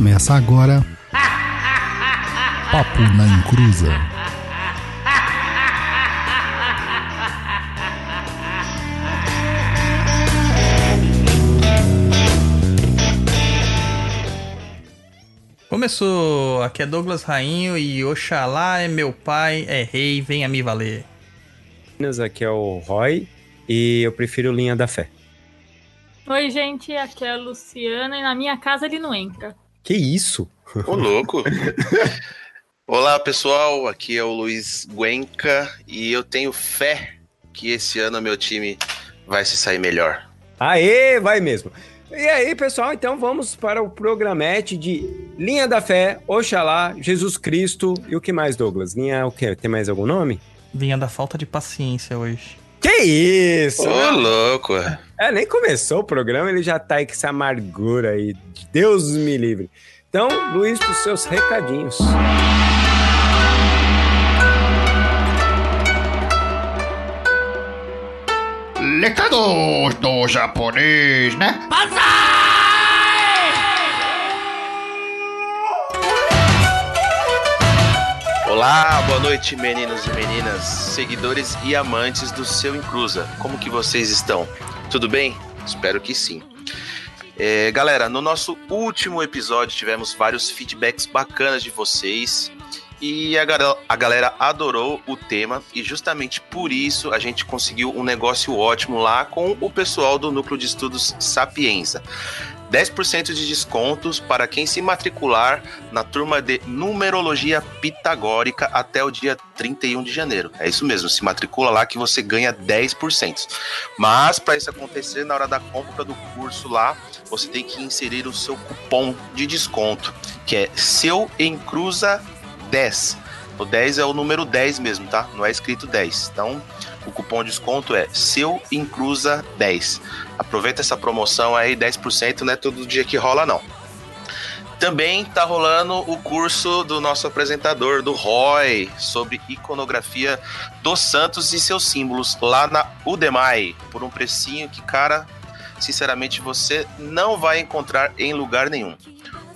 Começa agora. Papo na Encruza. Começou, aqui é Douglas Rainho e Oxalá é meu pai, é rei, venha me valer. Aqui é o Roy e eu prefiro Linha da Fé. Oi, gente, aqui é a Luciana e na minha casa ele não entra. Que isso? Ô, louco. Olá, pessoal. Aqui é o Luiz Guenca e eu tenho fé que esse ano meu time vai se sair melhor. Aê, vai mesmo. E aí, pessoal, então vamos para o programete de Linha da Fé, Oxalá, Jesus Cristo e o que mais, Douglas? Linha o quê? Tem mais algum nome? Linha da falta de paciência hoje. Que isso? Ô, louco. É, nem começou o programa, ele já tá aí com essa amargura aí. Deus me livre. Então, Luiz, os seus recadinhos. Recados do japonês, né? Olá, boa noite, meninos e meninas, seguidores e amantes do seu Inclusa. Como que vocês estão? Tudo bem? Espero que sim. É, galera, no nosso último episódio tivemos vários feedbacks bacanas de vocês e a, a galera adorou o tema e justamente por isso a gente conseguiu um negócio ótimo lá com o pessoal do Núcleo de Estudos Sapienza. 10% de descontos para quem se matricular na turma de Numerologia Pitagórica até o dia 31 de janeiro. É isso mesmo, se matricula lá que você ganha 10%. Mas para isso acontecer, na hora da compra do curso lá, você tem que inserir o seu cupom de desconto, que é seu encruza 10. O 10 é o número 10 mesmo, tá? Não é escrito 10. Então, o cupom de desconto é seu encruza 10. Aproveita essa promoção aí, 10%, não é todo dia que rola não. Também tá rolando o curso do nosso apresentador, do Roy, sobre iconografia dos santos e seus símbolos lá na Udemai, por um precinho que, cara, sinceramente você não vai encontrar em lugar nenhum.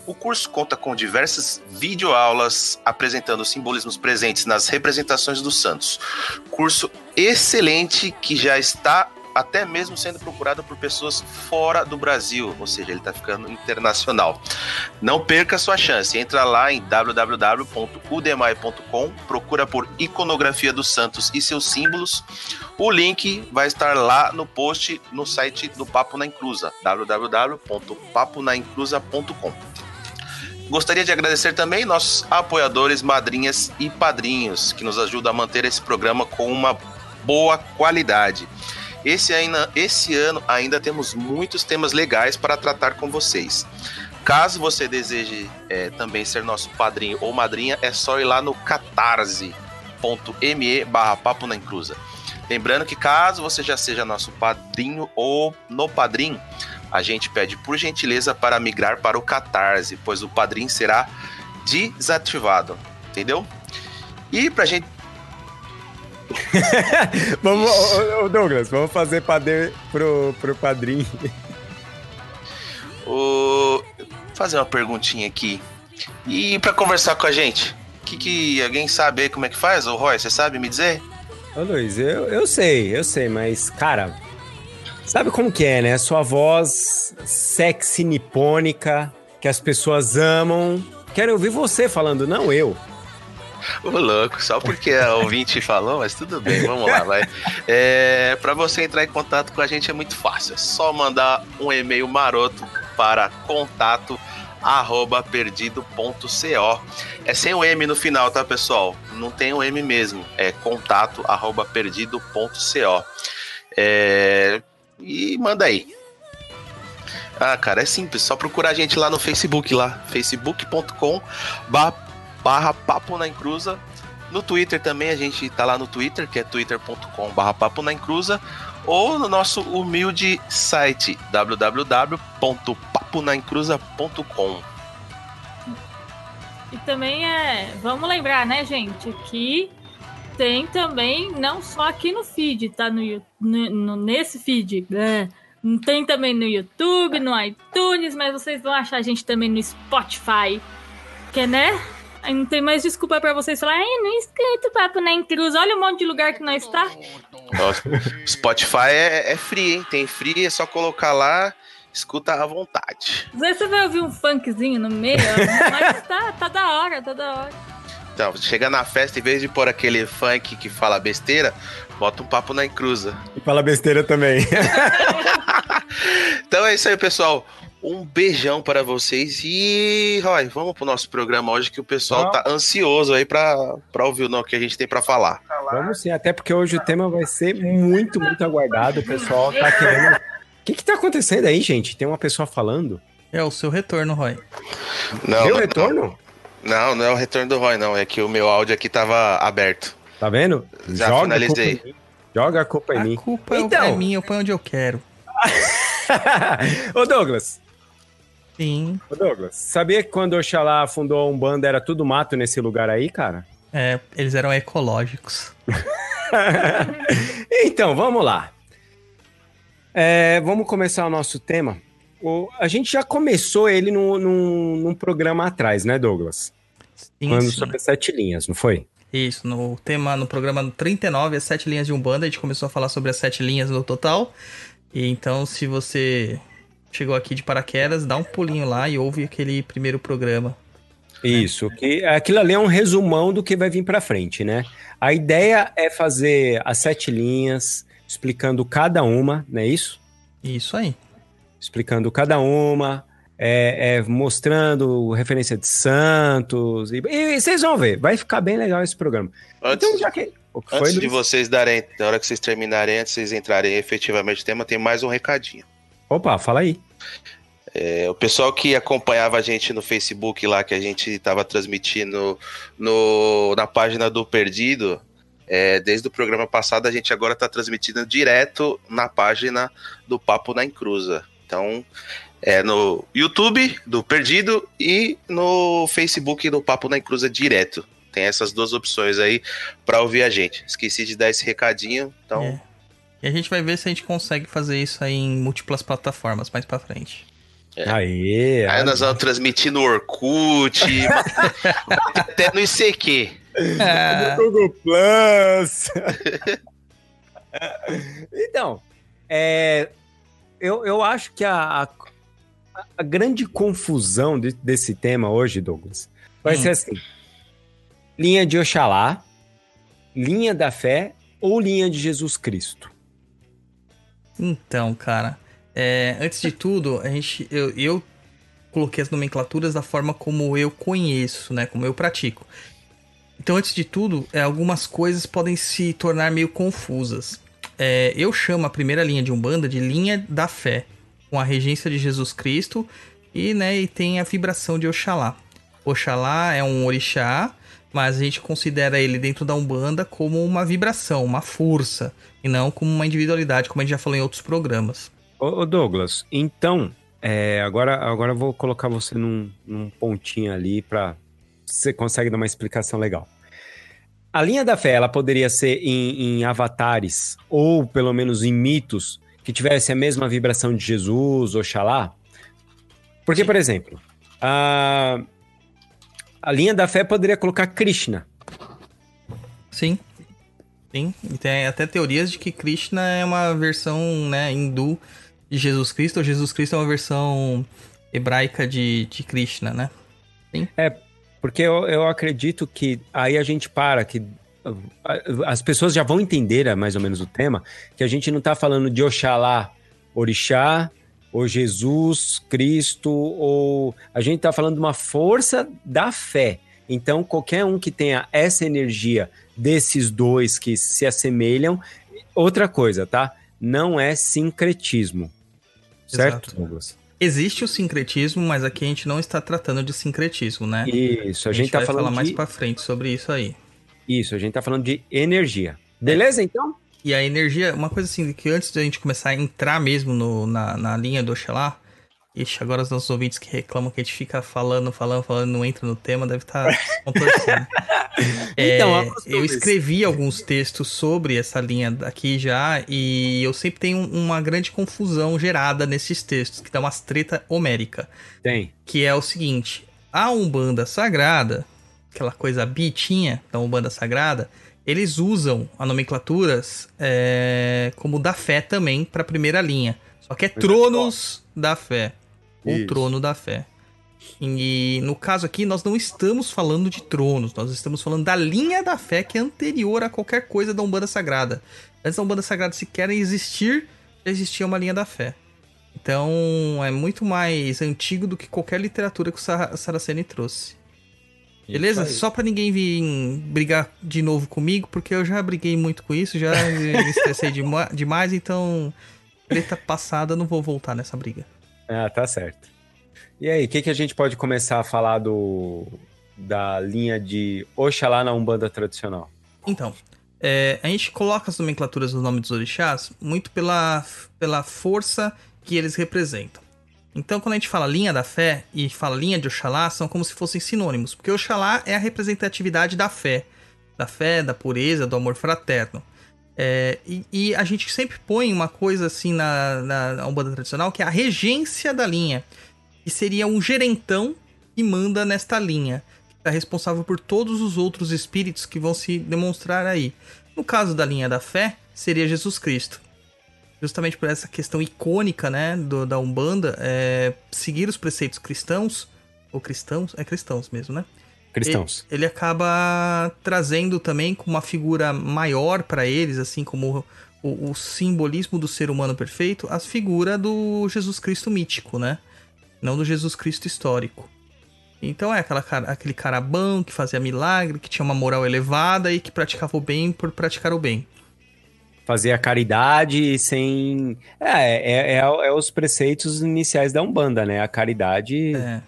O curso conta com diversas videoaulas apresentando os simbolismos presentes nas representações dos santos. Curso excelente que já está até mesmo sendo procurado por pessoas fora do Brasil, ou seja, ele está ficando internacional. Não perca sua chance, entra lá em www.udemai.com, procura por iconografia dos santos e seus símbolos. O link vai estar lá no post no site do Papo na Inclusa, www.paponainclusa.com. Gostaria de agradecer também nossos apoiadores, madrinhas e padrinhos, que nos ajudam a manter esse programa com uma boa qualidade. Esse, ainda, esse ano ainda temos muitos temas legais para tratar com vocês. Caso você deseje é, também ser nosso padrinho ou madrinha, é só ir lá no catarse.me barra papo na inclusa. Lembrando que caso você já seja nosso padrinho ou no padrinho, a gente pede por gentileza para migrar para o Catarse, pois o padrinho será desativado, entendeu? E pra gente vamos, ô, ô, Douglas, vamos fazer padê pro, pro padrinho. o... fazer uma perguntinha aqui. E para conversar com a gente, que, que alguém sabe aí como é que faz? Ô Roy, você sabe me dizer? Ô Luiz, eu, eu sei, eu sei, mas, cara, sabe como que é, né? Sua voz sexy nipônica, que as pessoas amam. Quero ouvir você falando, não eu. Ô, louco, só porque a ouvinte falou, mas tudo bem, vamos lá, vai. É, para você entrar em contato com a gente é muito fácil, é só mandar um e-mail maroto para contato arroba perdido.co. É sem o M no final, tá, pessoal? Não tem o M mesmo, é contato arroba perdido.co. É, e manda aí. Ah, cara, é simples, só procurar a gente lá no Facebook, lá, facebook.com barra papo na encruza. No Twitter também, a gente tá lá no Twitter, que é twitter.com barra papo na encruza. Ou no nosso humilde site, www.paponaencruza.com. E também é. Vamos lembrar, né, gente, que tem também, não só aqui no feed, tá? No, no, nesse feed, né? Tem também no YouTube, no iTunes, mas vocês vão achar a gente também no Spotify. Que né? Aí não tem mais desculpa pra vocês falarem, ai, não escrito papo na Incruz, olha o monte de lugar que nós está. Spotify é, é free, hein? Tem free, é só colocar lá, escuta à vontade. Às vezes você vai ouvir um funkzinho no meio, mas tá, tá da hora, tá da hora. Então, chega na festa, em vez de pôr aquele funk que fala besteira, bota um papo na encruza. E fala besteira também. então é isso aí, pessoal. Um beijão para vocês e, Roy, vamos pro nosso programa hoje que o pessoal tá ansioso aí pra, pra ouvir o que a gente tem para falar. Vamos sim, até porque hoje o tema vai ser muito, muito aguardado. O pessoal tá querendo. O que que tá acontecendo aí, gente? Tem uma pessoa falando? É o seu retorno, Roy. Não, não, retorno? Não, não é o retorno do Roy, não. É que o meu áudio aqui tava aberto. Tá vendo? Já Joga finalizei. A culpa em mim. Joga a culpa em A mim. culpa Então. é minha, eu ponho onde eu quero. Ô Douglas, Sim. ô Douglas, sabia que quando Oxalá fundou a Umbanda era tudo mato nesse lugar aí, cara? É, eles eram ecológicos. então, vamos lá. É, vamos começar o nosso tema. O- a gente já começou ele num, num, num programa atrás, né, Douglas? Sim, Falando sim. sobre sete linhas, não foi? Isso, no tema, no programa 39, as sete linhas de Umbanda, a gente começou a falar sobre as sete linhas no total. E então, se você chegou aqui de paraquedas, dá um pulinho lá e ouve aquele primeiro programa. Isso, que aquilo ali é um resumão do que vai vir pra frente, né? A ideia é fazer as sete linhas, explicando cada uma, não é isso? Isso aí. Explicando cada uma, é, é, mostrando referência de santos. E, e vocês vão ver, vai ficar bem legal esse programa. Antes, Então, já que. O que foi, antes de Luiz? vocês darem, na hora que vocês terminarem, antes de vocês entrarem efetivamente no tema, tem mais um recadinho. Opa, fala aí. É, o pessoal que acompanhava a gente no Facebook lá, que a gente estava transmitindo no, na página do Perdido, é, desde o programa passado a gente agora está transmitindo direto na página do Papo na Encruza. Então, é no YouTube do Perdido e no Facebook do Papo na Encruza direto. Tem essas duas opções aí para ouvir a gente. Esqueci de dar esse recadinho, então É. E a gente vai ver se a gente consegue fazer isso aí em múltiplas plataformas mais pra frente. É. Aê, Aí nós vamos transmitir no Orkut, até no ICQ. Google Plus. então, é, eu, eu acho que a, a, a grande confusão de- desse tema hoje, Douglas, vai Hum. ser assim: linha de Oxalá, linha da fé ou linha de Jesus Cristo? Então, cara, é, antes de tudo, a gente, eu, eu coloquei as nomenclaturas da forma como eu conheço, né? Como eu pratico. Então, antes de tudo, é, algumas coisas podem se tornar meio confusas. É, eu chamo a primeira linha de Umbanda de linha da fé, com a regência de Jesus Cristo e, né, e tem a vibração de Oxalá. Oxalá é um orixá, mas a gente considera ele dentro da Umbanda como uma vibração, uma força, e não como uma individualidade, como a gente já falou em outros programas. Ô, Douglas, então, é, agora, agora eu vou colocar você num, num pontinho ali para você consegue dar uma explicação legal. A linha da fé, ela poderia ser em, em avatares ou pelo menos em mitos que tivesse a mesma vibração de Jesus, Oxalá? Porque, por exemplo, a, a linha da fé poderia colocar Krishna. Sim. Sim. E tem até teorias de que Krishna é uma versão né, hindu de Jesus Cristo, ou Jesus Cristo é uma versão hebraica de, de Krishna, né? Porque eu, eu acredito que aí a gente para, que as pessoas já vão entender uh, mais ou menos o tema, que a gente não está falando de Oxalá, Orixá, ou Jesus, Cristo, ou a gente está falando de uma força da fé. Então, qualquer um que tenha essa energia desses dois que se assemelham, outra coisa, tá? Não é sincretismo. Certo, Exato. Douglas? Existe o sincretismo, mas aqui a gente não está tratando de sincretismo, né? Isso, a, gente, tá vai falando falar de... mais pra frente sobre isso aí. Isso, a gente tá falando de energia. Beleza, então? E a energia, uma coisa assim, que antes da gente começar a entrar mesmo no- na, na linha do Oxalá, Ixi, agora os nossos ouvintes que reclamam que a gente fica falando, falando, falando, não entra no tema, deve estar tá. Então, É, acostume-se. eu escrevi alguns textos sobre essa linha aqui já, e eu sempre tenho uma grande confusão gerada nesses textos, que dá umas treta homérica. Tem. Que é o seguinte: a Umbanda Sagrada, aquela coisa bitinha da Umbanda Sagrada, eles usam a nomenclaturas é, como da fé também para a primeira linha. Só que é Tronos da Fé. Ou Isso. Trono da Fé. E no caso aqui, nós não estamos falando de tronos, nós estamos falando da linha da fé que é anterior a qualquer coisa da Umbanda Sagrada. Antes da Umbanda Sagrada sequer existir, já existia uma linha da fé. Então é muito mais antigo do que qualquer literatura que o Sa- Saraceni trouxe. Beleza? Só pra ninguém vir brigar de novo comigo, porque eu já briguei muito com isso, já me estressei dema- demais, então. Treta passada, não vou voltar nessa briga. Ah, tá certo. E aí, o que, que a gente pode começar a falar do da linha de Oxalá na Umbanda tradicional? Então, é, a gente coloca as nomenclaturas dos nomes dos orixás muito pela, pela força que eles representam. Então, quando a gente fala linha da fé e fala linha de Oxalá, são como se fossem sinônimos, porque Oxalá é a representatividade da fé, da fé, da pureza, do amor fraterno. É, e, e a gente sempre põe uma coisa assim na, na, na Umbanda tradicional, que é a regência da linha, que seria um gerentão que manda nesta linha está responsável por todos os outros espíritos que vão se demonstrar aí. No caso da linha da fé, seria Jesus Cristo. Justamente por essa questão icônica, né, do- da Umbanda, é, seguir os preceitos cristãos, ou cristãos, é cristãos mesmo, né? Cristãos. Ele, ele acaba trazendo também com uma figura maior para eles, assim como o, o simbolismo do ser humano perfeito, a figura do Jesus Cristo mítico, né? Não do Jesus Cristo histórico. Então é aquela aquele cara bom que fazia milagre, que tinha uma moral elevada e que praticava o bem por praticar o bem. Fazer a caridade sem. É, é, é, é os preceitos iniciais da Umbanda, né? A caridade. É.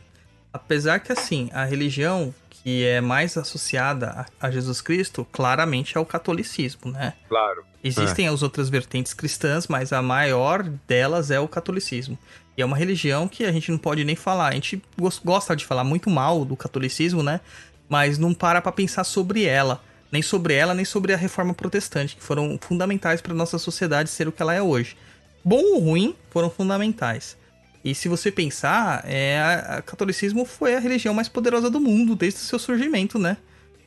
Apesar que, assim, a religião que é mais associada a, Jesus Cristo, claramente é o catolicismo, né? Claro. Existem as outras vertentes cristãs, mas a maior delas é o catolicismo. E é uma religião que a gente não pode nem falar. A gente gos- gosta de falar muito mal do catolicismo, né? Mas não para pra pensar sobre ela. Nem sobre ela, nem sobre a reforma protestante, que foram fundamentais para nossa sociedade ser o que ela é hoje. Bom ou ruim, foram fundamentais. E se você pensar, é, a, a catolicismo foi a religião mais poderosa do mundo desde o seu surgimento, né?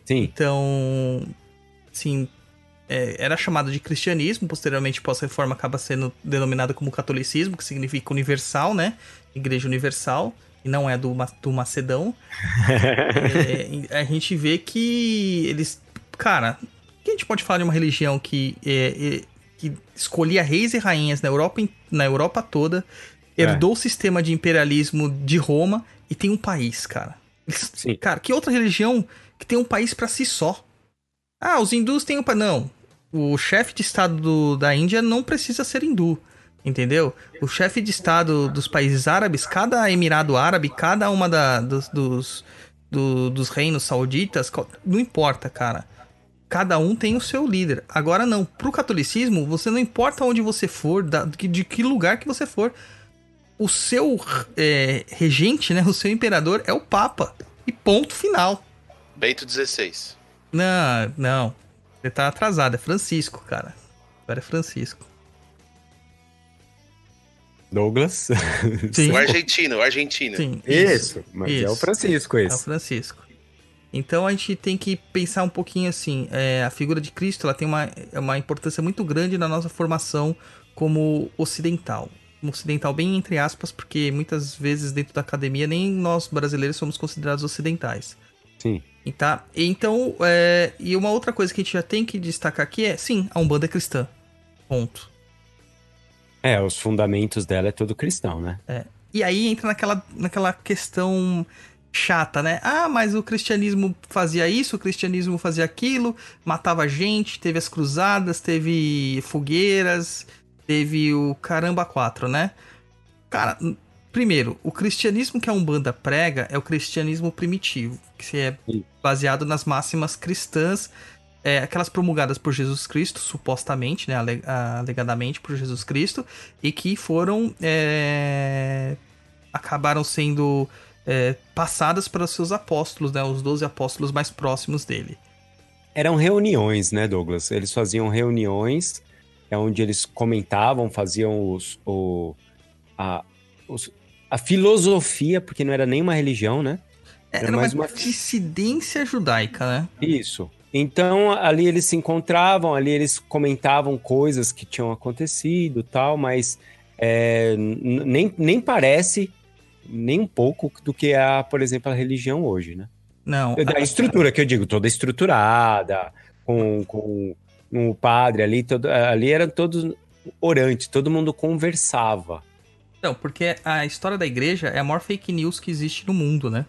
Sim. Então, assim, é, era chamado de cristianismo, posteriormente pós-reforma acaba sendo denominado como catolicismo, que significa universal, né? Igreja universal, e não é do, do Macedão. É, a gente vê que eles. Cara, o que a gente pode falar de uma religião que, é, é, que escolhia reis e rainhas na Europa, na Europa toda, herdou o sistema de imperialismo de Roma e tem um país, cara. Eles- Sim. Cara, que outra religião que tem um país pra si só? Ah, os hindus têm um país. Não. O chefe de estado do- da Índia não precisa ser hindu. Entendeu? O chefe de estado dos países árabes, cada emirado árabe, cada uma da, dos, dos, do- dos reinos sauditas, não importa, cara. Cada um tem o seu líder. Agora não, pro catolicismo, você não importa onde você for, de, que lugar que você for, o seu é, regente, né, o seu imperador é o Papa. E ponto final. Bento XVI. Não, não. Você tá atrasado, é Francisco, cara. Agora é Francisco. Douglas. Sim, O argentino, o argentino. sim. Isso. Mas é Isso. o Francisco É o esse. Francisco. Então a gente tem que pensar um pouquinho assim, é, a figura de Cristo ela tem uma, é uma importância muito grande na nossa formação como ocidental. Como ocidental bem entre aspas, porque muitas vezes dentro da academia nem nós brasileiros somos considerados ocidentais. Sim. E tá? Então, é, e uma outra coisa que a gente já tem que destacar aqui é, sim, a Umbanda é cristã. Ponto. É, os fundamentos dela é todo cristão, né? E aí entra naquela, naquela questão chata, né? Ah, mas o cristianismo fazia isso, o cristianismo fazia aquilo, matava gente, teve as cruzadas, teve fogueiras, teve o caramba quatro, né? Cara, primeiro, o cristianismo que a Umbanda prega é o cristianismo primitivo, que é baseado nas máximas cristãs, é, aquelas promulgadas por Jesus Cristo, supostamente, né, ale- alegadamente por Jesus Cristo, e que foram é, acabaram sendo é, passadas para os seus apóstolos, né? Os 12 apóstolos mais próximos dele. Eram reuniões, né, Douglas? Eles faziam reuniões é onde eles comentavam, faziam os, o, a, os, a filosofia, porque não era nenhuma religião, né? Era, era mais uma, uma dissidência judaica, né? Isso. Então, ali eles se encontravam, ali eles comentavam coisas que tinham acontecido tal, mas é, nem, nem parece nem um pouco do que é, por exemplo, a religião hoje, né? Não. Da estrutura que eu digo, toda estruturada, com, com um padre ali, todo, ali eram todos orantes, todo mundo conversava. Não, porque a história da igreja é a maior fake news que existe no mundo, né?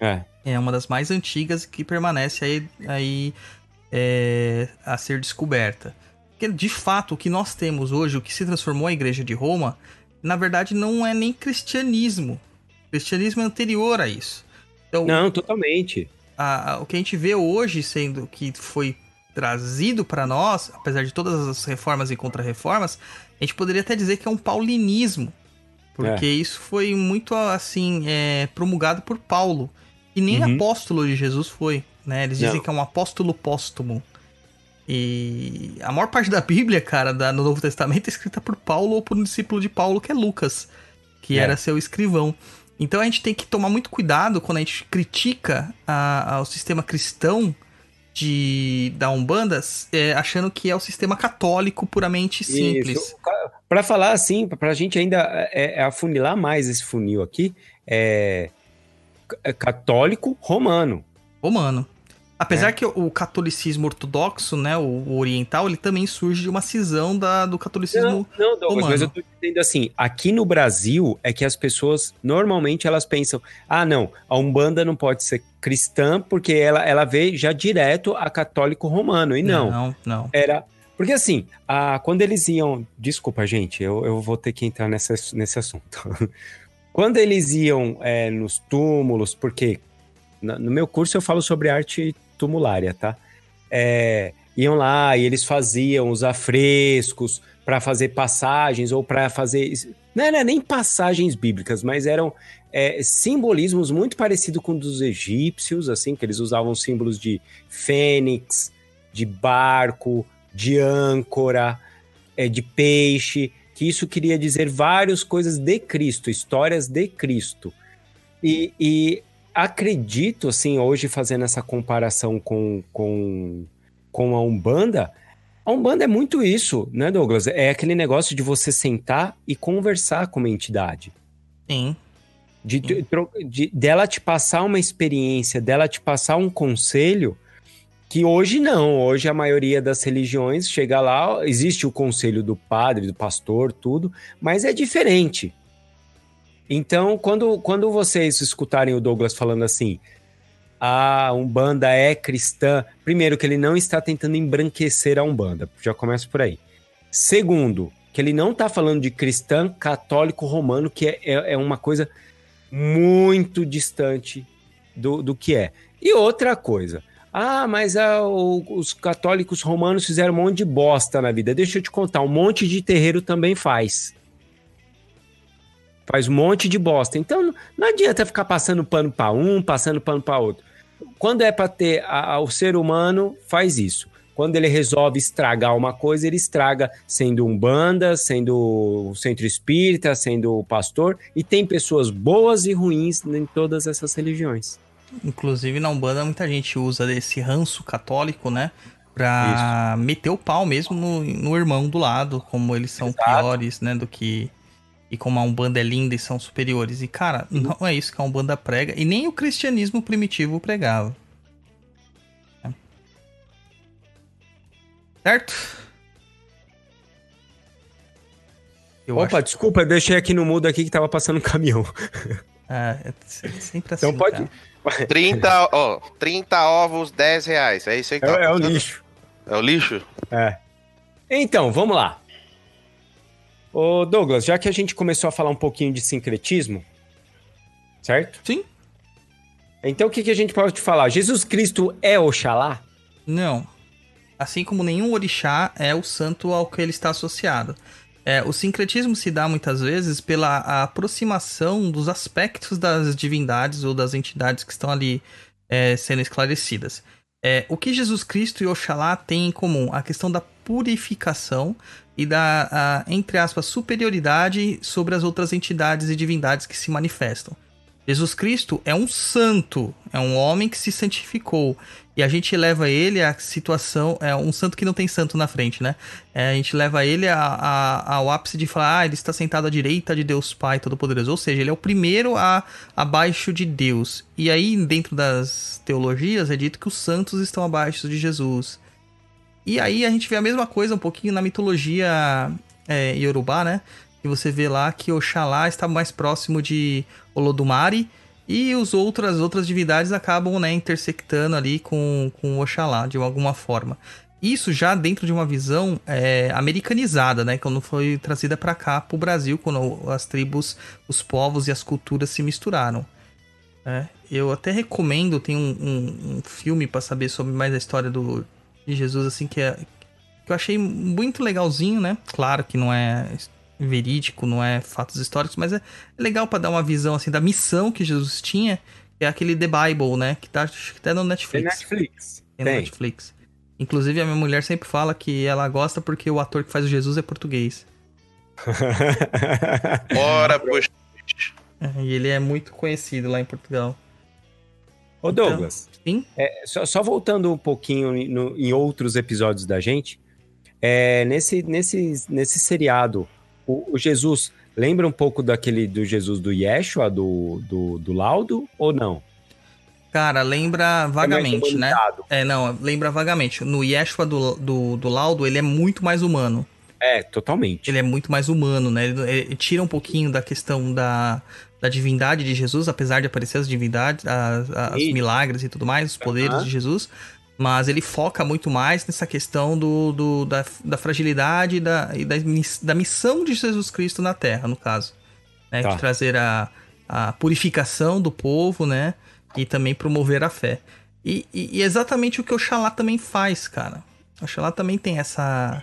É. É uma das mais antigas que permanece aí, aí é, a ser descoberta. Porque, de fato, o que nós temos hoje, o que se transformou a igreja de Roma, na verdade não é nem cristianismo. Cristianismo é anterior a isso. Então, não, totalmente. A, a, o que a gente vê hoje sendo que foi trazido para nós, apesar de todas as reformas e contra-reformas, a gente poderia até dizer que é um paulinismo. Porque é. isso foi muito, assim, é, promulgado por Paulo. E nem uhum. apóstolo de Jesus foi, né? Eles dizem Não. que é um apóstolo póstumo. E a maior parte da Bíblia, cara, da, no Novo Testamento é escrita por Paulo ou por um discípulo de Paulo, que é Lucas, que é. era seu escrivão. Então a gente tem que tomar muito cuidado quando a gente critica a, a, o sistema cristão de da Umbanda, é, achando que é o sistema católico puramente simples. Para falar assim, para a gente ainda é, é, afunilar mais esse funil aqui, é, é católico romano. Romano. Apesar é. que o catolicismo ortodoxo, né, o, oriental, ele também surge de uma cisão da, do catolicismo não, não, Douglas, romano. mas eu tô dizendo assim, aqui no Brasil é que as pessoas, normalmente elas pensam, ah não, a Umbanda não pode ser cristã porque ela, ela vê já direto a católico romano, e não. Não, não. Era... Porque assim, a, quando eles iam... Desculpa, gente, eu, eu vou ter que entrar nessa, nesse assunto. quando eles iam é, nos túmulos, porque no meu curso eu falo sobre arte tumulária, tá? É, iam lá e eles faziam os afrescos para fazer passagens ou para fazer. Não era nem passagens bíblicas, mas eram é, simbolismos muito parecidos com os dos egípcios, assim, que eles usavam símbolos de fênix, de barco, de âncora, é, de peixe, que isso queria dizer várias coisas de Cristo, histórias de Cristo. E, e acredito, assim, hoje fazendo essa comparação com, com, com a Umbanda, a Umbanda é muito isso, né, Douglas? É aquele negócio de você sentar e conversar com uma entidade. Sim. De, de, de, dela te passar uma experiência, dela te passar um conselho que hoje não. Hoje a maioria das religiões chega lá, existe o conselho do padre, do pastor, tudo, mas é diferente. Então, quando, quando vocês escutarem o Douglas falando assim, a Umbanda é cristã, primeiro, que ele não está tentando embranquecer a Umbanda, já começa por aí. Segundo, que ele não está falando de cristã católico romano, que é, é, é uma coisa muito distante do, do que é. E outra coisa, ah, mas ah, os católicos romanos fizeram um monte de bosta na vida. Deixa eu te contar, um monte de terreiro também faz. Faz um monte de bosta. Então não adianta ficar passando pano para um, passando pano para outro. Quando é para ter a, a, o ser humano, faz isso. Quando ele resolve estragar uma coisa, ele estraga sendo um banda, sendo o centro espírita, sendo o pastor. E tem pessoas boas e ruins em todas essas religiões. Inclusive na Umbanda muita gente usa esse ranço católico, né? Pra Isso. meter o pau mesmo no, no irmão do lado, como eles são Exato. piores, né? Do que e como a Umbanda é linda e são superiores. E, cara, não é isso que a Umbanda prega, e nem o cristianismo primitivo pregava. Certo? Eu Opa, acho... desculpa, eu deixei aqui no mudo aqui que tava passando um caminhão. Ah, é sempre assim. Então pode. Tá? 30, ó, 30 ovos, 10 reais. É isso aí que tá é, é o lixo. É o lixo? É. Então, vamos lá. Ô Douglas, já que a gente começou a falar um pouquinho de sincretismo, certo? Sim. Então o que, que a gente pode falar? Jesus Cristo é Oxalá? Não. Assim como nenhum orixá é o santo ao que ele está associado. É, o sincretismo se dá muitas vezes pela aproximação dos aspectos das divindades ou das entidades que estão ali é, sendo esclarecidas. É, o que Jesus Cristo e Oxalá têm em comum? A questão da purificação e da, a, entre aspas, superioridade sobre as outras entidades e divindades que se manifestam. Jesus Cristo é um santo, é um homem que se santificou. E a gente leva ele à situação. É um santo que não tem santo na frente, né? É, a gente leva ele a, a, ao ápice de falar, ah, ele está sentado à direita de Deus Pai Todo-Poderoso. Ou seja, ele é o primeiro a, abaixo de Deus. E aí, dentro das teologias, é dito que os santos estão abaixo de Jesus. E aí a gente vê a mesma coisa um pouquinho na mitologia é, Yorubá, né? E você vê lá que Oxalá está mais próximo de Olodumare e os outras outras divindades acabam né, intersectando ali com, com Oxalá de alguma forma. Isso já dentro de uma visão é, americanizada, né? Quando foi trazida para cá, para o Brasil, quando as tribos, os povos e as culturas se misturaram. É, eu até recomendo, tem um, um, um filme para saber sobre mais a história do, de Jesus, assim, que, é, que eu achei muito legalzinho, né? Claro que não é verídico, não é fatos históricos, mas é, legal para dar uma visão assim da missão que Jesus tinha, que é aquele The Bible, né, que tá até no Netflix. Tem Netflix. Tem, Tem. Netflix. Inclusive a minha mulher sempre fala que ela gosta porque o ator que faz o Jesus é português. Bora, poxa. É, e ele é muito conhecido lá em Portugal. Ô Douglas, então, sim? É, só, só, voltando um pouquinho no, em outros episódios da gente, é, nesse, nesse, nesse seriado, o, o, Jesus lembra um pouco daquele do Jesus do Yeshua, do, do, do Laudo, ou não? Cara, lembra vagamente, é né? É, não, lembra vagamente. No Yeshua do, do, do Laudo, ele é muito mais humano. É, totalmente. Ele é muito mais humano, né? Ele, ele tira um pouquinho da questão da, da divindade de Jesus, apesar de aparecer as divindades, as, as milagres e tudo mais, os poderes uhum. de Jesus. Mas ele foca muito mais nessa questão do, do da, da, fragilidade da, e da, da missão de Jesus Cristo na Terra, no caso. Né? Tá. De trazer a, a purificação do povo, né? E também promover a fé. E, e, e exatamente o que o Xalá também faz, cara. O Xalá também tem essa,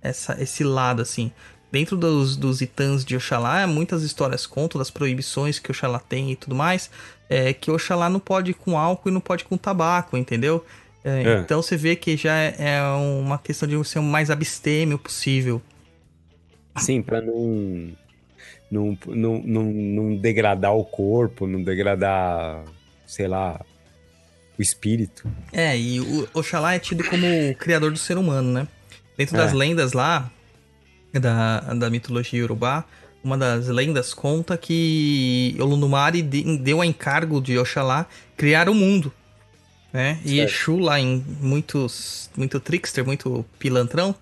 essa, esse lado, assim. Dentro dos, dos itãs de Oxalá, muitas histórias contam das proibições que Oxalá tem e tudo mais. É, que Oxalá não pode ir com álcool e não pode ir com tabaco, entendeu? É, é. Então você vê que já é uma questão de ser o mais abstêmio possível. Sim, para não, não, não, não, não degradar o corpo, não degradar, sei lá, o espírito. É, e o Oxalá é tido como o criador do ser humano, né? Dentro das é. lendas lá, da, da mitologia urubá, uma das lendas conta que Olunumare deu a encargo de Oxalá criar o mundo né? E Exu lá em muitos, muito trickster, muito pilantrão,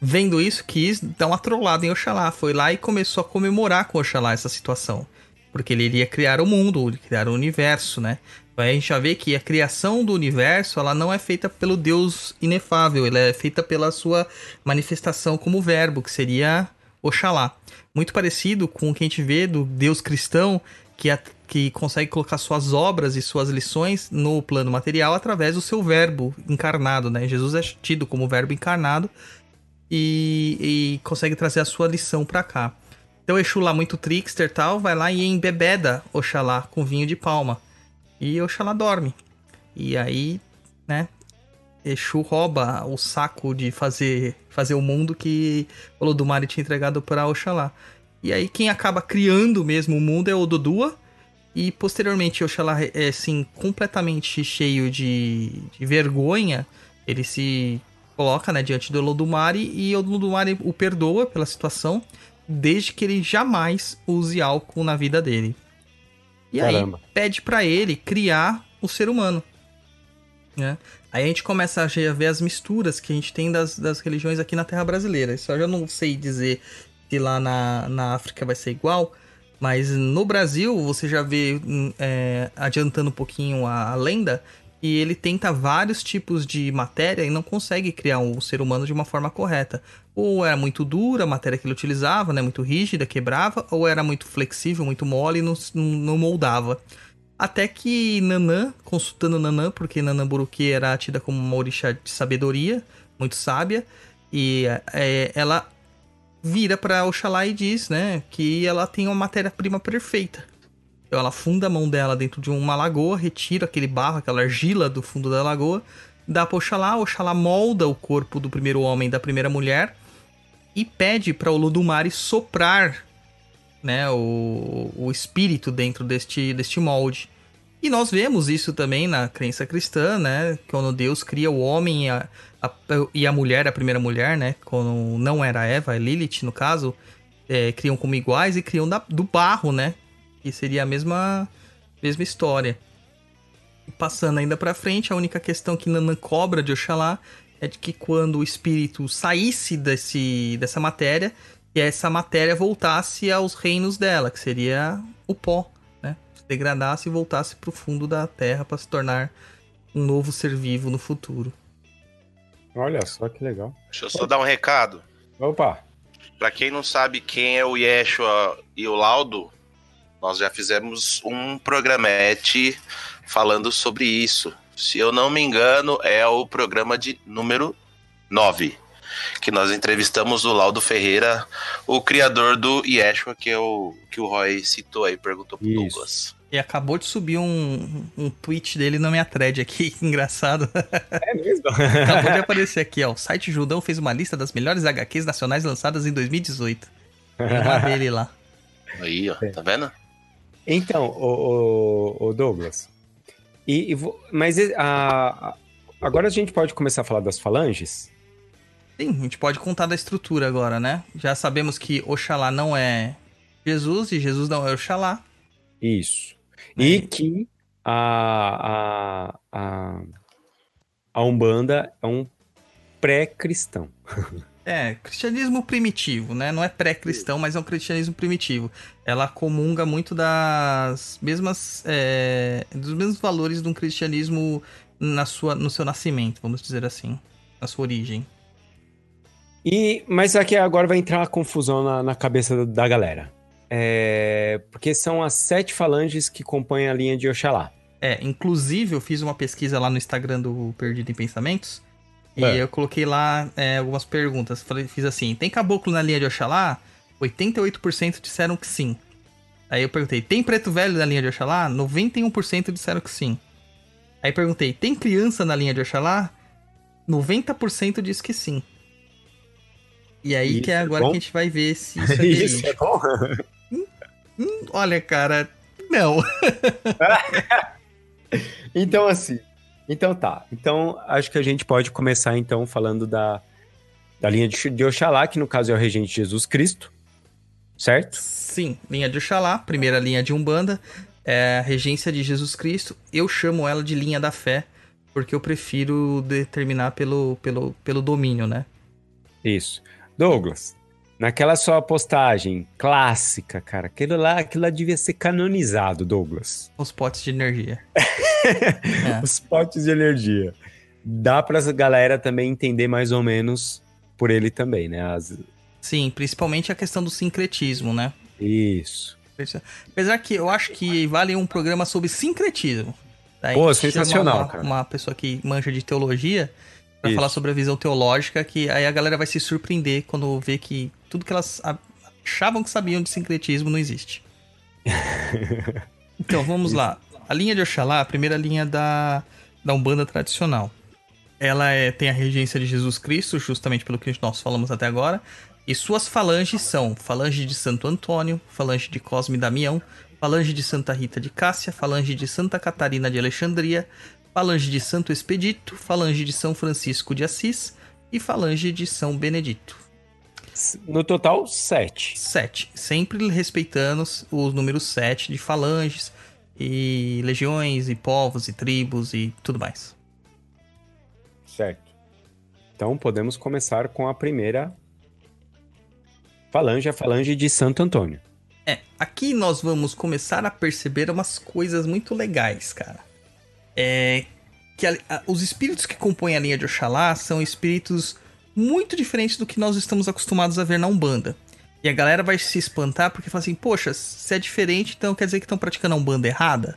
vendo isso, quis dar uma trollada em Oxalá. Foi lá e começou a comemorar com Oxalá essa situação. Porque ele iria criar o mundo, criar o universo, né? Então a gente já vê que a criação do universo, ela não é feita pelo Deus inefável, ela é feita pela sua manifestação como verbo, que seria Oxalá. Muito parecido com o que a gente vê do Deus cristão, que, a, que consegue colocar suas obras e suas lições no plano material através do seu verbo encarnado, né? Jesus é tido como verbo encarnado e, e consegue trazer a sua lição para cá. Então Exu lá muito trickster tal, vai lá e embebeda Oxalá com vinho de palma. E Oxalá dorme. E aí, né, Exu rouba o saco de fazer, fazer o mundo que Olodumare tinha entregado para Oxalá. E aí quem acaba criando mesmo o mundo é o Dodua. E posteriormente Oxalá é assim, completamente cheio de, de vergonha. Ele se coloca né, diante do Olodumare e o Olodumare o perdoa pela situação, desde que ele jamais use álcool na vida dele. E Caramba. aí pede para ele criar o ser humano. Né? Aí a gente começa a ver as misturas que a gente tem das, das religiões aqui na terra brasileira. Isso eu já não sei dizer se lá na, na África vai ser igual, mas no Brasil você já vê, hum, é, adiantando um pouquinho a, a, lenda, e ele tenta vários tipos de matéria e não consegue criar um ser humano de uma forma correta. Ou era muito dura a matéria que ele utilizava, né, muito rígida, quebrava, ou era muito flexível, muito mole e não, não moldava. Até que Nanã, consultando Nanã, porque Nanã Buruki era tida como uma orixá de sabedoria, muito sábia, e é, ela vira pra Oxalá e diz, né, que ela tem uma matéria-prima perfeita. Então ela funda a mão dela dentro de uma lagoa, retira aquele barro, aquela argila do fundo da lagoa, dá pra Oxalá, Oxalá molda o corpo do primeiro homem da primeira mulher e pede para o Ludumare soprar né, o, o espírito dentro deste, deste molde. E nós vemos isso também na crença cristã, né? Quando Deus cria o homem e a, a, e a mulher, a primeira mulher, né? Quando não era Eva, é Lilith, no caso, é, criam como iguais e criam da, do barro, né? Que seria a mesma, mesma história. E passando ainda pra frente, a única questão que Nanã cobra de Oxalá é de que quando o espírito saísse desse, dessa matéria, e essa matéria voltasse aos reinos dela, que seria o pó degradasse e voltasse para o fundo da Terra para se tornar um novo ser vivo no futuro. Olha só que legal. Deixa eu só dar um recado. Opa! Para quem não sabe quem é o Yeshua e o Laudo, nós já fizemos um programete falando sobre isso. Se eu não me engano, é o programa de número 9 que nós entrevistamos o Laudo Ferreira, o criador do Yeshua, que, é o, que o Roy citou aí, perguntou pro Isso. Douglas. E acabou de subir um, um tweet dele na minha thread aqui, que engraçado. É mesmo? Acabou de aparecer aqui, ó. O site Judão fez uma lista das melhores HQs nacionais lançadas em 2018. Tem uma dele lá. Aí, ó, tá vendo? Então, o, o, o Douglas. E, e vo- mas a, a- agora a gente pode começar a falar das falanges? Sim, a gente pode contar da estrutura agora, né? Já sabemos que Oxalá não é Jesus e Jesus não é Oxalá. Isso. É. E que a, a, a, a Umbanda é um pré-cristão. É, cristianismo primitivo, né? Não é pré-cristão, mas é um cristianismo primitivo. Ela comunga muito das mesmas, é, dos mesmos valores de um cristianismo na sua, no seu nascimento, vamos dizer assim, na sua origem. E, mas aqui agora vai entrar a confusão na, na cabeça da galera. É, porque são as sete falanges que compõem a linha de Oxalá. É, inclusive eu fiz uma pesquisa lá no Instagram do Perdido em Pensamentos e É. eu coloquei lá é, algumas perguntas. Falei, fiz assim: tem caboclo na linha de Oxalá? 88% disseram que sim. Aí eu perguntei: tem preto velho na linha de Oxalá? 91% disseram que sim. Aí perguntei: tem criança na linha de Oxalá? 90% disse que sim. E aí Isso que é é agora bom? que a gente vai ver se isso é verídico. é bom? Hum, Olha, cara, não. Então, assim. Então tá. Então, acho que a gente pode começar, então, falando da, da linha de, de Oxalá, que no caso é o regente Jesus Cristo. Certo? Sim, linha de Oxalá, primeira linha de Umbanda, é a regência de Jesus Cristo. Eu chamo ela de linha da fé, porque eu prefiro determinar pelo, pelo, pelo domínio, né? Isso. Douglas, naquela sua postagem clássica, cara, aquilo lá, aquilo lá devia ser canonizado, Douglas. Os potes de energia. É. Os potes de energia. Dá pra galera também entender mais ou menos por ele também, né? As- Sim, principalmente a questão do sincretismo, né? Isso. Apesar que eu acho que vale um programa sobre sincretismo. Daí Pô, sensacional, uma, cara. Uma pessoa que manja de teologia pra Isso. falar sobre a visão teológica, que aí a galera vai se surpreender quando vê que tudo que elas achavam que sabiam de sincretismo não existe. então vamos lá. A linha de Oxalá, a primeira linha da, da Umbanda tradicional. Ela é- tem a regência de Jesus Cristo, justamente pelo que nós falamos até agora. E suas falanges são falange de Santo Antônio, falange de Cosme e Damião, falange de Santa Rita de Cássia, falange de Santa Catarina de Alexandria, falange de Santo Expedito, falange de São Francisco de Assis e falange de São Benedito. No total, sete. Sete. Sempre respeitando os os números sete de falanges e legiões e povos e tribos e tudo mais. Certo. Então podemos começar com a primeira falange, a falange de Santo Antônio. É, aqui nós vamos começar a perceber umas coisas muito legais, cara. É que a- a- os espíritos que compõem a linha de Oxalá são espíritos muito diferentes do que nós estamos acostumados a ver na Umbanda. E a galera vai se espantar porque fala assim, poxa, se é diferente, então quer dizer que estão praticando a Umbanda errada?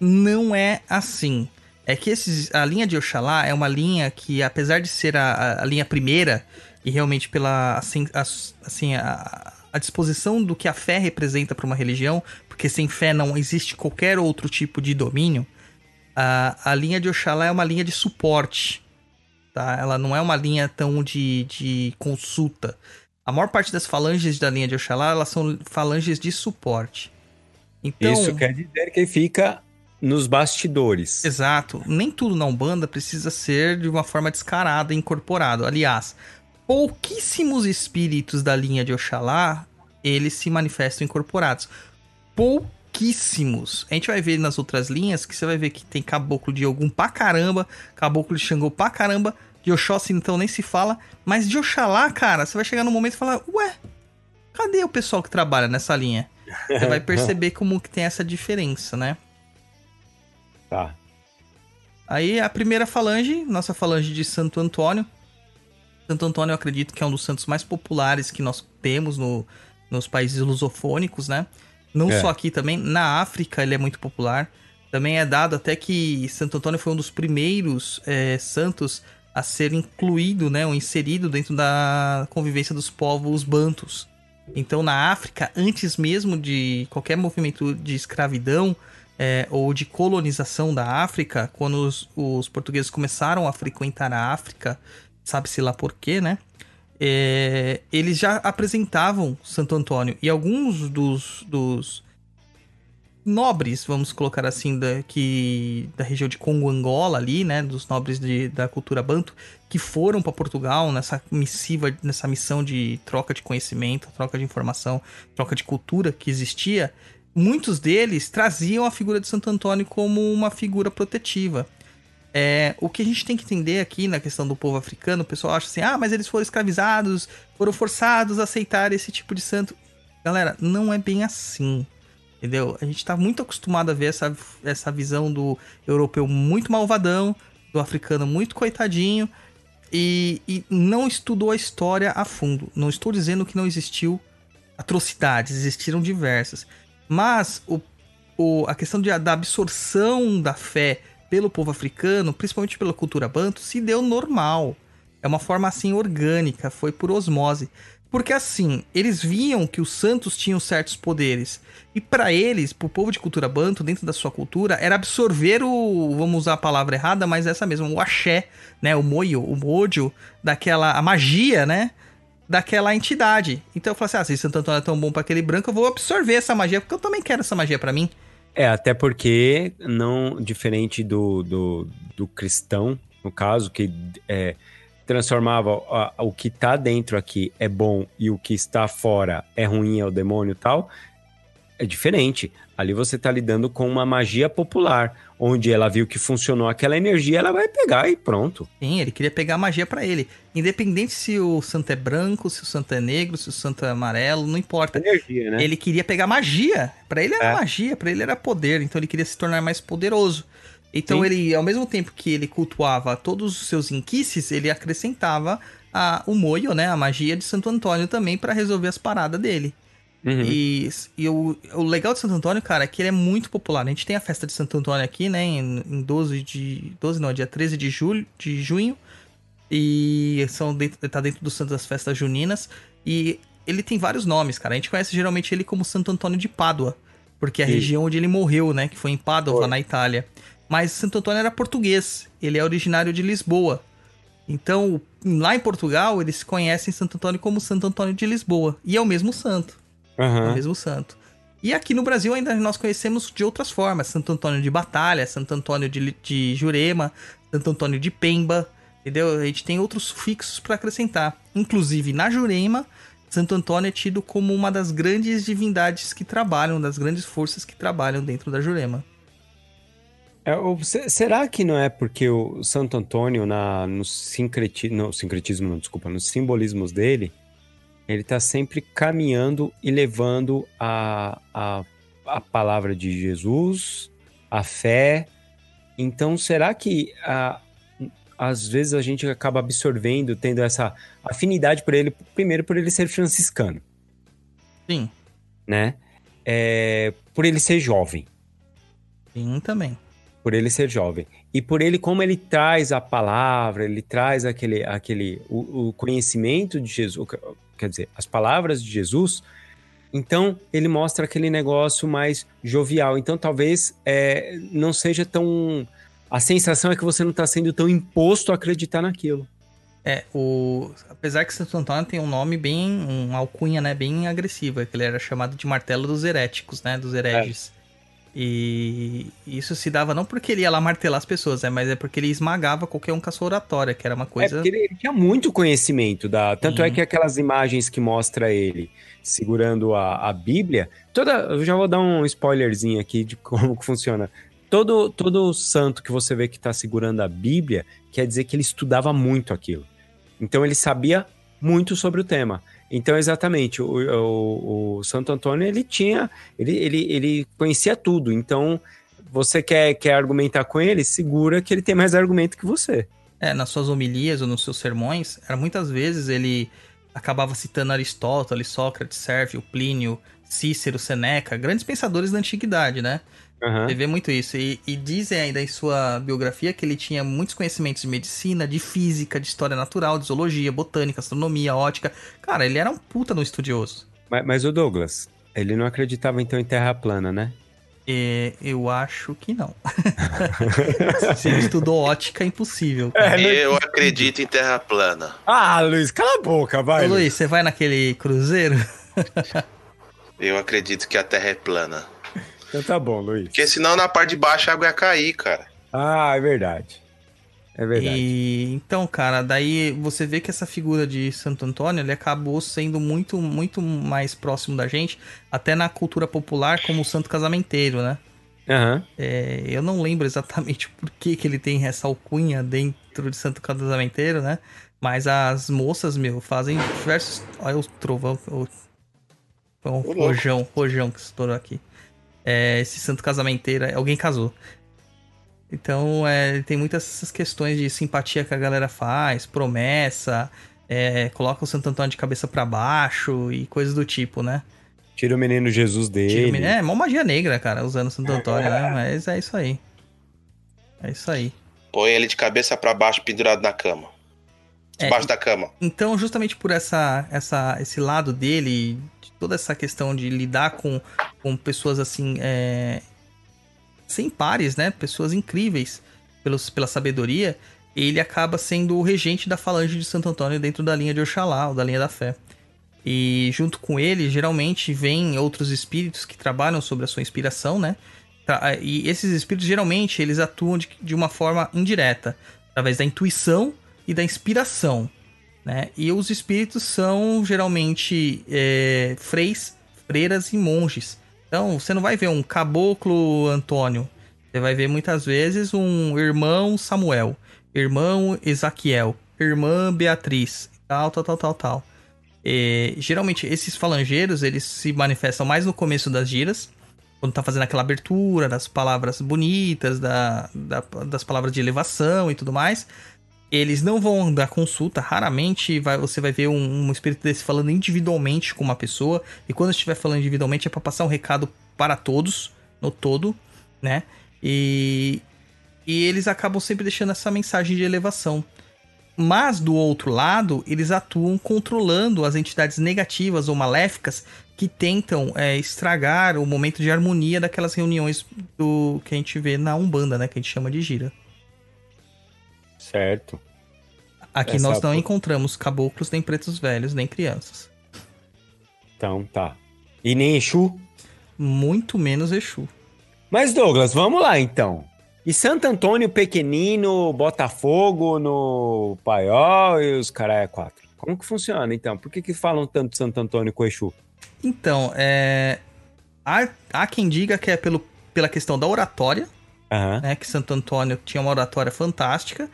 Não é assim. É que esses, a linha de Oxalá é uma linha que, apesar de ser a, a- a linha primeira e realmente pela assim, as- assim a, a disposição do que a fé representa para uma religião, porque sem fé não existe qualquer outro tipo de domínio. A, a linha de Oxalá é uma linha de suporte, tá? Ela não é uma linha tão de, de consulta. A maior parte das falanges da linha de Oxalá, elas são falanges de suporte. Então, Isso quer dizer que fica nos bastidores. Exato. Nem tudo na Umbanda precisa ser de uma forma descarada e incorporado. Aliás, pouquíssimos espíritos da linha de Oxalá, eles se manifestam incorporados. Pouquíssimos. A gente vai ver nas outras linhas que você vai ver que tem caboclo de Ogum pra caramba, caboclo de Xangô pra caramba, de Oxóssi então nem se fala, mas de Oxalá, cara, você vai chegar num momento e falar, ué, cadê o pessoal que trabalha nessa linha? Você vai perceber como que tem essa diferença, né? Tá. Aí a primeira falange, nossa falange de Santo Antônio. Santo Antônio eu acredito que é um dos santos mais populares que nós temos no- nos países lusofônicos, né? Não É. só aqui também, na África ele é muito popular. Também é dado até que Santo Antônio foi um dos primeiros é, santos a ser incluído, né, ou inserido dentro da convivência dos povos bantus. Então, na África, antes mesmo de qualquer movimento de escravidão é, ou de colonização da África, quando os, os portugueses começaram a frequentar a África, sabe-se lá por quê, né? É, eles já apresentavam Santo Antônio e alguns dos, dos nobres, vamos colocar assim, da, que, da região de Congo Angola ali, né, dos nobres de, da cultura banto, que foram para Portugal nessa missiva, nessa missão de troca de conhecimento, troca de informação, troca de cultura que existia, muitos deles traziam a figura de Santo Antônio como uma figura protetiva. É, o que a gente tem que entender aqui na questão do povo africano, o pessoal acha assim, ah, mas eles foram escravizados, foram forçados a aceitar esse tipo de santo. Galera, não é bem assim. Entendeu? A gente tá muito acostumado a ver essa, essa visão do europeu muito malvadão, do africano muito coitadinho, e, e não estudou a história a fundo. Não estou dizendo que não existiu atrocidades, existiram diversas. Mas o, o, a questão de, da absorção da fé pelo povo africano, principalmente pela cultura banto, se deu normal. É uma forma assim orgânica, foi por osmose. Porque assim, eles viam que os santos tinham certos poderes. E para eles, pro povo de cultura banto, dentro da sua cultura, era absorver o, vamos usar a palavra errada, mas essa mesma, o axé, né, o moio, o mojo, daquela a magia, né, daquela entidade. Então eu falei assim: "Ah, se Santo Antônio é tão bom para aquele branco, eu vou absorver essa magia, porque eu também quero essa magia para mim". É, até porque, não diferente do, do, do cristão, no caso, que é, transformava a- o que tá dentro aqui é bom e o que está fora é ruim, é o demônio e tal, é diferente. Ali você tá lidando com uma magia popular, onde ela viu que funcionou aquela energia, ela vai pegar e pronto. Sim, ele queria pegar a magia para ele. Independente se o santo é branco, se o santo é negro, se o santo é amarelo, não importa. Energia, né? Ele queria pegar magia. Pra ele era É. magia, pra ele era poder, então ele queria se tornar mais poderoso. Então Sim. ele, ao mesmo tempo que ele cultuava todos os seus inquices, ele acrescentava a, o moio, né, a magia de Santo Antônio também pra resolver as paradas dele. Uhum. E, e o, o legal de Santo Antônio, cara, é que ele é muito popular. A gente tem a festa de Santo Antônio aqui, né? Em, em 12 de. 12 não, dia 13 de julho, de junho. E são dentro, tá dentro do Santo das Festas Juninas. E ele tem vários nomes, cara. A gente conhece geralmente ele como Santo Antônio de Pádua. Porque é a Sim. região onde ele morreu, né? Que foi em Pádua, Foi. na Itália. Mas Santo Antônio era português. Ele é originário de Lisboa. Então, lá em Portugal, eles conhecem Santo Antônio como Santo Antônio de Lisboa. E é o mesmo santo. É o mesmo santo. E aqui no Brasil ainda nós conhecemos de outras formas. Santo Antônio de Batalha, Santo Antônio de, de Jurema, Santo Antônio de Pemba. Entendeu? A gente tem outros sufixos para acrescentar. Inclusive, na Jurema, Santo Antônio é tido como uma das grandes divindades que trabalham, das grandes forças que trabalham dentro da Jurema. É, será que não é porque o Santo Antônio, na, no, sincreti, no sincretismo, não, desculpa, nos simbolismos dele, ele tá sempre caminhando e levando a, a, a palavra de Jesus, a fé. Então, será que a, às vezes a gente acaba absorvendo, tendo essa afinidade por ele, primeiro por ele ser franciscano, Sim, né? É, por ele ser jovem. sim também. por ele ser jovem. E por ele, como ele traz a palavra, ele traz aquele, aquele o, o conhecimento de Jesus, quer dizer, as palavras de Jesus, então ele mostra aquele negócio mais jovial. Então talvez é, não seja tão. A sensação é que você não está sendo tão imposto a acreditar naquilo. É, o. Apesar que Santo Antônio tem um nome bem. um alcunha, né? Bem agressivo. É que ele era chamado de martelo dos heréticos, né? Dos hereges. É. E isso se dava não porque ele ia lá martelar as pessoas, né? Mas é porque ele esmagava qualquer um com a sua oratória, que era uma coisa. É porque ele, ele tinha muito conhecimento da. Tanto é que aquelas imagens que mostra ele segurando a, a Bíblia. Toda. Eu já vou dar um spoilerzinho aqui de como funciona. Todo, todo santo que você vê que está segurando a Bíblia quer dizer que ele estudava muito aquilo. Então ele sabia muito sobre o tema. Então, exatamente, o, o, o, Santo Antônio, ele tinha, ele, ele, ele conhecia tudo. Então, você quer, quer argumentar com ele, segura que ele tem mais argumento que você. É, nas suas homilias ou nos seus sermões, era muitas vezes ele acabava citando Aristóteles, Sócrates, Sérvio, Plínio, Cícero, Seneca, grandes pensadores da antiguidade, né? Uhum. Você vê muito isso. E, e, dizem ainda em sua biografia que ele tinha muitos conhecimentos de medicina, de física, de história natural, de zoologia, botânica, astronomia, ótica. Cara, ele era um puta no estudioso. Mas, mas o Douglas, ele não acreditava então em terra plana, né? É, eu acho que não. Se ele estudou ótica, é impossível. É, eu acredito em terra plana. Ah, Luiz, cala a boca, vai. Ô, Luiz, você vai naquele cruzeiro? eu acredito que a terra é plana. Então tá bom, Luiz. Porque senão na parte de baixo a água ia cair, cara. Ah, é verdade. É verdade. E, então, cara, daí você vê que essa figura de Santo Antônio, ele acabou sendo muito, muito mais próximo da gente, até na cultura popular, como o santo casamenteiro, né? Uhum. É, eu não lembro exatamente por que, que ele tem essa alcunha dentro de santo casamenteiro, né? Mas as moças, meu, fazem diversos... Olha o trovão, o, o rojão, rojão que estourou aqui é, esse santo casamenteiro, alguém casou. Então, é, tem muitas essas questões de simpatia que a galera faz, promessa, é, coloca o Santo Antônio de cabeça para baixo e coisas do tipo, né? Tira o menino Jesus dele. Menino, é, mó magia negra, cara, usando o Santo Antônio, né? Mas é isso aí. É isso aí. Põe ele de cabeça para baixo, pendurado na cama. Debaixo é, da cama. Então, justamente por essa, essa, esse lado dele, de toda essa questão de lidar com, com pessoas assim, é, sem pares, né? Pessoas incríveis pelos, pela sabedoria, ele acaba sendo o regente da falange de Santo Antônio dentro da linha de Oxalá, ou da linha da fé. E junto com ele, geralmente, vem outros espíritos que trabalham sobre a sua inspiração, né? E esses espíritos, geralmente, eles atuam de, de uma forma indireta, através da intuição e da inspiração. Né? E os espíritos são geralmente é, freis, freiras e monges. Então você não vai ver um caboclo Antônio, você vai ver muitas vezes um irmão Samuel, irmão Ezaquiel, irmã Beatriz, tal, tal, tal, tal, tal. E, geralmente esses falangeiros eles se manifestam mais no começo das giras, quando tá fazendo aquela abertura das palavras bonitas, da, da, das palavras de elevação e tudo mais. Eles não vão dar consulta, raramente vai, você vai ver um, um espírito desse falando individualmente com uma pessoa. E quando estiver falando individualmente é para passar um recado para todos, no todo, né? E, e eles acabam sempre deixando essa mensagem de elevação. Mas do outro lado, eles atuam controlando as entidades negativas ou maléficas que tentam é, estragar o momento de harmonia daquelas reuniões do que a gente vê na Umbanda, né? Que a gente chama de gira. Certo. Aqui Essa nós não encontramos caboclos, nem pretos velhos, nem crianças. Então tá. E nem Exu? Muito menos Exu. Mas Douglas, vamos lá então. E Santo Antônio pequenino, Botafogo no Paiol e os caralho quatro. Como que funciona então? Por que, que falam tanto de Santo Antônio com Exu? Então, é... há, há quem diga que é pelo, pela questão da oratória, uhum. né? Que Santo Antônio tinha uma oratória fantástica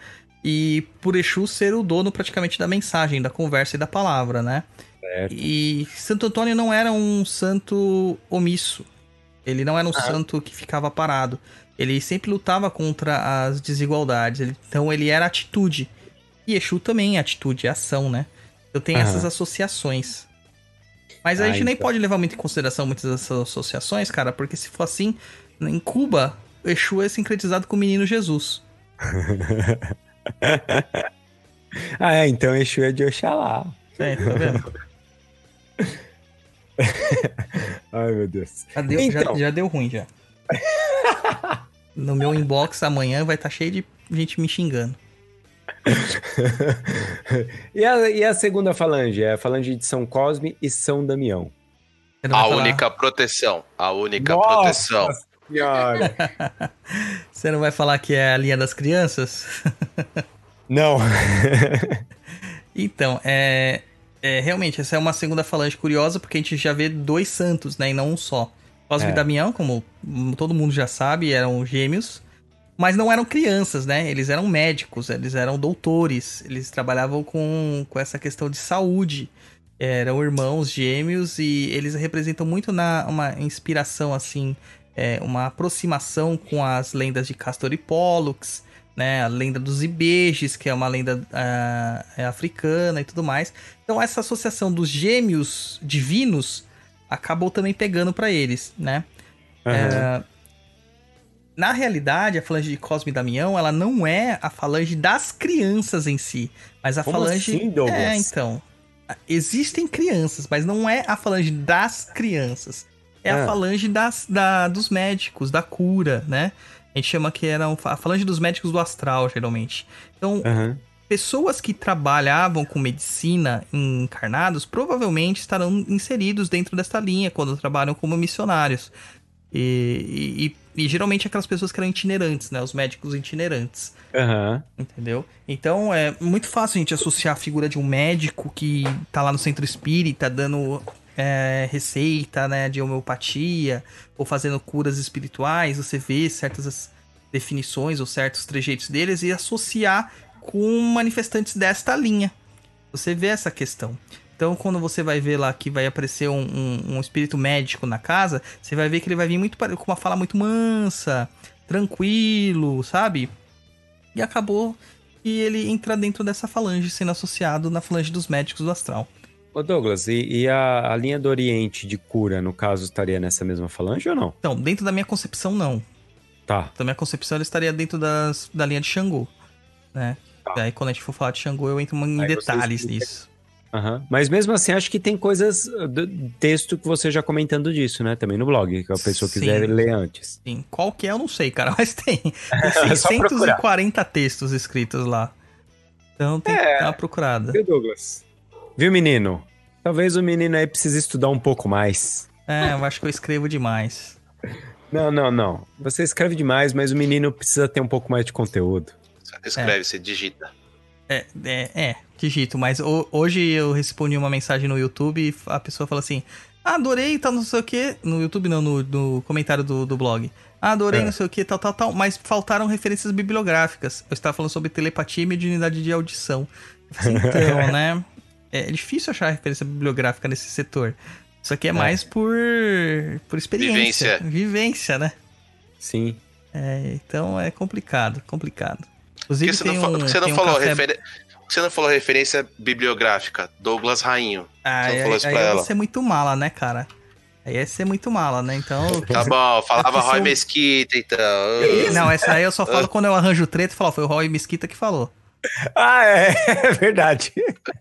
e por Exu ser o dono praticamente da mensagem, da conversa e da palavra, né? Certo. E Santo Antônio não era um santo omisso. Ele não era um ah. santo que ficava parado. Ele sempre lutava contra as desigualdades. Então ele era atitude. E Exu também é atitude, é ação, né? Então tem essas associações. Mas a ah, gente então. nem pode levar muito em consideração muitas dessas associações, cara, porque se for assim, em Cuba Exu é sincretizado com o menino Jesus. Ah, é, então Exu é de Oxalá. É, tá vendo? Ai, meu Deus. Já deu, Então. já, já deu ruim já. No meu inbox amanhã vai estar cheio de gente me xingando. e, a, e a segunda falange? É a falange de São Cosme e São Damião. A falar- única proteção. A única Nossa proteção. Senhora. Você não vai falar que é a linha das crianças? Não. Então, é, é, realmente, essa é uma segunda falange curiosa, porque a gente já vê dois santos, né? E não um só. Cosme É. e Damião, como todo mundo já sabe, eram gêmeos, mas não eram crianças, né? Eles eram médicos, eles eram doutores, eles trabalhavam com, com essa questão de saúde. Eram irmãos gêmeos e eles representam muito na, uma inspiração, assim, é, uma aproximação com as lendas de Castor e Pollux, né? A lenda dos Ibejes, que é uma lenda é africana e tudo mais. Então essa associação dos gêmeos divinos acabou também pegando pra eles, né? Aham. É, na realidade, a falange de Cosme e Damião, ela não é a falange das crianças em si, mas a Como falange assim, Douglas? é, então. Existem crianças, mas não é a falange das crianças. É a Ah. falange das, da, dos médicos, da cura, né? A gente chama que era a falange dos médicos do astral, geralmente. Então, Aham. pessoas que trabalhavam com medicina encarnados provavelmente estarão inseridos dentro desta linha quando trabalham como missionários. E, e- e geralmente aquelas pessoas que eram itinerantes, né? Os médicos itinerantes. Aham. Entendeu? Então é muito fácil a gente associar a figura de um médico que tá lá no centro espírita dando é, receita né, de homeopatia ou fazendo curas espirituais. Você vê certas definições ou certos trejeitos deles e associar com manifestantes desta linha. Você vê essa questão. Então, quando você vai ver lá que vai aparecer um, um- um espírito médico na casa, você vai ver que ele vai vir muito com uma fala muito mansa, tranquilo, sabe? E acabou que ele entra dentro dessa falange, sendo associado na falange dos médicos do astral. Ô Douglas, e, e a, a linha do Oriente de cura, no caso, estaria nessa mesma falange ou não? Então, dentro da minha concepção, não. Tá. Da minha concepção, ele estaria dentro das, da linha de Xangô, né? Tá. E aí, quando a gente for falar de Xangô, eu entro em Aí detalhes nisso. Aham. Mas mesmo assim, acho que tem coisas do texto que você já comentando disso, né? Também no blog, que a pessoa Sim. quiser ler antes. Sim, qual que é, eu não sei, cara, mas tem. Tem É procurar. 640 textos escritos lá. Então tem que dar uma procurada. Viu, Douglas? Viu, menino? Talvez o menino aí precise estudar um pouco mais. É, eu acho que eu escrevo demais. Não, não, não. Você escreve demais, mas o menino precisa ter um pouco mais de conteúdo. Escreve, você digita. É, é, é, digito, mas ho- hoje eu respondi uma mensagem no YouTube e a pessoa falou assim: ah, adorei, tal, não sei o que. No YouTube não, no, no comentário do, do blog. Ah, adorei, É. não sei o que, tal, tal, tal, mas faltaram referências bibliográficas. Eu estava falando sobre telepatia e mediunidade de audição. Falei, Então, né? É difícil achar referência bibliográfica nesse setor. Isso aqui é mais por, por experiência. Vivência. Vivência, né? Sim. É, então é complicado, complicado. Por Inclusive que você tem não, um, você não tem um falou café- você não falou referência bibliográfica? Douglas Rainho. Ah, Você não aí, falou isso aí pra ia ela? ser muito mala, né, cara? Aí ia ser muito mala, né? Então. Tá bom, falava É porque Roy são- Mesquita, então. Não, essa aí eu só falo quando eu arranjo treta e falo, foi o Roy Mesquita que falou. Ah, é, é verdade.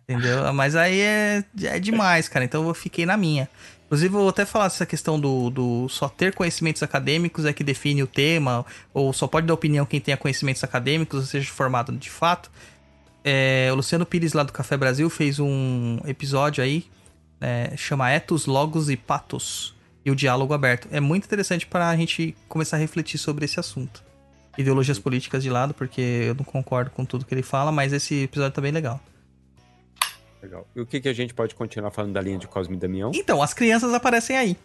Entendeu? Mas aí é, é demais, cara. Então eu fiquei na minha. Inclusive, eu vou até falar dessa questão do, do só ter conhecimentos acadêmicos é que define o tema, ou só pode dar opinião quem tenha conhecimentos acadêmicos, ou seja, formado de fato. É, o Luciano Pires, lá do Café Brasil, fez um episódio aí, é, chama Etos, Logos e Patos, e o Diálogo Aberto. É muito interessante para a gente começar a refletir sobre esse assunto. Ideologias políticas de lado, porque eu não concordo com tudo que ele fala, mas esse episódio tá bem legal. Legal. E o que, que a gente pode continuar falando da linha de Cosme e Damião? Então, as crianças aparecem aí.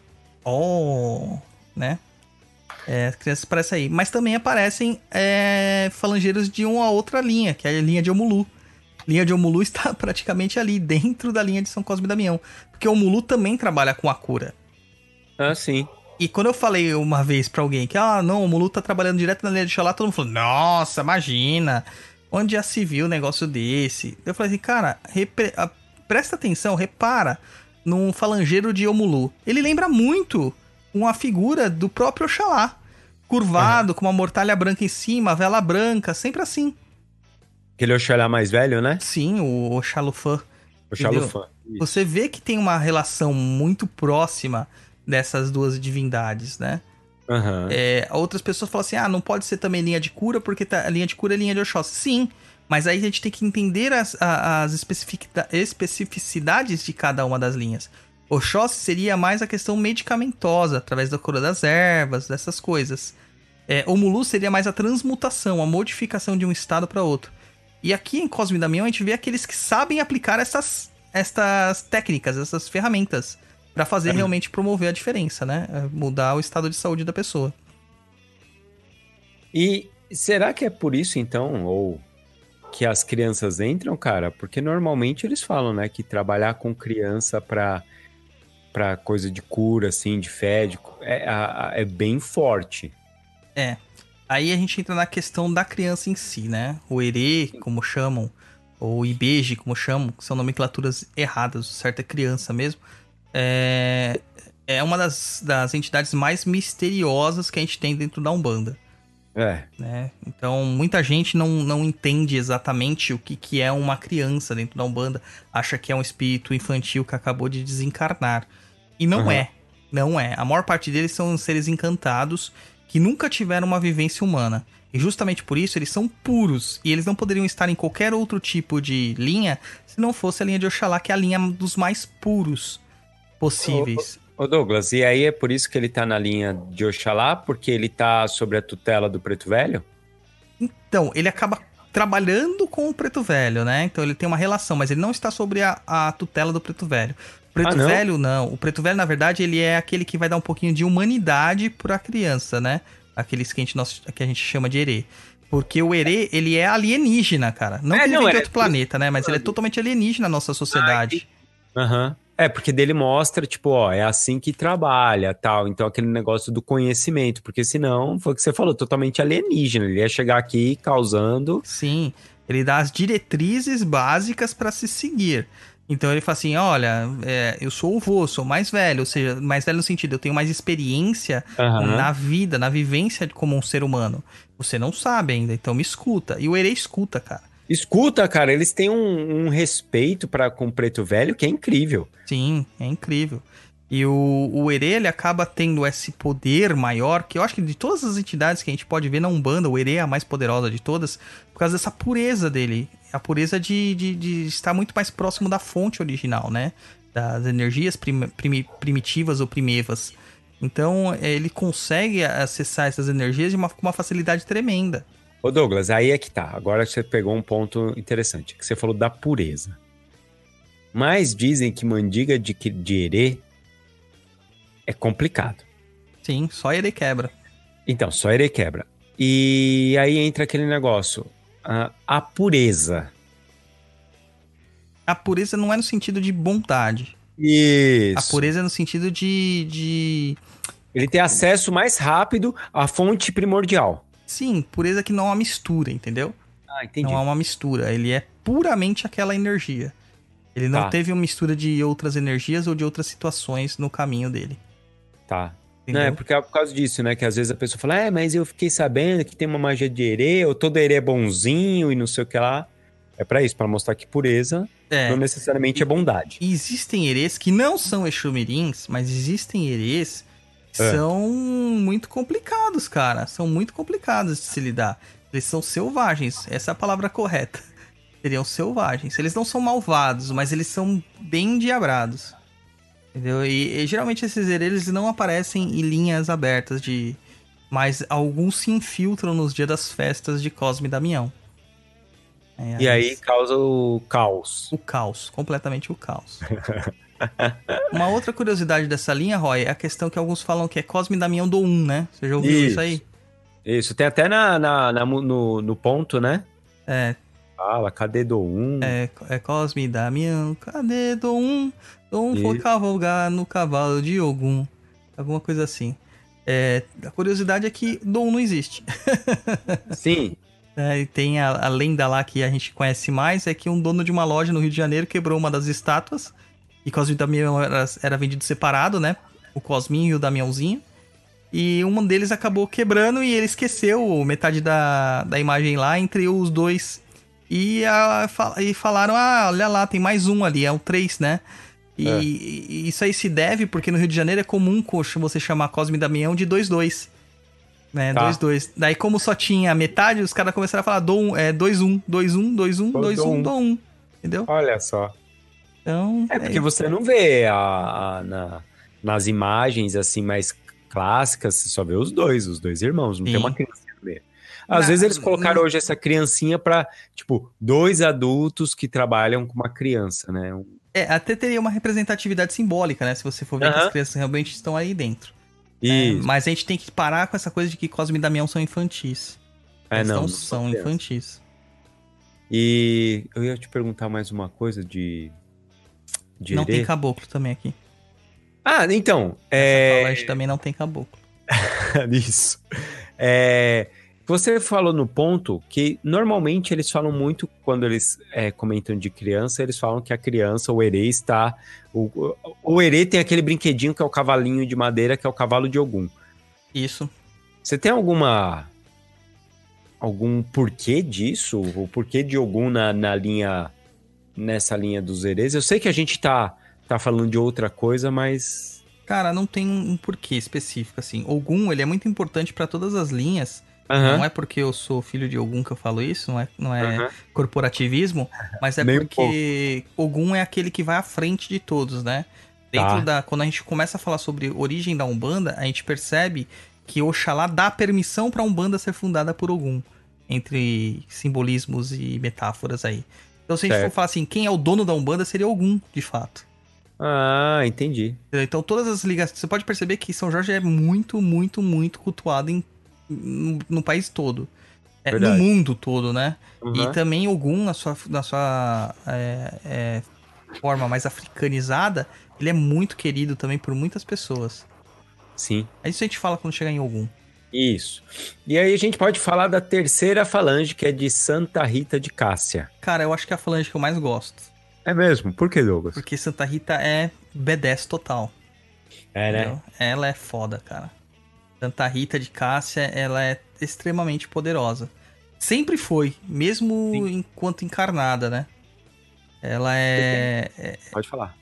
Oh, né? É, as crianças aparecem aí. Mas também aparecem é, falangeiros de uma outra linha, que é a linha de Omulu. Linha de Omulu está praticamente ali, dentro da linha de São Cosme e Damião. Porque Omulu também trabalha com a cura. Ah, sim. E quando eu falei uma vez pra alguém que, ah, não, o Mulu tá trabalhando direto na linha de Xalá, todo mundo falou, nossa, imagina, onde já se viu um negócio desse? Eu falei assim, cara, repre- presta atenção, repara num falangeiro de Omulu. Ele lembra muito uma figura do próprio Oxalá. curvado, com uma mortalha branca em cima, vela branca, sempre assim. Aquele Oxalá mais velho, né? Sim, o Oxalufã. Oxalufã. Você vê que tem uma relação muito próxima dessas duas divindades, né? Aham. É, outras pessoas falam assim: ah, não pode ser também linha de cura, porque tá, a linha de cura é linha de Oxóssi. Sim, mas aí a gente tem que entender as, as especificidades de cada uma das linhas. Oxóssi seria mais a questão medicamentosa, através da cura das ervas, dessas coisas. É, o Mulu seria mais a transmutação, a modificação de um estado para outro. E aqui em Cosme e Damião a gente vê aqueles que sabem aplicar essas, essas técnicas, essas ferramentas, para fazer realmente promover a diferença, né? É, Mudar o estado de saúde da pessoa. E será que é por isso, então, ou que as crianças entram, cara? Porque normalmente eles falam, né, que trabalhar com criança pra, pra coisa de cura, assim, de fé, de é, é bem forte. É. Aí a gente entra na questão da criança em si, né? O Herê, como chamam, ou Ibeji, como chamam, que são nomenclaturas erradas, o certo é criança mesmo. É, é uma das, das entidades mais misteriosas que a gente tem dentro da Umbanda. É, né? Então, muita gente não, não entende exatamente o que, que é uma criança dentro da Umbanda. Acha que é um espírito infantil que acabou de desencarnar. E não Aham. é. Não é. A maior parte deles são seres encantados que nunca tiveram uma vivência humana. E justamente por isso eles são puros. E eles não poderiam estar em qualquer outro tipo de linha se não fosse a linha de Oxalá, que é a linha dos mais puros possíveis. Ô Douglas, e aí é por isso que ele tá na linha de Oxalá, porque ele tá sobre a tutela do Preto Velho? Então, ele acaba trabalhando com o Preto Velho, né? Então ele tem uma relação, mas ele não está sobre a, a tutela do Preto Velho. O Preto Ah, não? Velho, não. O Preto Velho, na verdade, ele é aquele que vai dar um pouquinho de humanidade pra criança, né? Aqueles que a gente, nós- que a gente chama de Herê. Porque o Herê, ele é alienígena, cara. Não É, que ele não, vem de é- outro planeta, né? Mas ele é totalmente alienígena na nossa sociedade. Aham. É, porque dele mostra, tipo, ó, é assim que trabalha, tal. Então, aquele negócio do conhecimento. Porque senão, foi o que você falou, totalmente alienígena. Ele ia chegar aqui causando. Sim, ele dá as diretrizes básicas pra se seguir. Então ele fala assim: olha, é, eu sou o vô, sou mais velho, ou seja, mais velho no sentido, eu tenho mais experiência Aham. na vida, na vivência como um ser humano. Você não sabe ainda, então me escuta. E o Herê escuta, cara. Escuta, cara, eles têm um, um respeito para com o Preto Velho que é incrível. Sim, é incrível. E o, o ele acaba tendo esse poder maior, que eu acho que de todas as entidades que a gente pode ver na Umbanda, o Herê é a mais poderosa de todas, por causa dessa pureza dele. A pureza de, de, de estar muito mais próximo da fonte original, né? Das energias prim- primi- primitivas ou primevas. Então, eh, ele consegue acessar essas energias de uma, com uma facilidade tremenda. Ô Douglas, aí é que tá. Agora você pegou um ponto interessante, que você falou da pureza. Mas dizem que mandiga de, que- de herê é complicado. Sim, só Herê quebra. Então, só herê quebra. E aí entra aquele negócio, a, a pureza. A pureza não é no sentido de bondade. Isso. A pureza é no sentido de- de Ele tem acesso mais rápido à fonte primordial. Sim, pureza que não há mistura, entendeu? Ah, entendi. Não há uma mistura. Ele é puramente aquela energia. Ele não Tá. teve uma mistura de outras energias ou de outras situações no caminho dele. Tá. Entendeu? Não, é porque é por causa disso, né? Que às vezes a pessoa fala, é, mas eu fiquei sabendo que tem uma magia de herê, ou todo herê é bonzinho e não sei o que lá. É pra isso, pra mostrar que pureza É. não necessariamente é bondade. E Existem herês que não são Exumirins, mas existem herês É. são muito complicados, cara. São muito complicados de se lidar. Eles são selvagens. Essa é a palavra correta. Seriam selvagens. Eles não são malvados, mas eles são bem endiabrados. Entendeu? E, e geralmente esses eles não aparecem em linhas abertas de. Mas alguns se infiltram nos dias das festas de Cosme e Damião. É, E aí causa o caos. o caos, completamente o caos. Uma outra curiosidade dessa linha, Roy, é a questão que alguns falam que é Cosme e Damião do 1, né? Você já ouviu isso, Isso. aí? Isso, tem até na, na- na no, no ponto, né? É, Fala, cadê do 1? é, é Cosme e Damião, cadê do 1? Do 1 foi cavalgar no cavalo de Ogum. Alguma coisa assim. É, a curiosidade é que Dom não existe. Sim. É, e tem a, a lenda lá que a gente conhece mais, é que um dono de uma loja no Rio de Janeiro quebrou uma das estátuas. E Cosme e Damião era, era vendido separado, né? O Cosminho e o Damiãozinho. E um deles acabou quebrando e ele esqueceu metade da, da imagem lá entre os dois. E, a, e falaram: ah, olha lá, tem mais um ali, é o 3, né? E, É. e isso aí se deve porque no Rio de Janeiro é comum você chamar Cosme e Damião de 2-2. Né, Tá. 2-2. Daí, como só tinha metade, os caras começaram a falar dou um, é 2-1, 2-1, 2-1, Dou 2-1, um. dou 1. Entendeu? Olha só. Então. É porque você não vê a, a- na- nas imagens assim mais clássicas, você só vê os dois, os dois irmãos, não Sim. tem uma criancinha no meio. Às Não, vezes eles colocaram não- hoje essa criancinha pra, tipo, dois adultos que trabalham com uma criança, né? Um- É, até teria uma representatividade simbólica, né? Se você for ver que Aham. as crianças realmente estão aí dentro. É, mas a gente tem que parar com essa coisa de que Cosme e Damião são infantis. É, Eles não, não, são infantis. E eu ia te perguntar mais uma coisa de. De Não tem caboclo também aqui. Ah, então. Essa É... falange também não tem caboclo. Isso. É, você falou no ponto que normalmente eles falam muito, quando eles é, comentam de criança, eles falam que a criança, o herê, está. O, o, o herê tem aquele brinquedinho que é o cavalinho de madeira, que é o cavalo de Ogum. Isso. Você tem alguma. algum porquê disso? O porquê de Ogum na, na linha. Nessa linha dos herês? Eu sei que a gente tá, tá falando de outra coisa, mas. Cara, não tem um porquê específico, assim. Ogum, ele é muito importante pra todas as linhas. Aham. Não é porque eu sou filho de Ogum que eu falo isso, não é, não é Aham. corporativismo, mas é Nem um porque Ogum é aquele que vai à frente de todos, né? Dentro Tá. da. Quando a gente começa a falar sobre origem da Umbanda, a gente percebe que Oxalá dá permissão pra Umbanda ser fundada por Ogum. Entre simbolismos e metáforas aí. Então, se a gente Certo. for falar assim, quem é o dono da Umbanda seria Ogum, de fato. Ah, entendi. Então, todas as ligações. Você pode perceber que São Jorge é muito, muito, muito cultuado em, no, no país todo. É, no mundo todo, né? Uhum. E também Ogum, na sua, na sua é, é, forma mais africanizada, ele é muito querido também por muitas pessoas. Sim. É isso que a gente fala quando chegar em Ogum. Isso. E aí a gente pode falar da terceira falange, que é de Santa Rita de Cássia. Cara, eu acho que é a falange que eu mais gosto. É mesmo? Por que, Douglas? Porque Santa Rita é B10 total. É, entendeu? Ela é foda, cara. Santa Rita de Cássia, ela é extremamente poderosa. Sempre foi, mesmo Sim. enquanto encarnada, né? Ela é, é, Pode falar.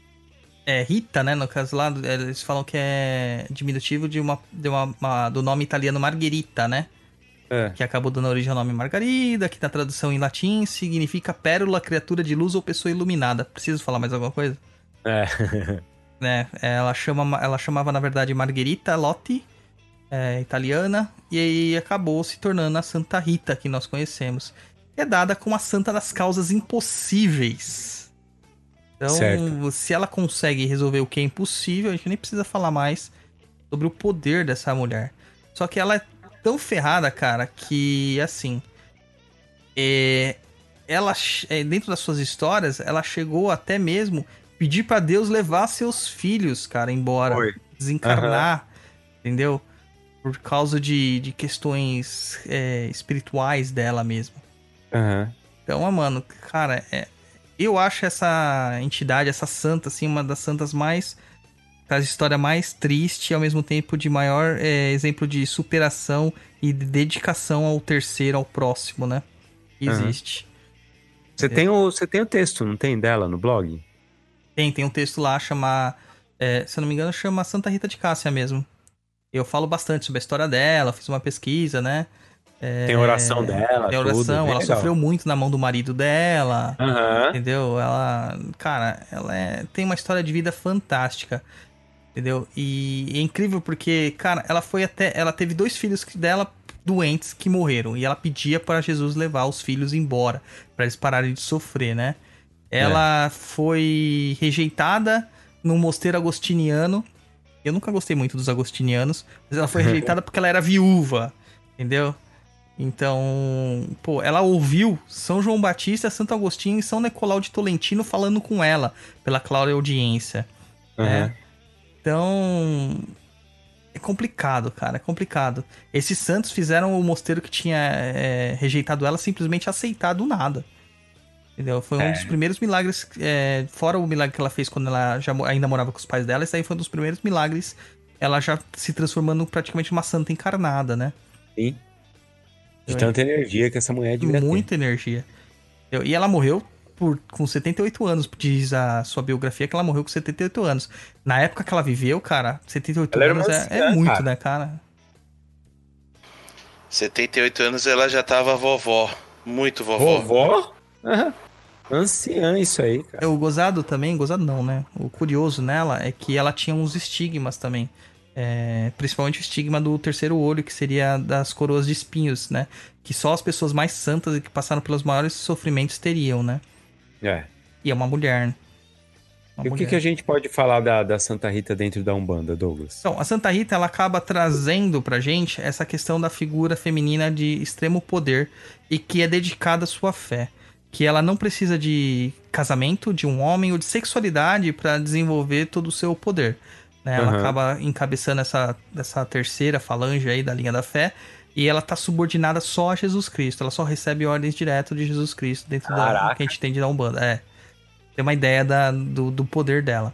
É Rita, né? No caso lá, eles falam que é diminutivo de uma, de uma, uma- do nome italiano Margherita, né? É. Que acabou dando origem ao nome Margarida, que na tradução em latim significa pérola, criatura de luz ou pessoa iluminada. Preciso falar mais alguma coisa? É. né? Ela, chama, ela chamava, na verdade, Margherita Lotti, é, italiana, e aí acabou se tornando a Santa Rita que nós conhecemos. É dada como a santa das causas impossíveis. Então, Certo. se ela consegue resolver o que é impossível, a gente nem precisa falar mais sobre o poder dessa mulher. Só que ela é tão ferrada, cara, que assim. é, ela, é, dentro das suas histórias, ela chegou até mesmo pedir pra Deus levar seus filhos, cara, embora. Foi. Desencarnar, entendeu? Por causa de, de questões é, espirituais dela mesmo. Aham. Então, mano, cara, é, eu acho essa entidade, essa santa, assim, uma das santas mais. A história mais triste e ao mesmo tempo de maior é, exemplo de superação e de dedicação ao terceiro, ao próximo, né? Existe. Você, tem o, você tem o texto, não tem, dela no blog? Tem, tem um texto lá, chama. é, se eu não me engano, chama Santa Rita de Cássia mesmo. Eu falo bastante sobre a história dela, fiz uma pesquisa, né? É, Tem oração dela, Tem tudo, oração, bem ela legal. sofreu muito na mão do marido dela. Aham. Entendeu? Ela, cara, ela é- tem uma história de vida fantástica. Entendeu? E é incrível porque, cara, ela foi até. Ela teve dois filhos dela doentes que morreram. E ela pedia para Jesus levar os filhos embora. para eles pararem de sofrer, né? Ela foi rejeitada num mosteiro agostiniano. Eu nunca gostei muito dos agostinianos, mas ela foi rejeitada porque ela era viúva. Entendeu? Então, pô, ela ouviu São João Batista, Santo Agostinho e São Nicolau de Tolentino falando com ela pela clara audiência. Aham. né? Então, é complicado, cara, é complicado. Esses santos fizeram o mosteiro que tinha é, rejeitado ela simplesmente aceitar do nada. Entendeu? Foi um É. dos primeiros milagres, é, fora o milagre que ela fez quando ela já ainda morava com os pais dela, esse aí foi um dos primeiros milagres ela já se transformando praticamente uma santa encarnada, né? Sim. De tanta energia que essa mulher devia ter. Muita energia. Eu- E ela morreu por, com 78 anos, diz a sua biografia que ela morreu com 78 anos. Na época que ela viveu, cara, 78 Ela era anos é, é muito, cara. né, cara? 78 anos ela já tava vovó. Muito vovó. Vovó? Aham. Anciã isso aí, cara. É, O gozado também, gozado não, né? O curioso nela é que ela tinha uns estigmas também. É, principalmente o estigma do terceiro olho, que seria das coroas de espinhos, né? Que só as pessoas mais santas e que passaram pelos maiores sofrimentos teriam, né? É. E é uma mulher, né? Uma E o que, mulher. que a gente pode falar da, da Santa Rita dentro da Umbanda, Douglas? Então, a Santa Rita ela acaba trazendo pra gente essa questão da figura feminina de extremo poder e que é dedicada à sua fé. Que ela não precisa de casamento, de um homem ou de sexualidade pra desenvolver todo o seu poder. Né? Ela Aham. acaba encabeçando essa, essa terceira falange aí da linha da fé e ela tá subordinada só a Jesus Cristo. Ela só recebe ordens direto de Jesus Cristo dentro da Caraca. que a gente tem de da Umbanda. É. Tem uma ideia da, do, do poder dela.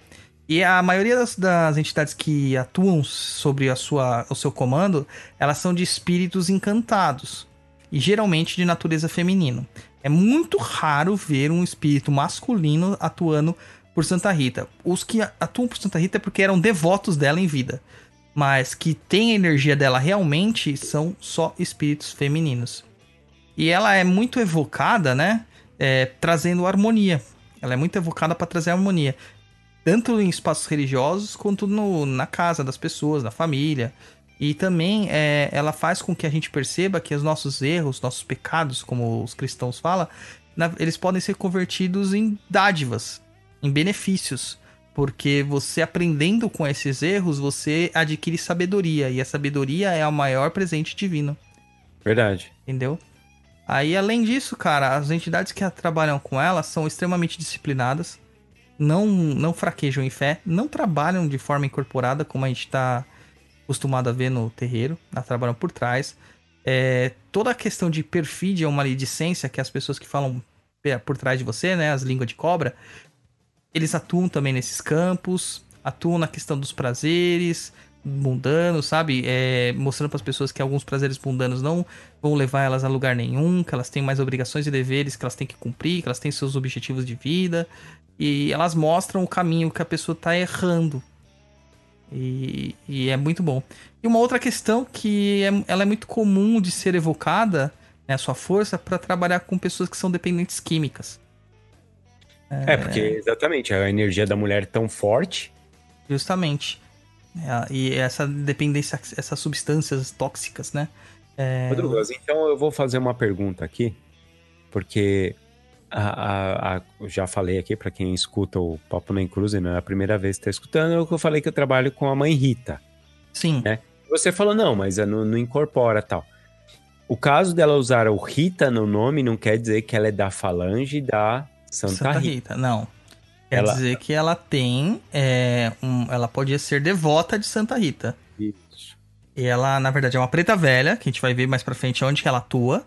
E a maioria das, das entidades que atuam sobre a sua, o seu comando, elas são de espíritos encantados. E geralmente de natureza feminino. É muito raro ver um espírito masculino atuando por Santa Rita. Os que atuam por Santa Rita é porque eram devotos dela em vida. Mas que tem a energia dela realmente são só espíritos femininos. E ela é muito evocada, né? é, trazendo harmonia. Ela é muito evocada para trazer harmonia. Tanto em espaços religiosos quanto no- na casa das pessoas, na família. E também é, ela faz com que a gente perceba que os nossos erros, nossos pecados, como os cristãos falam, na- eles podem ser convertidos em dádivas, em benefícios. Porque você aprendendo com esses erros, você adquire sabedoria. E a sabedoria é o maior presente divino. Verdade. Entendeu? Aí, além disso, cara, as entidades que trabalham com ela são extremamente disciplinadas, não, não fraquejam em fé, não trabalham de forma incorporada, como a gente tá acostumado a ver no terreiro, elas trabalham por trás. É, toda a questão de perfídia, uma maledicência, que as pessoas que falam pe- por trás de você, né, as línguas de cobra, eles atuam também nesses campos, atuam na questão dos prazeres mundanos, sabe? É, mostrando para as pessoas que alguns prazeres mundanos não vão levar elas a lugar nenhum, que elas têm mais obrigações e deveres que elas têm que cumprir, que elas têm seus objetivos de vida. E elas mostram o caminho que a pessoa tá errando. E, e é muito bom. E uma outra questão que é, ela é muito comum de ser evocada, né, a sua força, para trabalhar com pessoas que são dependentes químicas. É, porque exatamente, a energia da mulher é tão forte. Justamente. É, e essa dependência, essas substâncias tóxicas, né? É, Douglas, então eu vou fazer uma pergunta aqui, porque a, a- a- eu já falei aqui para quem escuta o Papo na Cruze, não é a primeira vez que está escutando, eu falei que eu trabalho com a mãe Rita. sim, É. Você falou, não, mas é, não, não incorpora tal. O caso dela usar o Rita no nome não quer dizer que ela é da falange da Santa, Santa Rita. Rita. Não. Quer Ela- dizer que ela tem. é, um- ela podia ser devota de Santa Rita. Isso. E ela, na verdade, é uma preta velha, que a gente vai ver mais pra frente onde que ela atua.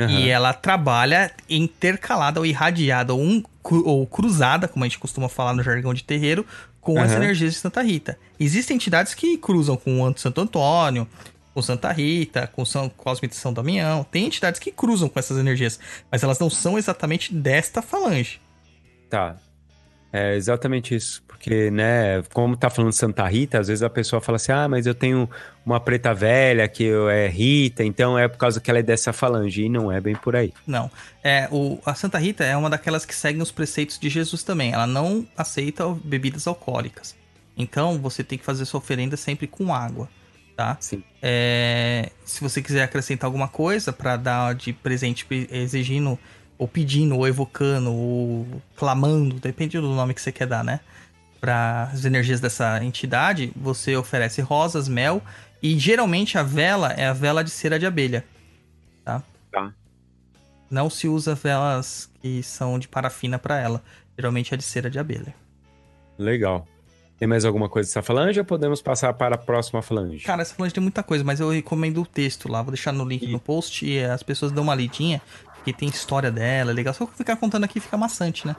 Aham. E ela trabalha intercalada ou irradiada, ou, um, ou cruzada, como a gente costuma falar no jargão de terreiro, com as Aham. energias de Santa Rita. Existem entidades que cruzam com o Santo Antônio, com Santa Rita, com São Cosme de São Damião. Tem entidades que cruzam com essas energias, mas elas não são exatamente desta falange. Tá. É exatamente isso. Porque, né, como tá falando Santa Rita, às vezes a pessoa fala assim: ah, mas eu tenho uma preta velha que é Rita, então é por causa que ela é dessa falange. E não é bem por aí. Não. É, o, a Santa Rita é uma daquelas que seguem os preceitos de Jesus também. Ela não aceita bebidas alcoólicas. Então você tem que fazer sua oferenda sempre com água, tá? Sim. É, se você quiser acrescentar alguma coisa pra dar de presente exigindo, ou pedindo, ou evocando, ou clamando, depende do nome que você quer dar, né? Para as energias dessa entidade, você oferece rosas, mel e geralmente a vela é a vela de cera de abelha, tá? Tá. Não se usa velas que são de parafina para ela. Geralmente é de cera de abelha. Legal. Tem mais alguma coisa dessa falange ou podemos passar para a próxima falange? Cara, essa falange tem muita coisa, mas eu recomendo o texto lá. Vou deixar no link no post e as pessoas dão uma lidinha, porque tem história dela, é legal. Só que ficar contando aqui fica maçante, né?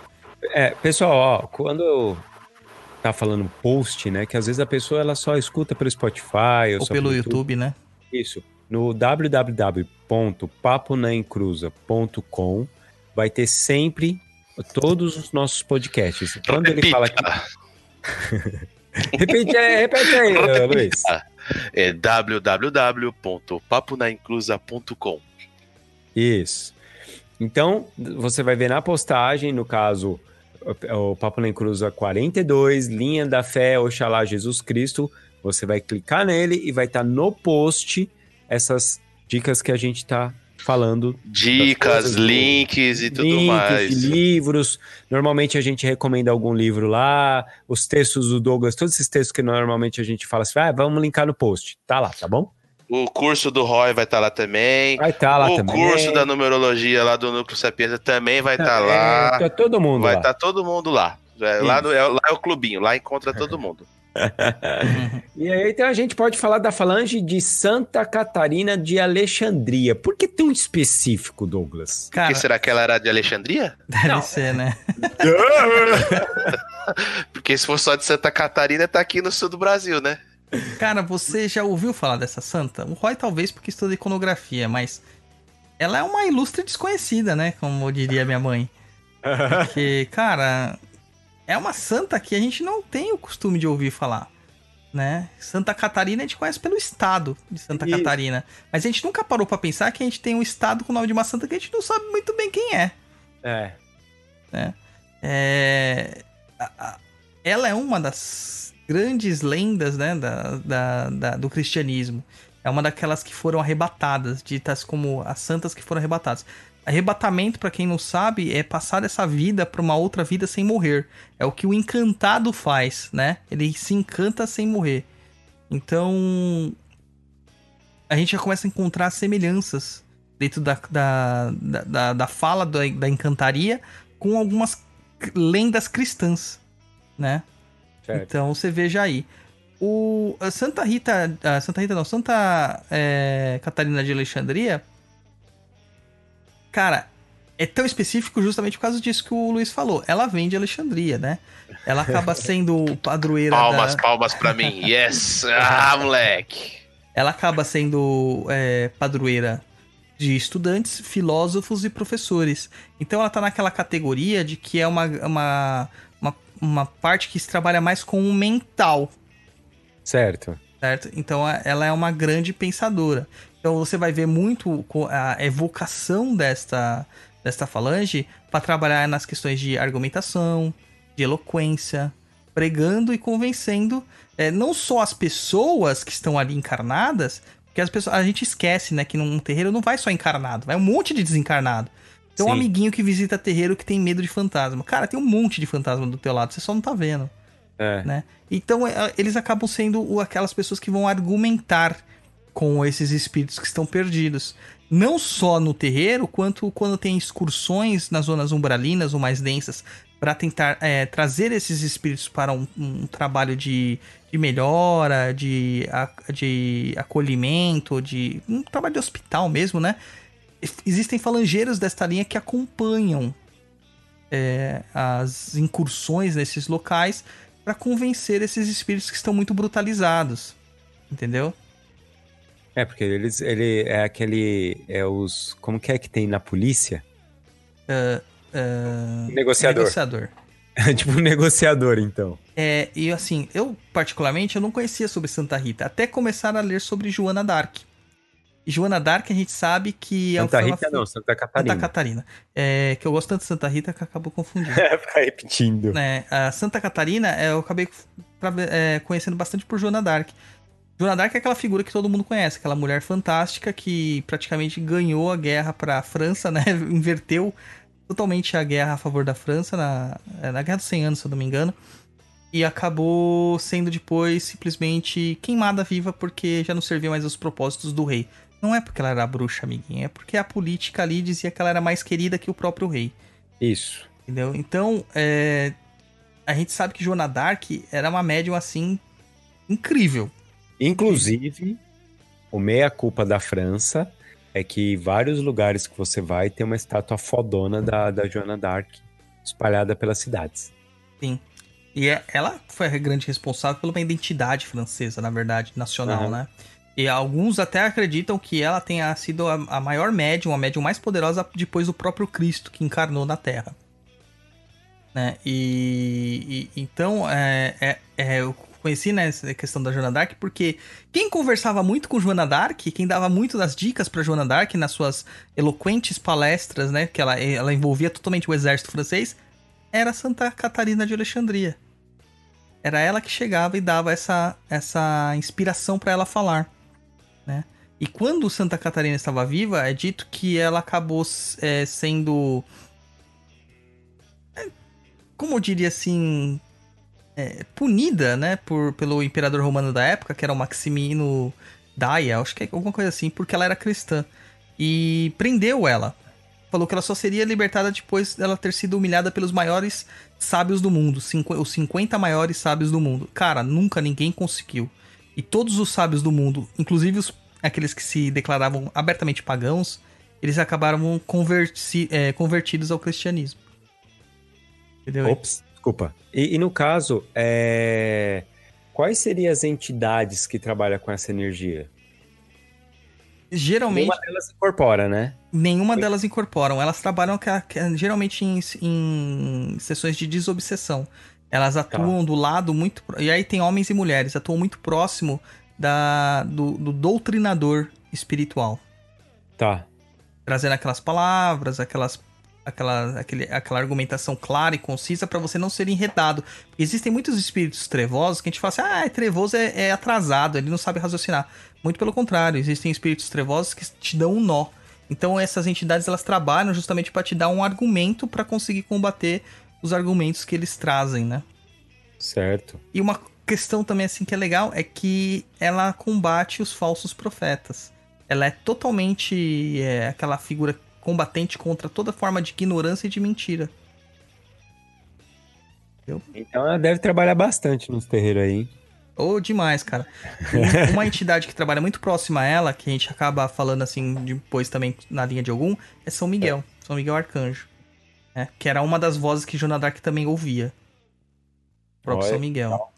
É, pessoal, ó, quando eu. tá falando post, né? Que às vezes a pessoa ela só escuta pelo Spotify ou, Ou só pelo YouTube, né? Isso. No www.paponaencruza.com vai ter sempre todos os nossos podcasts. Quando ele fala que. Repete, é, repete aí, Luiz. É www.paponaencruza.com. Isso. Então, você vai ver na postagem, no caso, o Papo na Encruza 42, Linha da Fé, Oxalá Jesus Cristo. Você vai clicar nele e vai estar no post essas dicas que a gente está falando. Dicas, links e tudo links mais. livros. Normalmente a gente recomenda algum livro lá, os textos do Douglas, todos esses textos que normalmente a gente fala assim, ah, vamos linkar no post. Tá lá, tá bom? O curso do Roy vai estar lá também. Vai estar lá o também. curso da numerologia lá do Núcleo Sapiência também vai estar lá. É, tá todo mundo vai lá. estar todo mundo lá. É, lá, no- é, lá é o clubinho, lá encontra todo mundo. E aí, então, a gente pode falar da falange de Santa Catarina de Alexandria. Por que tão específico, Douglas? Cara, Que será que ela era de Alexandria? deve Não. ser, né? Porque se for só de Santa Catarina, tá aqui no sul do Brasil, né? Cara, você já ouviu falar dessa santa? O Roy talvez porque estuda iconografia, mas ela é uma ilustre desconhecida, né? Como diria minha mãe. Porque, cara, é uma santa que a gente não tem o costume de ouvir falar, né? Santa Catarina a gente conhece pelo estado de Santa Isso. Catarina, mas a gente nunca parou pra pensar que a gente tem um estado com o nome de uma santa que a gente não sabe muito bem quem é. É. É, a- a- ela é uma das grandes lendas né, da, da- da- do cristianismo. É uma daquelas que foram arrebatadas, ditas como as santas que foram arrebatadas. Arrebatamento, pra quem não sabe, é passar dessa vida pra uma outra vida sem morrer. É o que o encantado faz, né? Ele se encanta sem morrer. Então, a gente já começa a encontrar semelhanças dentro da, da, da, da- fala da, da encantaria com algumas lendas cristãs, né? Certo. Então você veja aí. O a Santa Rita, a Santa Rita não, Santa é, Catarina de Alexandria, cara, é tão específico justamente por causa disso que o Luiz falou. Ela vem de Alexandria, né? Ela acaba sendo padroeira Palmas, da... palmas pra mim. Yes! Ah, moleque! ela acaba sendo é, padroeira de estudantes, filósofos e professores. Então ela tá naquela categoria de que é uma, uma, uma, uma parte que se trabalha mais com o mental, Certo. certo? Então ela é uma grande pensadora. Então você vai ver muito a evocação desta, desta falange para trabalhar nas questões de argumentação, de eloquência, pregando e convencendo é, não só as pessoas que estão ali encarnadas, porque as pessoas, a gente esquece, né, que num terreiro não vai só encarnado, vai um monte de desencarnado. Tem um Sim. amiguinho que visita terreiro que tem medo de fantasma. Cara, tem um monte de fantasma do teu lado, você só não tá vendo É. né? Então é, eles acabam sendo aquelas pessoas que vão argumentar com esses espíritos que estão perdidos. Não só no terreiro, quanto quando tem excursões nas zonas umbralinas ou mais densas, para tentar é, trazer esses espíritos para um, um trabalho de, de melhora, de, de acolhimento, de um trabalho de hospital mesmo, né? Existem falangeiros desta linha que acompanham é, as incursões nesses locais para convencer esses espíritos que estão muito brutalizados. Entendeu? É, porque eles, ele é aquele, é os, como que é que tem na polícia? Ah, Negociador. Negociador. tipo um negociador, então. É, e assim, eu particularmente eu não conhecia sobre Santa Rita, até começar a ler sobre Joana d'Arc. Joana d'Arc a gente sabe que Santa é uma Rita fi- não, Santa Catarina. Santa Catarina. É, que eu gosto tanto de Santa Rita que acabou confundindo. Ficar repetindo. né, a Santa Catarina, é, eu acabei é, conhecendo bastante por Joana d'Arc. Joana d'Arc é aquela figura que todo mundo conhece, aquela mulher fantástica que praticamente ganhou a guerra para a França, né? Inverteu totalmente a guerra a favor da França na, é, na Guerra dos 100 Anos, se eu não me engano. E acabou sendo depois simplesmente queimada viva porque já não servia mais aos propósitos do rei. Não é porque ela era bruxa, amiguinha, é porque a política ali dizia que ela era mais querida que o próprio rei. Isso. Entendeu? Então, é, a gente sabe que Joana Dark era uma médium assim incrível. Inclusive, o meia-culpa da França é que vários lugares que você vai tem uma estátua fodona da, da Joana d'Arc espalhada pelas cidades. E é- ela foi a grande responsável pela identidade francesa, na verdade, nacional, Aham. né? E alguns até acreditam que ela tenha sido a, a maior médium, a médium mais poderosa depois do próprio Cristo que encarnou na Terra. Né? E, e- então é, é- é, conheci né, essa questão da Joana Dark porque quem conversava muito com Joana Dark, quem dava muito das dicas para Joana Dark nas suas eloquentes palestras, né, que ela, ela envolvia totalmente o exército francês, era Santa Catarina de Alexandria. Era ela que chegava e dava essa, essa inspiração para ela falar, né? E quando Santa Catarina estava viva, é dito que ela acabou é, sendo, é, como eu diria assim, é, punida, né, por, pelo imperador romano da época, que era o Maximino Daia, acho que é alguma coisa assim, porque ela era cristã. E prendeu ela. Falou que ela só seria libertada depois dela ter sido humilhada pelos maiores sábios do mundo, os 50 maiores sábios do mundo. Cara, nunca ninguém conseguiu. E todos os sábios do mundo, inclusive os, aqueles que se declaravam abertamente pagãos, eles acabaram converti- é, convertidos ao cristianismo. Entendeu? Ops, desculpa. E, e no caso, é, quais seriam as entidades que trabalham com essa energia? Geralmente, Nenhuma delas incorpora, né? Nenhuma delas incorporam. Elas trabalham geralmente em, em sessões de desobsessão. Elas atuam do lado muito. E aí tem homens e mulheres, atuam muito próximo da, do, do doutrinador espiritual. Tá. Trazendo aquelas palavras, aquelas. Aquela, aquele, aquela argumentação clara e concisa para você não ser enredado. Existem muitos espíritos trevosos que a gente fala assim: ah, é trevoso é, é atrasado, ele não sabe raciocinar. Muito pelo contrário, existem espíritos trevosos que te dão um nó. Então essas entidades elas trabalham justamente para te dar um argumento para conseguir combater os argumentos que eles trazem, né? Certo. E uma questão também assim que é legal é que ela combate os falsos profetas. Ela é totalmente é, aquela figura combatente contra toda forma de ignorância e de mentira. Então ela deve trabalhar bastante nos terreiros aí. hein? Ou demais, cara. Um- Uma entidade que trabalha muito próxima a ela, que a gente acaba falando assim depois também na linha de algum, é São Miguel. São Miguel Arcanjo. né? Que era uma das vozes que Joana Dark também ouvia. O próprio Olha, São Miguel.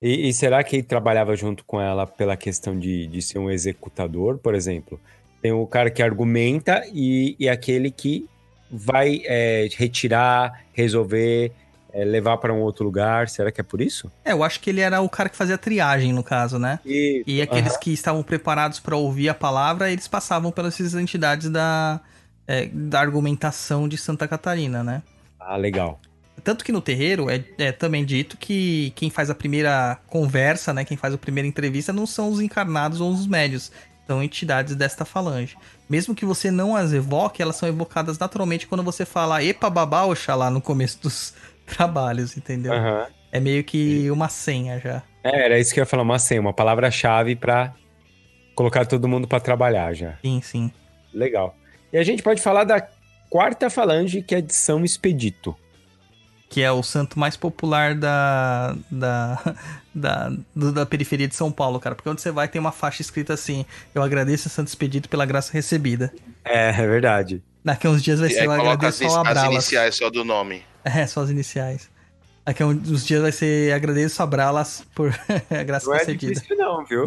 E, e será que ele trabalhava junto com ela pela questão de, de ser um executador, por exemplo? Tem o cara que argumenta e, e aquele que vai é, retirar, resolver, é, levar para um outro lugar. Será que é por isso? É, eu acho que ele era o cara que fazia a triagem, no caso, né? E, E aqueles que estavam preparados para ouvir a palavra, eles passavam pelas entidades da, é, da argumentação de Santa Catarina, né? Ah, legal. Tanto que no terreiro é, é também dito que quem faz a primeira conversa, né? Quem faz a primeira entrevista não são os encarnados ou os médios. São entidades desta falange. Mesmo que você não as evoque, elas são evocadas naturalmente quando você fala Epa Babá Oxalá no começo dos trabalhos, entendeu? Aham. É meio que uma senha já. É, era isso que eu ia falar, uma senha, uma palavra-chave para colocar todo mundo para trabalhar já. Sim, sim. Legal. E a gente pode falar da quarta falange, que é de São Expedito. Que é o santo mais popular da, da, da, do- da periferia de São Paulo, cara. Porque onde você vai tem uma faixa escrita assim: Eu agradeço a Santo Expedito pela graça recebida. É, é verdade. Daqui a uns dias vai E ser aí Eu as, agradeço ao as Abralas. iniciais só do nome. É, só as iniciais. Daqui a uns dias vai ser Agradeço a Bralas por a graça Não é concedida. difícil não, viu?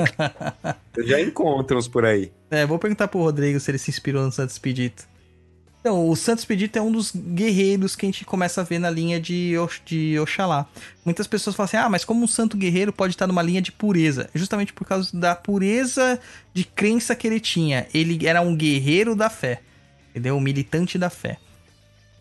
Eu já encontro uns por aí. É, vou perguntar pro Rodrigo se ele se inspirou no Santo Expedito. Então, o Santo Expedito é um dos guerreiros que a gente começa a ver na linha de, Ox- de Oxalá. Muitas pessoas falam assim, ah, mas como um santo guerreiro pode estar numa linha de pureza? É Justamente por causa da pureza de crença que ele tinha. Ele era um guerreiro da fé, entendeu? Um militante da fé.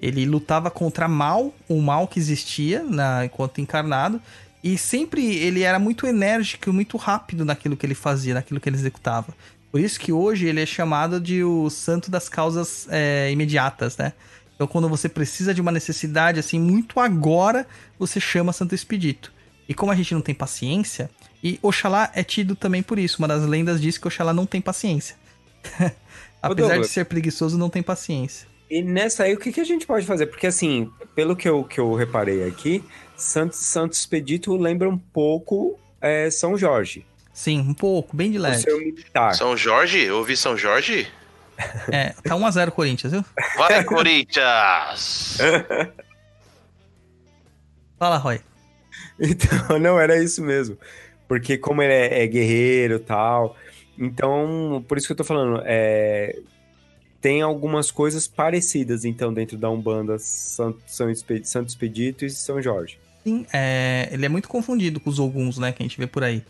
Ele lutava contra mal, o mal que existia na, enquanto encarnado, e sempre ele era muito enérgico, muito rápido naquilo que ele fazia, naquilo que ele executava. Por isso que hoje ele é chamado de o santo das causas é, imediatas, né? Então quando você precisa de uma necessidade assim muito agora, você chama Santo Expedito. E como a gente não tem paciência, e Oxalá é tido também por isso. Uma das lendas diz que Oxalá não tem paciência. Apesar de ser preguiçoso, não tem paciência. E nessa aí, o que, que a gente pode fazer? Porque, assim, pelo que eu, que eu reparei aqui, Santo, Santo Expedito lembra um pouco é, São Jorge, Sim, um pouco, bem de leve. militar. São Jorge? Eu ouvi São Jorge? É, tá 1x0 Corinthians, viu? Vai, Corinthians! Fala, Roy. Então, não, era isso mesmo. Porque como ele é, é guerreiro e tal, então, por isso que eu tô falando, é, tem algumas coisas parecidas, então, dentro da Umbanda São, São Expedito, Santo Expedito e São Jorge. Sim, é, ele é muito confundido com os Oguns, né, que a gente vê por aí.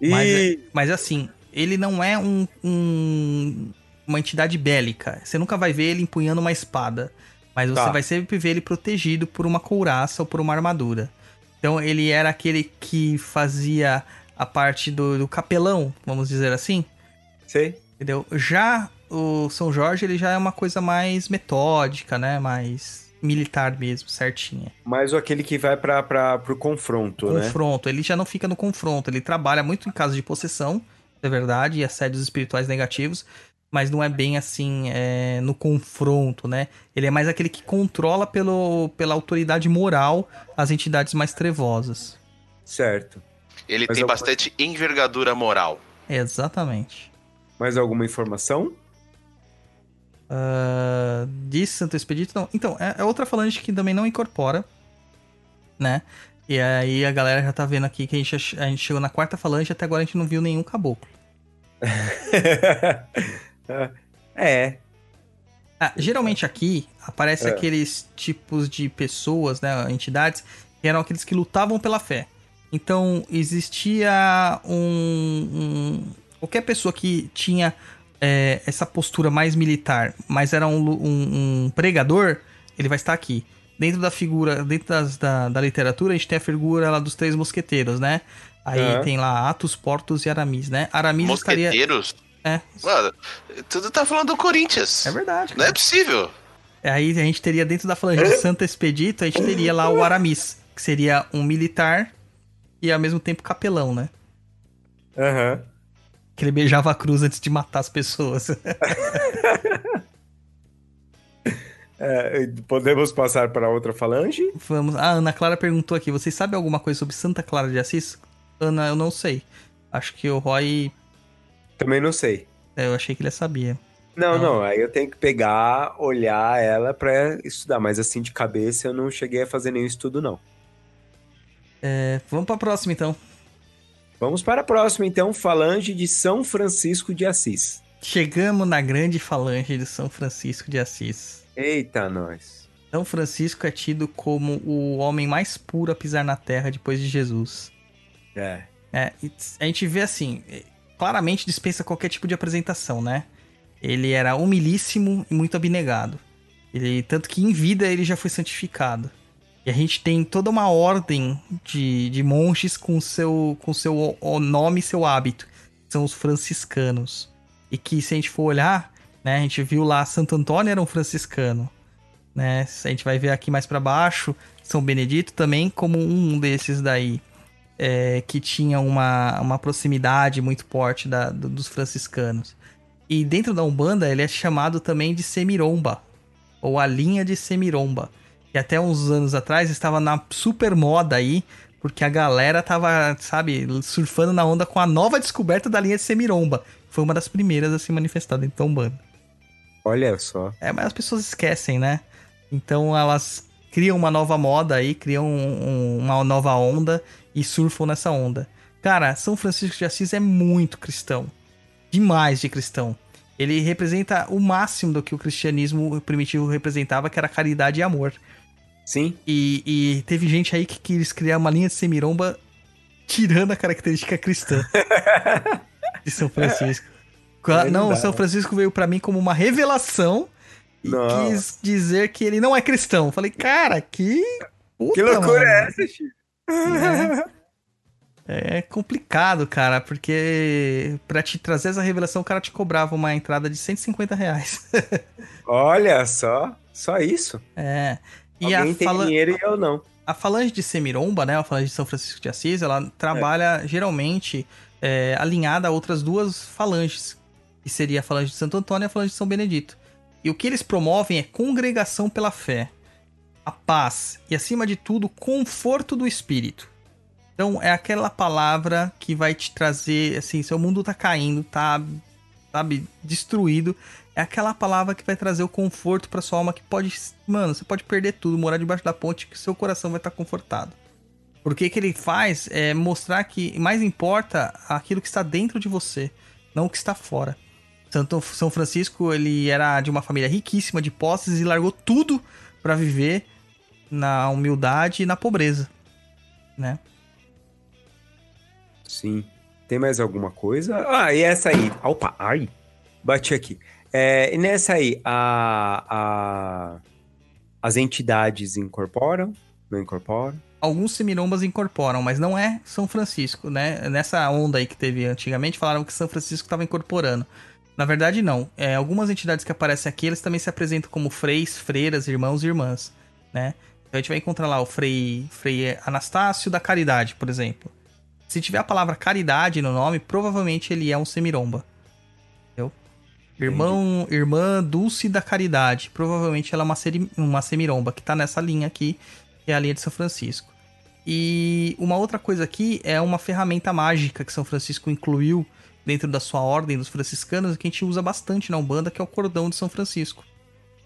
E... Mas, é- mas assim, ele não é um, um- uma entidade bélica. Você nunca vai ver ele empunhando uma espada. Mas você Tá. vai sempre ver ele protegido por uma couraça ou por uma armadura. Então ele era aquele que fazia a parte do, do capelão, vamos dizer assim. Sei? Entendeu? Já o São Jorge, ele já é uma coisa mais metódica, né? Mais militar mesmo, certinha. Mas aquele que vai pra, pra, pro confronto, né? confronto. Ele já não fica no confronto. Ele trabalha muito em casos de possessão, é verdade, e assédios espirituais negativos, mas não é bem assim é, no confronto, né? Ele é mais aquele que controla pelo, pela autoridade moral as entidades mais trevosas. Certo. Ele Mas tem eu- bastante envergadura moral. Exatamente. Mais alguma informação? Ah, de Santo Expedito, não. Então, é, é outra falange que também não incorpora, né? E aí a galera já tá vendo aqui que a gente, a gente chegou na quarta falange e até agora a gente não viu nenhum caboclo. é. Ah, geralmente aqui aparece É. aqueles tipos de pessoas, né, entidades, que eram aqueles que lutavam pela fé. Então existia um, um- qualquer pessoa que tinha é, essa postura mais militar, mas era um, um- um pregador, ele vai estar aqui. Dentro da figura, dentro das- da, da literatura, a gente tem a figura lá dos três mosqueteiros, né? Aí tem lá Atos, Portos e Aramis, né? Aramis estaria. Mosqueteiros? É, Mano, tudo tá falando do Corinthians. é verdade. Não é cara. possível. Aí a gente teria dentro da falange de Santa Expedito, a gente teria lá o Aramis, que seria um militar e ao mesmo tempo capelão, né? Aham. Que ele beijava a cruz antes de matar as pessoas. É, podemos passar para outra falange? Vamos. A Ana Clara perguntou aqui: vocês sabem alguma coisa sobre Santa Clara de Assis? Ana, eu não sei. Acho que o Roy. Também não sei. é, Eu achei que ele sabia. Não, Não. não, aí eu tenho que pegar, olhar ela pra estudar, mas assim de cabeça eu não cheguei a fazer nenhum estudo, não. É, vamos pra próxima então. Vamos para a próxima, então, falange de São Francisco de Assis. Chegamos na grande falange de São Francisco de Assis. Eita, nós. São Francisco é tido como o homem mais puro a pisar na terra depois de Jesus. É. É, a gente vê assim, eh, claramente dispensa qualquer tipo de apresentação, né? Ele era humilíssimo e muito abnegado. Ele, tanto que em vida ele já foi santificado. E a gente tem toda uma ordem de, de monges com seu, com seu nome e seu hábito. São os franciscanos. E que se a gente for olhar, né, a gente viu lá Santo Antônio era um franciscano. Né? A gente vai ver aqui mais pra baixo, São Benedito também como um desses daí é, que tinha uma, uma proximidade muito forte da- do- dos franciscanos. E dentro da Umbanda, ele é chamado também de Semiromba, ou a linha de Semiromba. Que até uns anos atrás estava na super moda aí, porque a galera tava, sabe, surfando na onda com a nova descoberta da linha de Semiromba. Foi uma das primeiras a se manifestar dentro da Umbanda. Olha só. É, mas as pessoas esquecem, né? Então elas criam uma nova moda aí, criam um- um- uma nova onda e surfam nessa onda. Cara, São Francisco de Assis é muito cristão. Demais de cristão. Ele representa o máximo do que o cristianismo primitivo representava, que era caridade e amor. Sim. E, e teve gente aí que quis criar uma linha de semiromba tirando a característica cristã de São Francisco. Aí não São? Francisco veio pra mim como uma revelação e Não. quis dizer que ele não é cristão. Falei, cara, que. Puta, Que loucura mano. é essa, Chico? É complicado, cara, porque pra te trazer essa revelação, o cara te cobrava uma entrada de 150 reais. Olha só. Só isso. é. E Alguém a tem fala... dinheiro e eu não. A falange de Semiromba, né? A falange de São Francisco de Assis, ela trabalha geralmente é, alinhada a outras duas falanges, que seria a falange de Santo Antônio e a falange de São Benedito. E o que eles promovem é congregação pela fé, a paz e, acima de tudo, conforto do espírito. Então, é aquela palavra que vai te trazer, assim, seu mundo tá caindo, tá, sabe, destruído. É aquela palavra que vai trazer o conforto pra sua alma que pode, mano, você pode perder tudo, morar debaixo da ponte, que seu coração vai estar confortado. Por que que ele faz é mostrar que mais importa aquilo que está dentro de você, não o que está fora. Santo São Francisco, ele era de uma família riquíssima de posses e largou tudo para viver na humildade e na pobreza, né? Sim. Tem mais alguma coisa? Ah, e essa aí. Opa, ai. Bati aqui. É, e nessa aí, a, a, as entidades incorporam? Não incorporam? Alguns semirombas incorporam, mas não é São Francisco, né? Nessa onda aí que teve antigamente, falaram que São Francisco estava incorporando. Na verdade, não. É, algumas entidades que aparecem aqui, eles também se apresentam como freis, freiras, irmãos e irmãs, né? Então a gente vai encontrar lá o Frei, Frei Anastácio da Caridade, por exemplo. Se tiver a palavra caridade no nome, provavelmente ele é um semiromba. Irmão, irmã Dulce da Caridade. Provavelmente ela é uma, seri, uma semiromba, que tá nessa linha aqui, que é a linha de São Francisco. E uma outra coisa aqui é uma ferramenta mágica que São Francisco incluiu dentro da sua ordem dos franciscanos, que a gente usa bastante na Umbanda, que é o cordão de São Francisco.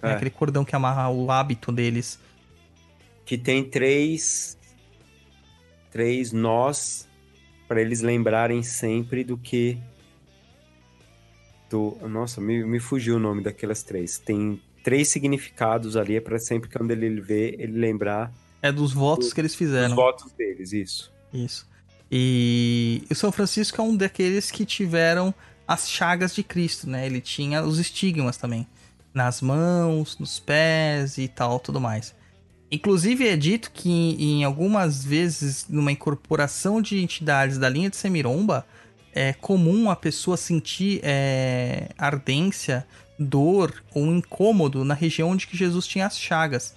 É. É. Aquele cordão que amarra o hábito deles. Que tem três. Três nós para eles lembrarem sempre do que. Do, nossa, me, me fugiu o nome daquelas três. Tem três significados ali, é para sempre que quando ele vê, ele lembrar É dos votos que eles dos fizeram. votos deles, isso. Isso. E o São Francisco é um daqueles que tiveram as chagas de Cristo, né? Ele tinha os estigmas também. Nas mãos, nos pés e tal, tudo mais. Inclusive é dito que em algumas vezes, numa incorporação de entidades da linha de Semiromba, é comum a pessoa sentir é, ardência, dor ou incômodo na região onde que Jesus tinha as chagas.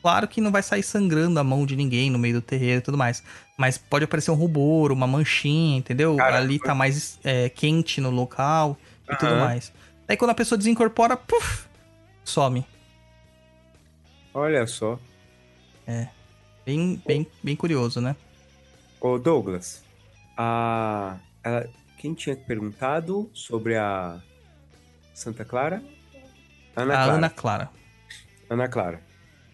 Claro que não vai sair sangrando a mão de ninguém no meio do terreiro e tudo mais. Mas pode aparecer um rubor, uma manchinha, entendeu? Ali tá mais é, quente no local e tudo Aham. mais. Aí quando a pessoa desincorpora, puf, some. Olha só. Bem, bem, bem curioso, né? Ô Douglas, a, ela- quem tinha perguntado sobre a Santa Clara? Ana a Clara. Ana Clara. Ana Clara.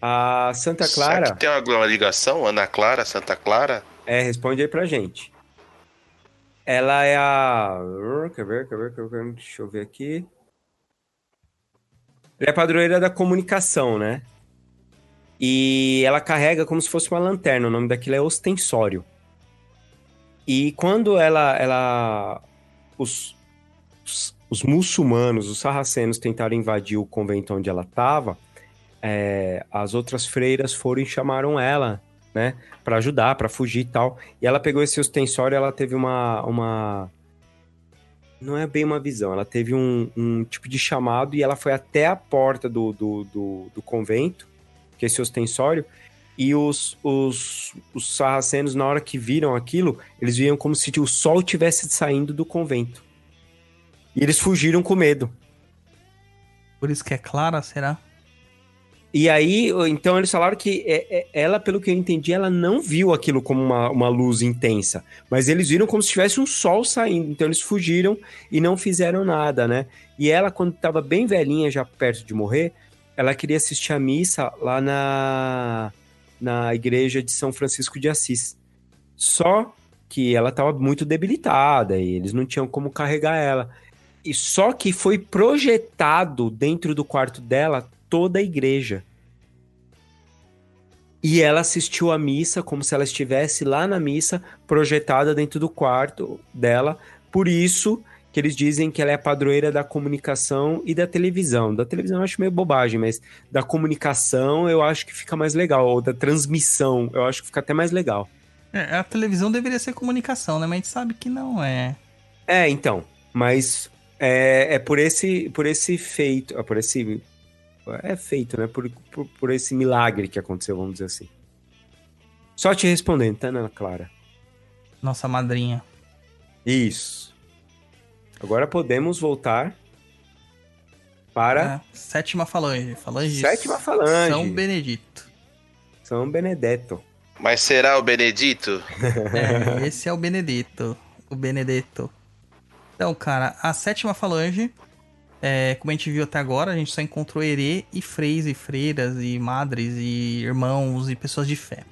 A Santa Será Clara, que tem alguma ligação? Ana Clara, Santa Clara? é, responde aí pra gente. Ela é a. Quer ver, quer ver, quer ver? Deixa eu ver aqui. Ela é padroeira da comunicação, né? E ela carrega como se fosse uma lanterna. O nome daquilo é ostensório. E quando ela. ela os, os, os muçulmanos, os sarracenos, tentaram invadir o convento onde ela estava, as outras freiras foram e chamaram ela, né? Pra ajudar, pra fugir e tal. E ela pegou esse ostensório ela teve uma. uma... Não é bem uma visão, ela teve um, um tipo de chamado e ela foi até a porta do, do, do, do convento, que é esse ostensório, e os, os, os sarracenos, na hora que viram aquilo, eles viam como se o sol tivesse saindo do convento. E eles fugiram com medo. Por isso que é Clara, será? E aí, então eles falaram que é- é- ela, pelo que eu entendi, ela não viu aquilo como uma, uma luz intensa, mas eles viram como se tivesse um sol saindo. Então eles fugiram e não fizeram nada, né? E ela, quando estava bem velhinha, já perto de morrer, ela queria assistir a missa lá na, na igreja de São Francisco de Assis. Só que ela estava muito debilitada e eles não tinham como carregar ela. E só que foi projetado dentro do quarto dela toda a igreja. E ela assistiu a missa como se ela estivesse lá na missa, projetada dentro do quarto dela. Por isso que eles dizem que ela é a padroeira da comunicação e da televisão. Da televisão eu acho meio bobagem, mas da comunicação eu acho que fica mais legal. Ou da transmissão eu acho que fica até mais legal. É, a televisão deveria ser comunicação, né? Mas a gente sabe que não é. É, então. Mas é, é por esse por esse feito, é por esse é feito, né? Por, por, por esse milagre que aconteceu, vamos dizer assim. Só te respondendo, tá, Ana Clara? Nossa madrinha. Isso. Agora podemos voltar para É, sétima falange. Falange de Sétima falange. São Benedito. São Benedetto. Mas será o Benedito? É, esse é o Benedito. O Benedetto. Então, cara, a sétima falange, é, como a gente viu até agora, a gente só encontrou herê e freis e freiras e madres e irmãos e pessoas de fé.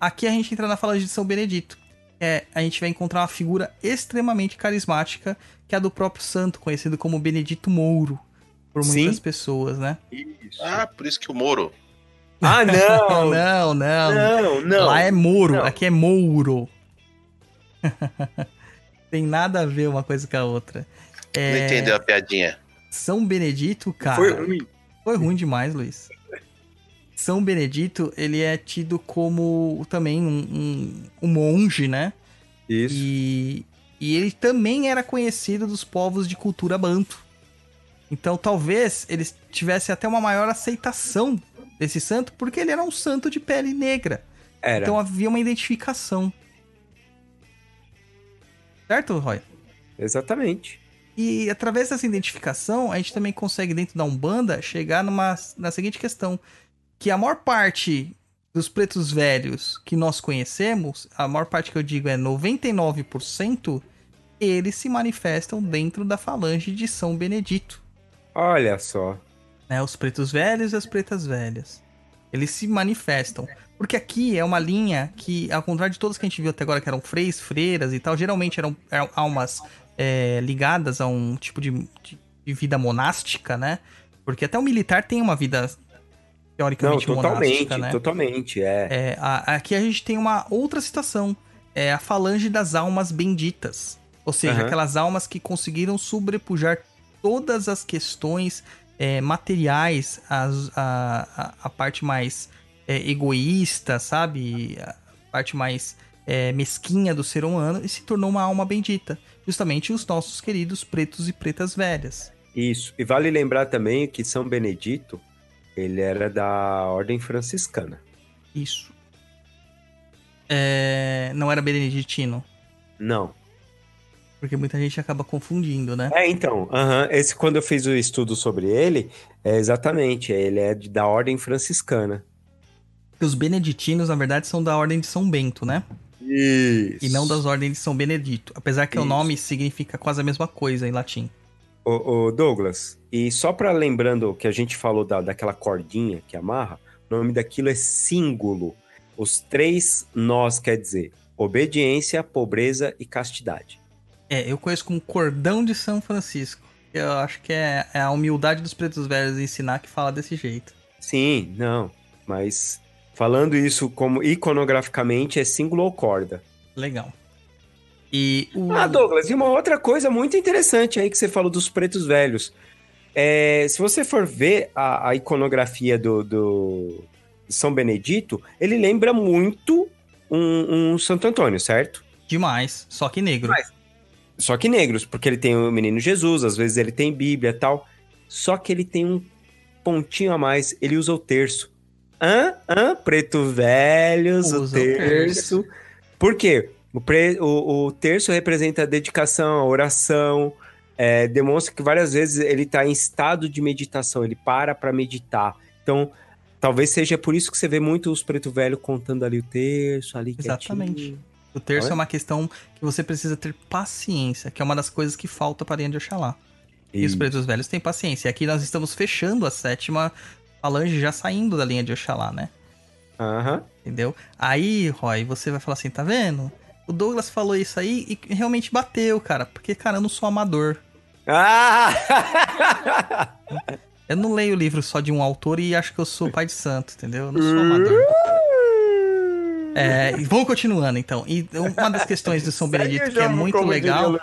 aqui a gente entra na falange de São Benedito. É, a gente vai encontrar uma figura extremamente carismática, que é a do próprio santo, conhecido como Benedito Mouro, por muitas Sim. pessoas, né? Isso. Ah, por isso que o Moro. Ah, não! não, não. não, não. Lá é Mouro, Não. aqui é Mouro. Tem nada a ver uma coisa com a outra. É, Não entendeu a piadinha. São Benedito, cara. Foi ruim. Foi ruim demais, Luiz. São Benedito, ele é tido como também um, um, um monge, né? Isso. E, e ele também era conhecido dos povos de cultura banto. Então talvez ele tivesse até uma maior aceitação desse santo, porque ele era um santo de pele negra. Era. Então havia uma identificação. Certo, Roy? Exatamente. E através dessa identificação, a gente também consegue, dentro da Umbanda, chegar numa, na seguinte questão: que a maior parte dos pretos velhos que nós conhecemos, a maior parte que eu digo é 99%, eles se manifestam dentro da falange de São Benedito. Olha só. Né? Os pretos velhos e as pretas velhas. Eles se manifestam. Porque aqui é uma linha que, ao contrário de todas que a gente viu até agora, que eram freis, freiras e tal, geralmente eram, eram almas é, ligadas a um tipo de, de, de vida monástica, né? Porque até o militar tem uma vida Não, teoricamente totalmente, monástica, né? totalmente, é. É, a- aqui a gente tem uma outra situação. É a falange das almas benditas. Ou seja, Aham. aquelas almas que conseguiram sobrepujar todas as questões é, materiais, as- a, a, a parte mais é, egoísta, sabe? A parte mais é, mesquinha do ser humano e se tornou uma alma bendita. Justamente os nossos queridos pretos e pretas velhas. Isso. E vale lembrar também que São Benedito, ele era da ordem franciscana. Isso. É, não era beneditino. Não. Porque muita gente acaba confundindo, né? É, então, aham, esse quando eu fiz o estudo sobre ele, é exatamente, ele é da ordem franciscana. Os beneditinos, na verdade, são da ordem de São Bento, né? Isso. E não das ordens de São Benedito. Apesar que o Isso. nome significa quase a mesma coisa em latim. Ô, ô, Douglas, e só pra lembrando que a gente falou da, daquela cordinha que amarra, o nome daquilo é símbolo. Os três nós quer dizer obediência, pobreza e castidade. É, eu conheço como Cordão de São Francisco. Eu acho que é, é a humildade dos pretos velhos ensinar que fala desse jeito. Sim, não, mas falando isso como iconograficamente é símbolo ou corda. Legal. E o. Ah, Douglas, e uma outra coisa muito interessante aí que você falou dos pretos velhos. É, se você for ver a, a iconografia do, do São Benedito, ele lembra muito um, um Santo Antônio, certo? Demais. Só que negro. Mas- Só que negros, porque ele tem o menino Jesus, às vezes ele tem Bíblia e tal. Só que ele tem um pontinho a mais, ele usa o terço. Hã? Hã? Preto velhos, o Usa o terço. Por quê? O, pre- o- o terço representa a dedicação, a oração. é, demonstra que várias vezes ele está em estado de meditação, ele para para meditar. Então, talvez seja por isso que você vê muito os preto velho contando ali o terço, ali Exatamente. quietinho. O terço Olha. é uma questão que você precisa ter paciência, que é uma das coisas que falta para a linha de Oxalá. E os Isso. pretos velhos têm paciência. E aqui nós estamos fechando a sétima falange, já saindo da linha de Oxalá, né? Aham. Entendeu? Aí, Roy, você vai falar assim, tá vendo? O Douglas falou isso aí e realmente bateu, cara. Porque, cara, eu não sou amador. Ah! Eu não leio livro só de um autor e acho que eu sou pai de santo, entendeu? Eu não sou amador. É, e vamos continuando, então. E uma das questões do São Benedito que é muito legal...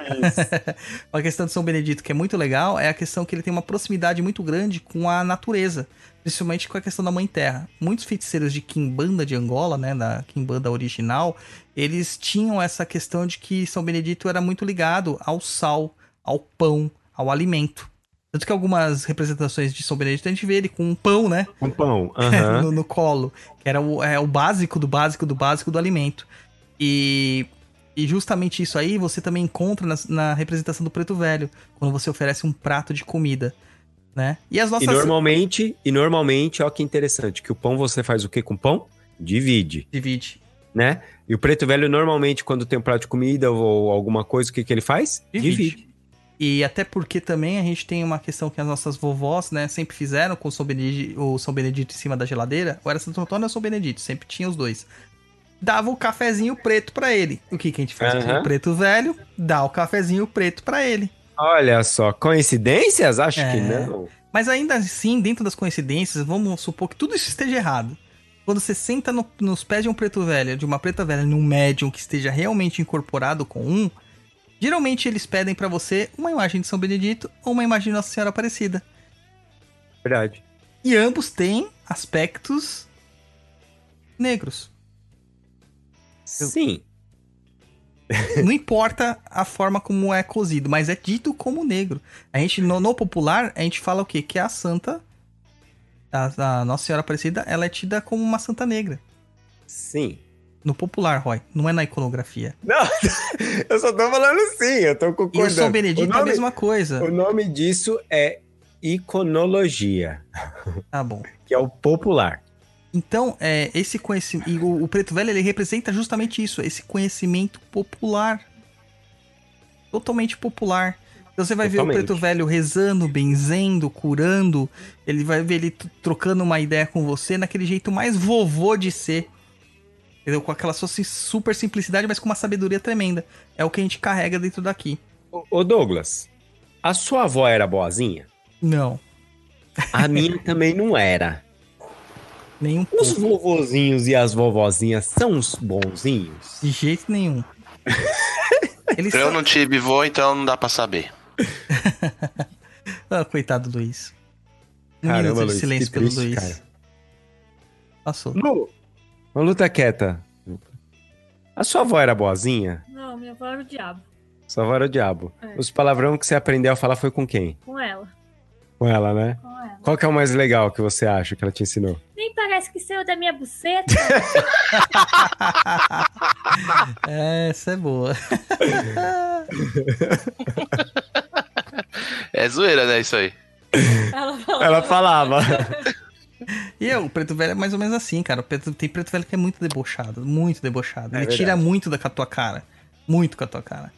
uma questão de São Benedito que é muito legal é a questão que ele tem uma proximidade muito grande com a natureza, principalmente com a questão da Mãe Terra. Muitos feiticeiros de Quimbanda de Angola, né, da Quimbanda original, eles tinham essa questão de que São Benedito era muito ligado ao sal, ao pão, ao alimento. Tanto que algumas representações de São Benedito a gente vê ele com um pão, né? Um pão. aham. no, no colo. Que era o, é, o básico do básico do básico do alimento. E, e justamente isso aí você também encontra na, na representação do preto velho. Quando você oferece um prato de comida. Né? E as E nossas. normalmente, e normalmente, ó que interessante, que o pão você faz o que com pão? Divide, Divide. né? E o preto velho normalmente quando tem um prato de comida ou alguma coisa, o que que ele faz? Divide. E até porque também a gente tem uma questão que as nossas vovós, né, sempre fizeram com o São Benedito, o São Benedito em cima da geladeira. Ou era Santo Antônio ou São Benedito, sempre tinha os dois. dava o cafezinho preto pra ele. O que, que a gente faz com Aham. o preto velho? Dá o cafezinho preto pra ele. Olha só, coincidências? Acho É. que não. Mas ainda assim, dentro das coincidências, vamos supor que tudo isso esteja errado. Quando você senta no- nos pés de um preto velho, de uma preta velha, num médium que esteja realmente incorporado com um, geralmente eles pedem pra você uma imagem de São Benedito ou uma imagem de Nossa Senhora Aparecida. Verdade. E ambos têm aspectos negros. Sim. Não importa a forma como é cozido, mas é dito como negro. A gente, no, no popular, a gente fala o quê? Que a santa, a, a Nossa Senhora Aparecida, ela é tida como uma santa negra. Sim. No popular, Roy. Não é na iconografia. Não, eu só tô falando sim, eu tô E o concordando. São Benedito o é a nome, mesma coisa. o nome disso é iconologia, Tá bom. que é o popular. Então, é, esse conhecimento. E o, o preto velho, ele representa justamente isso, esse conhecimento popular. Totalmente popular. Então você vai ver o Totalmente. preto velho rezando, benzendo, curando. Ele vai ver ele trocando uma ideia com você naquele jeito mais vovô de ser. Entendeu? Com aquela sua super simplicidade, mas com uma sabedoria tremenda. É o que a gente carrega dentro daqui. Ô, Douglas, a sua avó era boazinha? Não, A minha também não era. Nenhum Os pouco. vovozinhos e as vovozinhas são uns bonzinhos? De jeito nenhum. Eles Eu são... não tive vô, então não dá pra saber. Ah, coitado do Luiz. Um Caramba, minuto de Luiz, silêncio que pelo triste, Luiz. cara. Passou. Lu, uma luta quieta. A sua avó era boazinha? Não, minha avó era o diabo. Sua avó era o diabo. É. Os palavrão que você aprendeu a falar foi com quem? Com ela. Com ela, né? Com. Qual que é o mais legal que você acha que ela te ensinou? Nem parece que saiu da minha buceta. É, essa é boa. É zoeira, né? Isso aí. ela falou. Ela falava. E eu, o preto velho é mais ou menos assim, cara. Preto- tem preto velho que é muito debochado, muito debochado. É Ele verdade. tira muito da com a tua cara. Muito com a tua cara.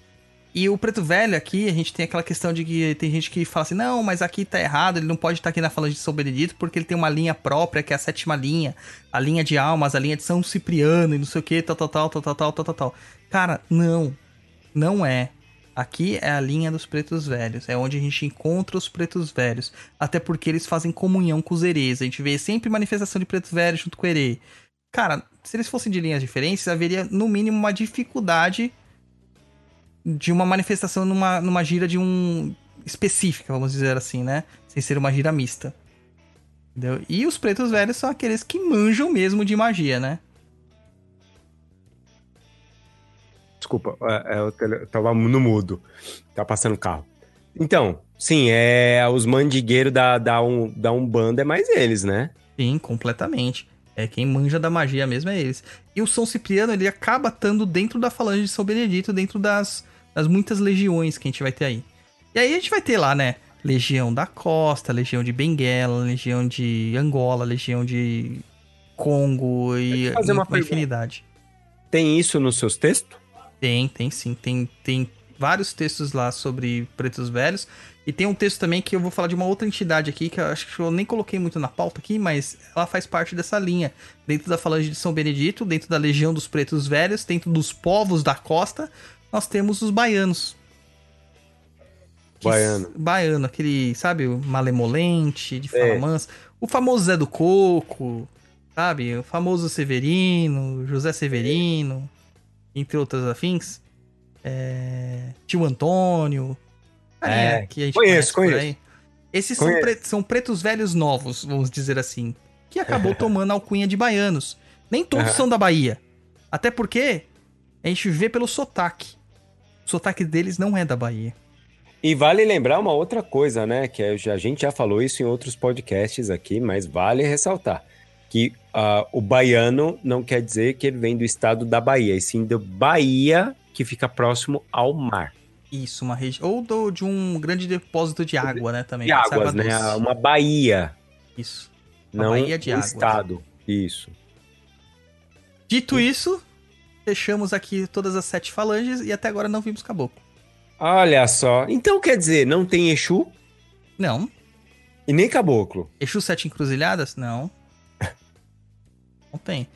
E o preto velho aqui, a gente tem aquela questão de que tem gente que fala assim, não, mas aqui tá errado, ele não pode estar aqui na falange de São Benedito porque ele tem uma linha própria, que é a sétima linha, a linha de almas, a linha de São Cipriano e não sei o que, tal, tal, tal, tal, tal, tal, tal, tal. Cara, não. Não é. Aqui é a linha dos pretos velhos. É onde a gente encontra os pretos velhos. Até porque eles fazem comunhão com os herês. A gente vê sempre manifestação de pretos velhos junto com o herê. Cara, se eles fossem de linhas diferentes, haveria no mínimo uma dificuldade de uma manifestação numa, numa gira de um. específica, vamos dizer assim, né? Sem ser uma gira mista. Entendeu? E os pretos velhos são aqueles que manjam mesmo de magia, né? Desculpa, é, é, eu tava no mudo. Tá passando carro. Então, sim, é os mandigueiros da, da, um, da Umbanda é mais eles, né? Sim, completamente. É quem manja da magia mesmo é eles. E o São Cipriano, ele acaba estando dentro da falange de São Benedito, dentro das, das muitas legiões que a gente vai ter aí. E aí a gente vai ter lá, né? Legião da Costa, Legião de Benguela, Legião de Angola, Legião de Congo e fazer uma uma infinidade. Tem isso nos seus textos? Tem, tem sim. Tem, tem vários textos lá sobre pretos velhos. E tem um texto também que eu vou falar de uma outra entidade aqui, que eu acho que eu nem coloquei muito na pauta aqui, mas ela faz parte dessa linha. Dentro da falange de São Benedito, dentro da Legião dos Pretos Velhos, dentro dos povos da costa, nós temos os baianos. Baiano. Baiano, aquele, sabe, o malemolente, de fala É. mansa. O famoso Zé do Coco, sabe? O famoso Severino, José Severino, entre outras afins. É... Tio Antônio. carinha É, que a gente conheço, conhece por conheço. aí. Esses são, Conheço. pre- são pretos velhos novos, vamos dizer assim. Que acabou tomando a alcunha de baianos. Nem todos Aham. são da Bahia. Até porque a gente vê pelo sotaque. O sotaque deles não é da Bahia. E vale lembrar uma outra coisa, né? Que é- a gente já falou isso em outros podcasts aqui, mas vale ressaltar. Que ah, o baiano não quer dizer que ele vem do estado da Bahia, e sim do Bahia, que fica próximo ao mar. Isso, uma região. Ou do- de um grande depósito de água, né? Também. De águas, água né? doce. Uma Bahia, Isso. Uma não baía de um águas. estado. Isso. Dito isso, fechamos aqui todas as sete falanges e até agora não vimos caboclo. Olha só. Então quer dizer, não tem Exu Não. e nem caboclo. Exu Sete Encruzilhadas? Não. Não tem.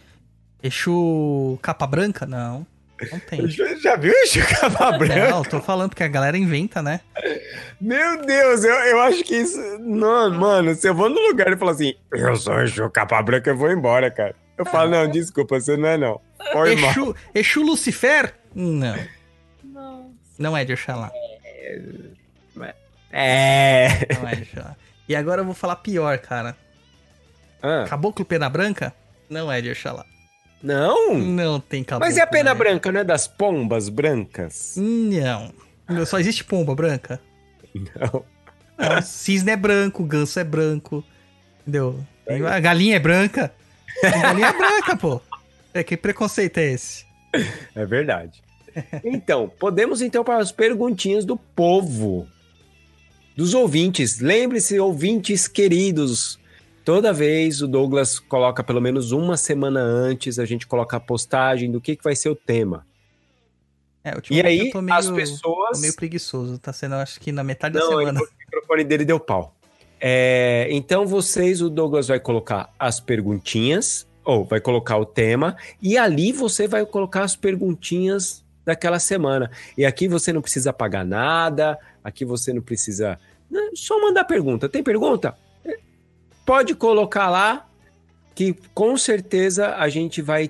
Exu capa branca? Não, não tem. Já, já viu esse capa branca? Não, tô falando porque a galera inventa, né? Meu Deus, eu, eu acho que isso. Não, mano, se eu vou no lugar e falar assim, eu sou Exu capa branca, eu vou embora, cara. Eu falo, não, desculpa, você não é não. Foi mal. Exu, Exu Lucifer? Não, Não. não é de Oxalá. É. Não é de Oxalá. E agora eu vou falar pior, cara. Ah, Caboclo Pena Branca? Não é de Oxalá. não? Não tem caboclo. Mas e a pena né? branca, não é das pombas brancas? Não. Não, Só existe pomba branca? Não. Não, cisne é branco, ganso é branco. Entendeu? Tem- A galinha é branca. Galinha é branca, pô. É, que preconceito é esse? É verdade. Então, podemos então para as perguntinhas do povo, dos ouvintes. Lembre-se, ouvintes queridos, toda vez o Douglas coloca pelo menos uma semana antes, a gente coloca a postagem do que, que vai ser o tema. É, E aí, meio, as pessoas. meio preguiçoso. Tá sendo, acho que na metade da Não, semana. ele- o microfone dele deu pau. É, então vocês, o Douglas vai colocar as perguntinhas, ou vai colocar o tema, e ali você vai colocar as perguntinhas daquela semana. E aqui você não precisa pagar nada, aqui você não precisa. né, Só mandar pergunta. Tem pergunta? É, Pode colocar lá, que com certeza a gente vai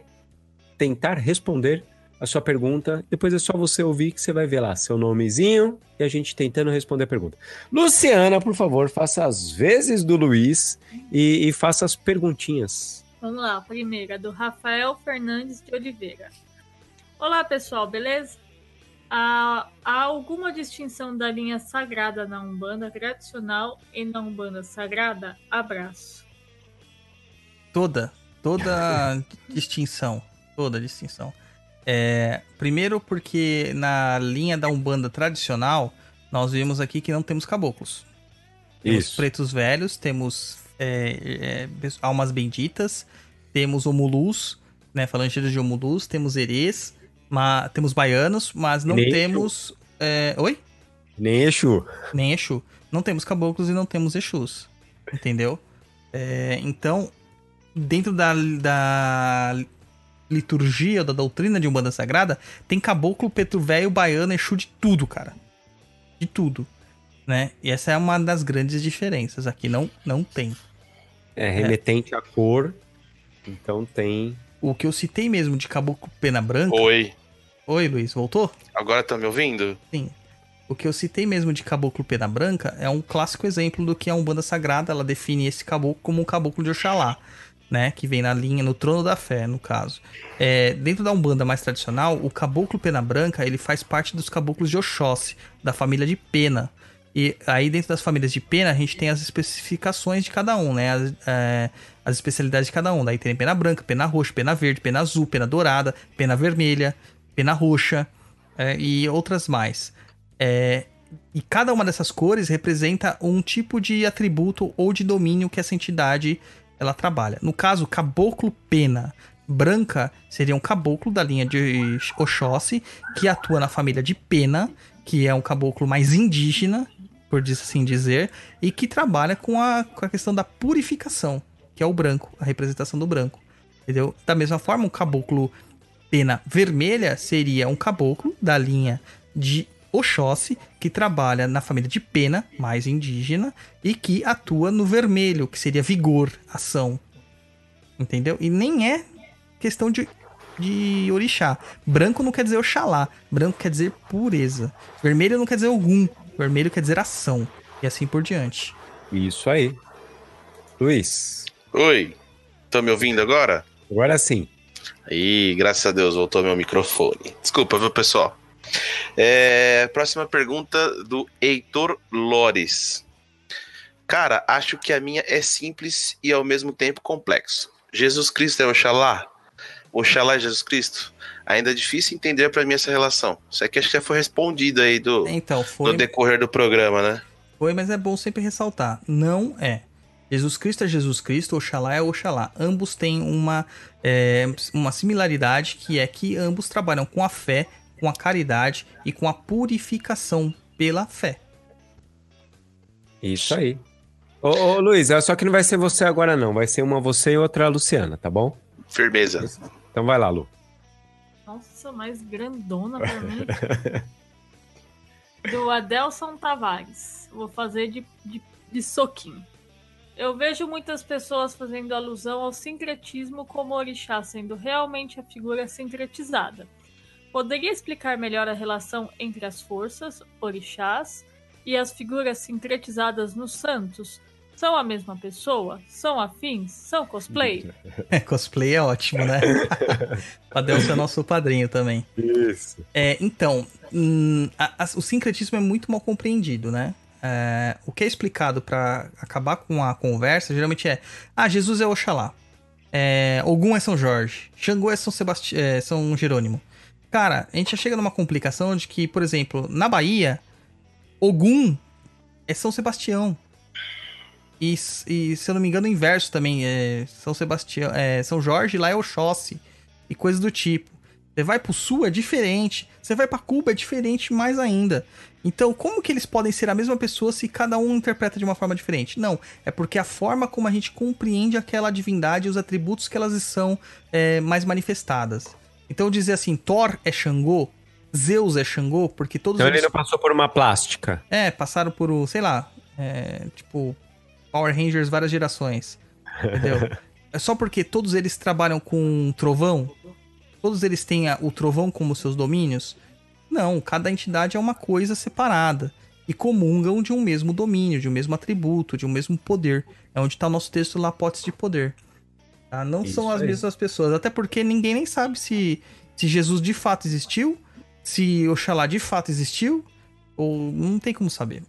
tentar responder a sua pergunta. Depois é só você ouvir que você vai ver lá seu nomezinho e a gente tentando responder a pergunta. Luciana, por favor, faça as vezes do Luiz e, e faça as perguntinhas. Vamos lá, a primeira, do Rafael Fernandes de Oliveira. Olá, pessoal, beleza? Há, há alguma distinção da linha sagrada na Umbanda tradicional e na Umbanda sagrada? Abraço. Toda, toda distinção, toda distinção. É, primeiro porque na linha da Umbanda tradicional, nós vimos aqui que não temos caboclos. Temos Isso. pretos velhos, temos é, é, almas benditas, temos omulus, né, falanges de omulus, temos erês, ma- temos baianos, mas não Nem temos... é, oi? Nem Exu. nem Exu. Não temos caboclos e não temos Exus. Entendeu? É, então, dentro da, da liturgia, da doutrina de Umbanda Sagrada, tem caboclo, preto velho, baiano, Exu de tudo, cara. De tudo. Né? E essa é uma das grandes diferenças. Aqui não, não tem. É remetente à cor. Então tem. O que eu citei mesmo de caboclo pena branca. Oi. Oi, Luiz, voltou? Agora tá me ouvindo? Sim. O que eu citei mesmo de caboclo pena branca é um clássico exemplo do que a Umbanda Sagrada, ela define esse caboclo como um caboclo de Oxalá, né? Que vem na linha, no trono da fé, no caso. É, dentro da Umbanda mais tradicional, o caboclo pena branca, ele faz parte dos caboclos de Oxóssi, da família de Pena. E aí dentro das famílias de Pena, a gente tem as especificações de cada um, né? As, é, as especialidades de cada um. Daí tem pena branca, pena roxa, pena verde, pena azul, pena dourada, pena vermelha, pena roxa é, e outras mais. É, e cada uma dessas cores representa um tipo de atributo ou de domínio que essa entidade ela trabalha. No caso, caboclo pena branca seria um caboclo da linha de Oxóssi que atua na família de pena, que é um caboclo mais indígena, por assim dizer, e que trabalha com a, com a questão da purificação, que é o branco, a representação do branco. Entendeu? Da mesma forma, um caboclo pena vermelha seria um caboclo da linha de Oxóssi, que trabalha na família de pena, mais indígena, e que atua no vermelho, que seria vigor, ação. Entendeu? E nem é questão de, de orixá. Branco não quer dizer Oxalá, branco quer dizer pureza. Vermelho não quer dizer algum, vermelho quer dizer ação. E assim por diante. Isso aí. Luiz, Oi. Estão me ouvindo agora? agora sim. Aí, graças a Deus, voltou meu microfone. Desculpa, viu, pessoal? É, próxima pergunta do Heitor Lores. Cara, acho que a minha é simples e ao mesmo tempo complexo. Jesus Cristo é Oxalá? Oxalá é Jesus Cristo? Ainda é difícil entender pra mim essa relação. Isso aqui acho que já foi respondido aí do, Então, do foi, decorrer do programa, né? foi, mas é bom sempre ressaltar. Não é. Jesus Cristo é Jesus Cristo, Oxalá é Oxalá. Ambos têm uma, é, uma similaridade que é que ambos trabalham com a fé, com a caridade e com a purificação pela fé. Isso aí. Ô, ô, Luiz, é só que não vai ser você agora, não. Vai ser uma você e outra a Luciana, tá bom? Firmeza. Então vai lá, Lu. Nossa, mais grandona pra mim. Do Adelson Tavares. Vou fazer de, de, de soquinho. Eu vejo muitas pessoas fazendo alusão ao sincretismo como orixá sendo realmente a figura sincretizada. Poderia explicar melhor a relação entre as forças, orixás, e as figuras sincretizadas nos santos? São a mesma pessoa? São afins? São cosplay? É, cosplay é ótimo, né? o Adelson é nosso padrinho também. Isso. É, então, hum, a- a- o sincretismo é muito mal compreendido, né? É, o que é explicado pra acabar com a conversa geralmente é: ah, Jesus é Oxalá, é, Ogum é São Jorge, Xangô é São, Sebasti é, São Jerônimo. Cara, a gente já chega numa complicação de que, por exemplo, na Bahia, Ogum é São Sebastião. E, e, se eu não me engano, o inverso também é São Sebastião, é São Jorge, lá é Oxóssi e coisas do tipo. Você vai pro sul é diferente, você vai pra Cuba é diferente mais ainda. Então, como que eles podem ser a mesma pessoa se cada um interpreta de uma forma diferente? Não, é porque a forma como a gente compreende aquela divindade e os atributos que elas são é, mais manifestadas. Então, dizer assim, Thor é Xangô, Zeus é Xangô, porque todos Então ele eles não passou por uma plástica. é, passaram por, o, sei lá, é, tipo, Power Rangers várias gerações. Entendeu? é só porque todos eles trabalham com trovão? Todos eles têm a- o trovão como seus domínios? Não, cada entidade é uma coisa separada. E comungam de um mesmo domínio, de um mesmo atributo, de um mesmo poder. É onde está o nosso texto lá, potes de poder. Tá? Não Isso são as aí. mesmas pessoas. Até porque ninguém nem sabe se, se Jesus de fato existiu, se Oxalá de fato existiu, ou não tem como saber.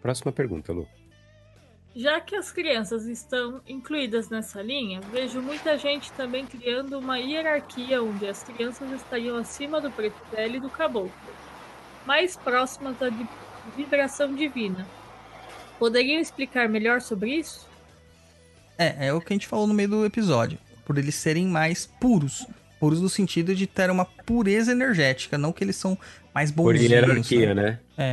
Próxima pergunta, Lu. Já que as crianças estão incluídas nessa linha, vejo muita gente também criando uma hierarquia onde as crianças estariam acima do preto velho e do caboclo, mais próximas da vibração divina. Poderiam explicar melhor sobre isso? É, é o que a gente falou no meio do episódio. Por eles serem mais puros. Puros no sentido de ter uma pureza energética, não que eles são mais Por bonzinhos. hierarquia, né? né? É.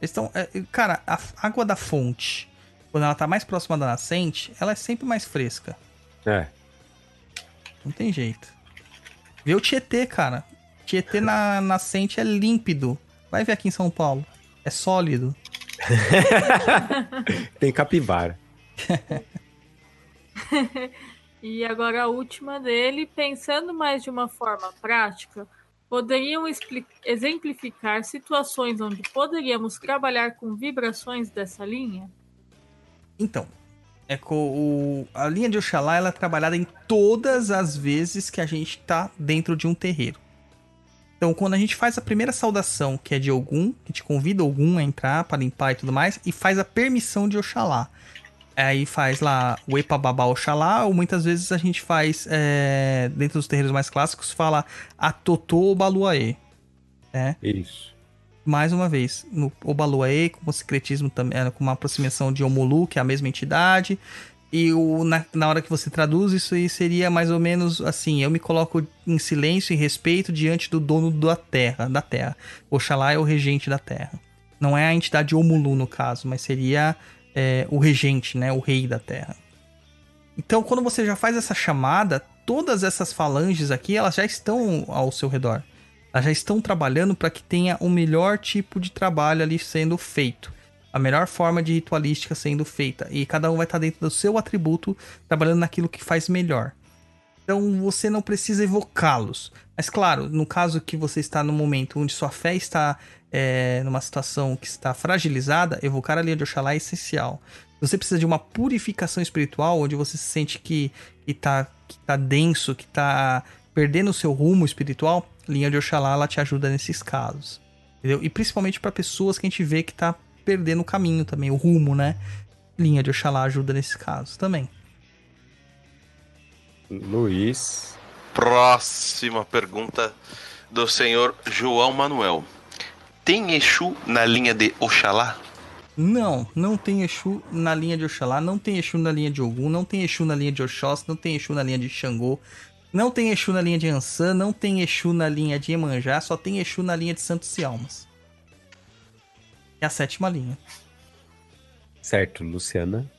Eles estão. é, cara, a água da fonte, quando ela tá mais próxima da nascente, ela é sempre mais fresca. É. Não tem jeito. Vê o Tietê, cara. Tietê na nascente é límpido. Vai ver aqui em São Paulo. É sólido. Tem capivara. E agora a última dele, pensando mais de uma forma prática, poderiam exemplificar situações onde poderíamos trabalhar com vibrações dessa linha? Então, é com o, a linha de Oxalá ela é trabalhada em todas as vezes que a gente tá dentro de um terreiro. Então, quando a gente faz a primeira saudação, que é de Ogum, que te convida Ogum a entrar para limpar e tudo mais, e faz a permissão de Oxalá. Aí faz lá o Epa Babá Oxalá, ou muitas vezes a gente faz, é, dentro dos terreiros mais clássicos, fala a Totô Baluaê. Isso. mais uma vez, no Obaluaê, com o secretismo também, é, com uma aproximação de Omulu, que é a mesma entidade. E o, na, na hora que você traduz, isso aí seria mais ou menos assim: eu me coloco em silêncio e respeito diante do dono da terra, da terra. Oxalá é o regente da terra. Não é a entidade Omulu, no caso, mas seria é, o regente, né? O rei da terra. Então, quando você já faz essa chamada, todas essas falanges aqui, elas já estão ao seu redor. Elas já estão trabalhando para que tenha o melhor tipo de trabalho ali sendo feito. A melhor forma de ritualística sendo feita. E cada um vai estar dentro do seu atributo, trabalhando naquilo que faz melhor. Então você não precisa evocá-los. Mas claro, no caso que você está no momento onde sua fé está é, numa situação que está fragilizada, evocar a linha de Oxalá é essencial. Você precisa de uma purificação espiritual, onde você se sente que, que, tá, que tá denso, que tá perdendo o seu rumo espiritual, linha de Oxalá ela te ajuda nesses casos. Entendeu? E principalmente para pessoas que a gente vê que tá perdendo o caminho também, o rumo, né? Linha de Oxalá ajuda nesses casos também. Luiz. Próxima pergunta do senhor João Manuel. Tem Exu na linha de Oxalá? Não, não tem Exu na linha de Oxalá, não tem Exu na linha de Ogum, não tem Exu na linha de Oxós, não tem Exu na linha de Xangô, não tem Exu na linha de Ansan, não tem Exu na linha de Emanjá, só tem Exu na linha de Santos e Almas. É a sétima linha. Certo, Luciana.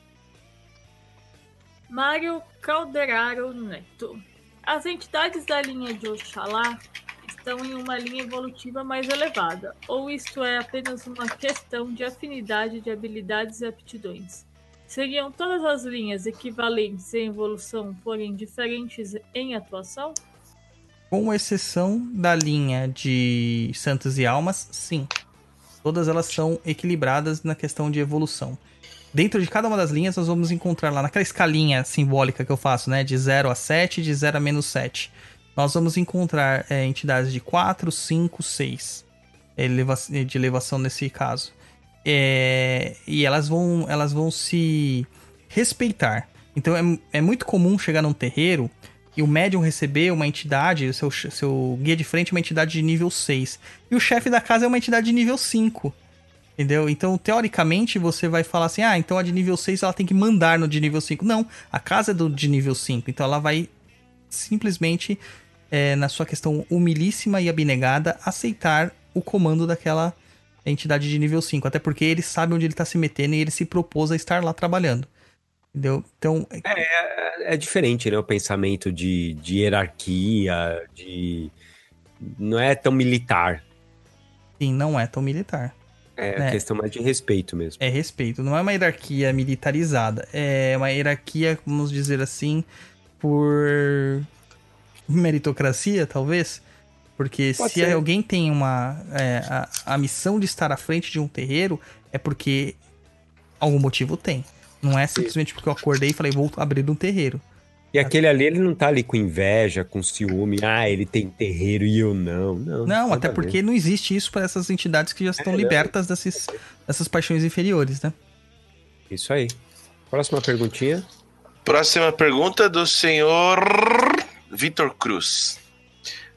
Mário Calderaro Neto. As entidades da linha de Oxalá estão em uma linha evolutiva mais elevada, ou isto é apenas uma questão de afinidade de habilidades e aptidões? Seriam todas as linhas equivalentes em evolução, porém diferentes em atuação? Com exceção da linha de Santos e Almas, sim. Todas elas são equilibradas na questão de evolução. Dentro de cada uma das linhas, nós vamos encontrar lá naquela escalinha simbólica que eu faço, né? De 0 a 7, de 0 a menos 7. Nós vamos encontrar é, entidades de 4, 5, 6 eleva de elevação nesse caso. É, e elas vão, elas vão se respeitar. Então é, é muito comum chegar num terreiro e o médium receber uma entidade, seu, seu guia de frente é uma entidade de nível 6. E o chefe da casa é uma entidade de nível 5. Entendeu? Então, teoricamente, você vai falar assim: ah, então a de nível 6 ela tem que mandar no de nível 5. Não, a casa é do de nível 5. Então ela vai simplesmente, é, na sua questão humilíssima e abnegada, aceitar o comando daquela entidade de nível 5. Até porque ele sabe onde ele está se metendo e ele se propôs a estar lá trabalhando. Entendeu? Então. É, é diferente, né? O pensamento de, de hierarquia, de. Não é tão militar. Sim, não é tão militar. É né? questão mais de respeito mesmo. É respeito. Não é uma hierarquia militarizada. É uma hierarquia, vamos dizer assim, por meritocracia, talvez. Porque Pode se ser. alguém tem uma. É, a, a missão de estar à frente de um terreiro, é porque algum motivo tem. Não é simplesmente porque eu acordei e falei, vou abrir um terreiro. E aquele ali, ele não tá ali com inveja, com ciúme, ah, ele tem terreiro e eu não. Não, não até porque não existe isso para essas entidades que já estão é, libertas desses, dessas paixões inferiores, né? Isso aí. Próxima perguntinha. Próxima pergunta do senhor Vitor Cruz.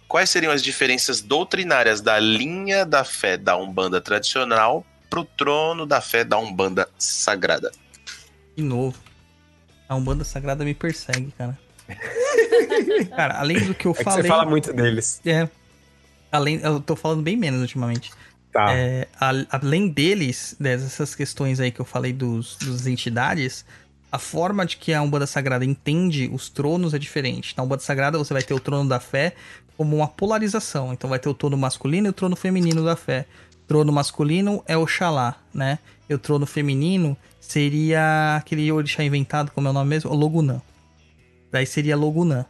Quais seriam as diferenças doutrinárias da linha da fé da Umbanda tradicional pro trono da fé da Umbanda sagrada? De novo. A Umbanda Sagrada me persegue, cara. cara, além do que eu é falei. Que você fala muito deles. É. Além, eu tô falando bem menos ultimamente. Tá. É, a, além deles, dessas questões aí que eu falei dos, dos entidades, a forma de que a Umbanda Sagrada entende os tronos é diferente. Na Umbanda Sagrada você vai ter o trono da fé como uma polarização. Então vai ter o trono masculino e o trono feminino da fé. O trono masculino é Oxalá, né? E o trono feminino seria aquele orixá inventado, como é o nome mesmo? O Logunã. Daí seria Logunã.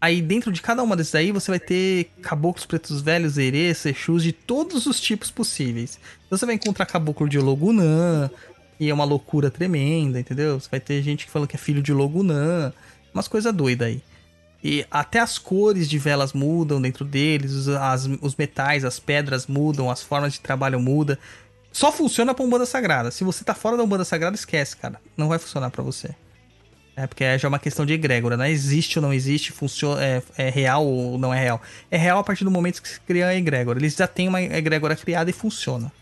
Aí dentro de cada uma desses aí você vai ter caboclos pretos velhos, erês, exus de todos os tipos possíveis. Então você vai encontrar caboclo de Logunã, e é uma loucura tremenda, entendeu? Você vai ter gente que fala que é filho de Logunã, umas coisas doidas aí. E até as cores de velas mudam dentro deles, as, os metais, as pedras mudam, as formas de trabalho mudam. Só funciona pra Umbanda Sagrada. Se você tá fora da Umbanda Sagrada, esquece, cara. Não vai funcionar para você. É porque é já uma questão de egrégora, né? Existe ou não existe, funciona, é, é, real ou não é real. É real a partir do momento que se cria a egrégora. Eles já têm uma egrégora criada e funciona.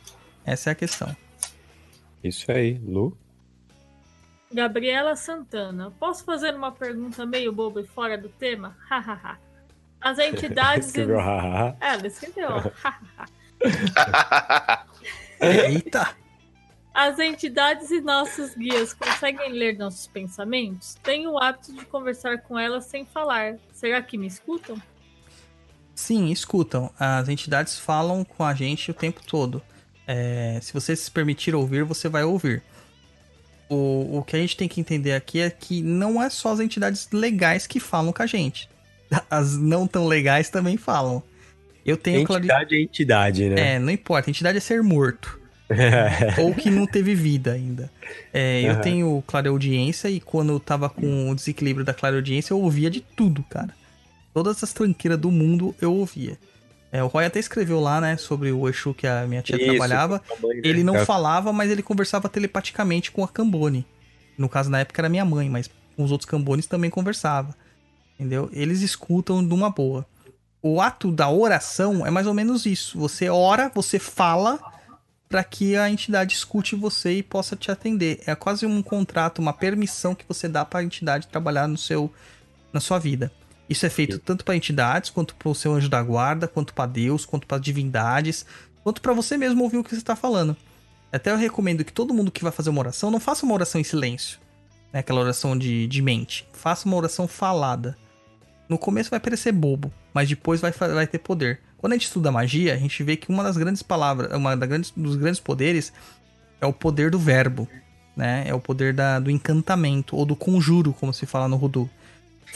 Essa é a questão. Isso aí, Lu. Gabriela Santana. Posso fazer uma pergunta meio boba e fora do tema? Hahaha. As entidades. escreveu, é, ela escreveu. Eita! As entidades e nossos guias conseguem ler nossos pensamentos? Tenho o hábito de conversar com elas sem falar. Será que me escutam? Sim, escutam. As entidades falam com a gente o tempo todo. É, se você se permitir ouvir, você vai ouvir. O, o que a gente tem que entender aqui é que não é só as entidades legais que falam com a gente. As não tão legais também falam. Eu tenho entidade é entidade, né? É, não importa. Entidade é ser morto. ou que não teve vida ainda. É, eu tenho clareaudiência e quando eu tava com o desequilíbrio da clareaudiência, eu ouvia de tudo, cara. Todas as tranqueiras do mundo eu ouvia. É, o Roy até escreveu lá, né, sobre o Exu que a minha tia Isso, trabalhava. Mãe, né? Ele não falava, mas ele conversava telepaticamente com a Cambone. No caso, na época era minha mãe, mas com os outros Cambones também conversava. Entendeu? Eles escutam de uma boa o ato da oração é mais ou menos isso. Você ora, você fala para que a entidade escute você e possa te atender. É quase um contrato, uma permissão que você dá para a entidade trabalhar no seu na sua vida. Isso é feito tanto para entidades, quanto para o seu anjo da guarda, quanto para Deus, quanto para divindades, quanto para você mesmo ouvir o que você está falando. Até eu recomendo que todo mundo que vai fazer uma oração não faça uma oração em silêncio, né? aquela oração de, de mente. Faça uma oração falada no começo vai parecer bobo, mas depois vai, vai ter poder. Quando a gente estuda magia, a gente vê que uma das grandes palavras, uma das grandes, dos grandes poderes é o poder do verbo, né? É o poder da, do encantamento ou do conjuro, como se fala no Rudu.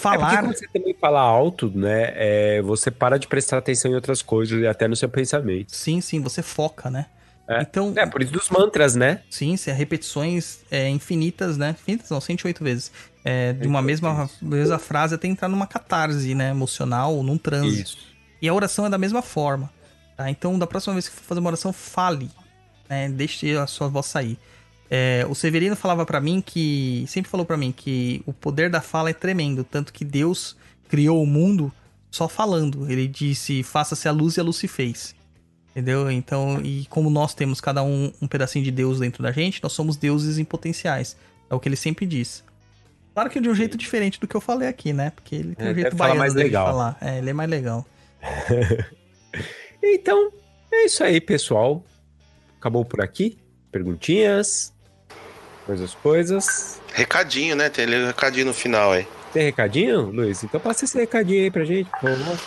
É porque Falar, quando você também fala alto, né? é, você para de prestar atenção em outras coisas e até no seu pensamento. sim, sim, você foca, né? É. Então, É, por isso dos mantras, né? Sim, se é repetições é, infinitas, né? Infinitas não, 108 vezes. É, de uma mesma, mesma frase até entrar numa catarse, né? Emocional, num transe. Isso. E a oração é da mesma forma. Tá? Então, da próxima vez que for fazer uma oração, fale. Né? Deixe a sua voz sair. É, o Severino falava pra mim que. Sempre falou pra mim que o poder da fala é tremendo. Tanto que Deus criou o mundo só falando. Ele disse: faça-se a luz e a luz se fez. Entendeu? Então, e como nós temos cada um um pedacinho de Deus dentro da gente, nós somos deuses em potenciais. É o que ele sempre diz. Claro que de um jeito diferente do que eu falei aqui, né? Porque ele tem É, um jeito deve falar baiano mais dele legal. de falar. É, ele é mais legal. Então, é isso aí, pessoal. Acabou por aqui. Perguntinhas, coisas, coisas. Recadinho, né? Tem ali um recadinho no final aí. Tem recadinho, Luiz? Então passa esse recadinho aí pra gente, por favor.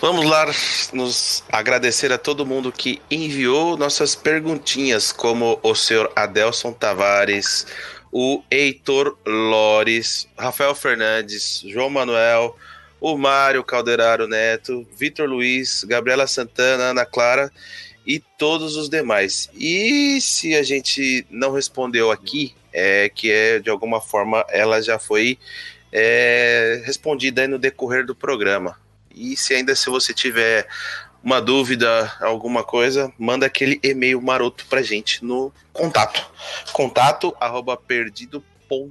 Vamos lá nos agradecer a todo mundo que enviou nossas perguntinhas, como o senhor Adelson Tavares, o Heitor Lores, Rafael Fernandes, João Manuel, o Mário Calderaro Neto, Vitor Luiz, Gabriela Santana, Ana Clara e todos os demais. E se a gente não respondeu aqui, é que é de alguma forma ela já foi é, respondida no decorrer do programa. E se ainda se você tiver uma dúvida, alguma coisa, manda aquele e-mail maroto pra gente no contato. Contato arroba perdido.co.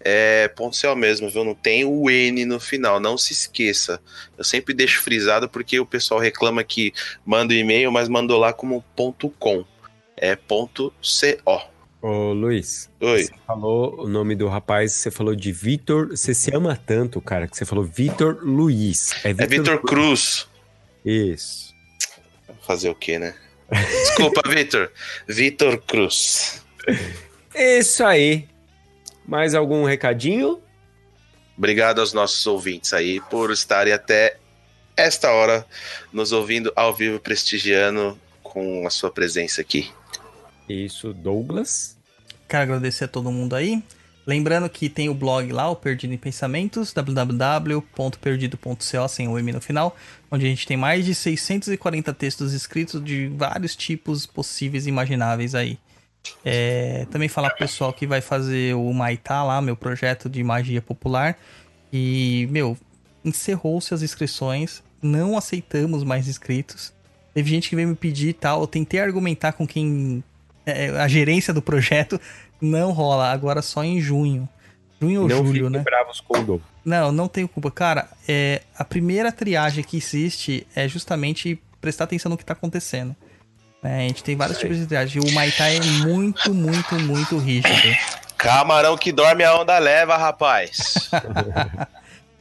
É ponto .co mesmo, viu? Não tem o N no final, não se esqueça. Eu sempre deixo frisado porque o pessoal reclama que manda o e-mail, mas mandou lá como ponto .com. É ponto .co. Ô, Luiz, Oi. você falou o nome do rapaz, você falou de Vitor. Você se ama tanto, cara, que você falou Vitor Luiz. É Vitor Cruz. Isso. Fazer o quê, né? Desculpa, Vitor. Vitor Cruz. Isso aí. Mais algum recadinho? Obrigado aos nossos ouvintes aí por estarem até esta hora nos ouvindo ao vivo, prestigiando com a sua presença aqui. Isso, Douglas. Quero agradecer a todo mundo aí. Lembrando que tem o blog lá, o Perdido em Pensamentos, www.perdido.co, sem o M no final, onde a gente tem mais de 640 textos escritos de vários tipos possíveis e imagináveis aí. É, também falar pro pessoal que vai fazer o Maitá lá, meu projeto de magia popular. E, meu, encerrou-se as inscrições, não aceitamos mais inscritos. Teve gente que veio me pedir e tal, eu tentei argumentar com quem a gerência do projeto não rola, agora só em junho. Junho ou não julho, né? bravos com o. Não, não tenho culpa. Cara, é, a primeira triagem que existe é justamente prestar atenção no que tá acontecendo. É, a gente tem vários tipos de triagem. O Maitai é muito, muito, muito rígido. Camarão que dorme a onda leva, rapaz.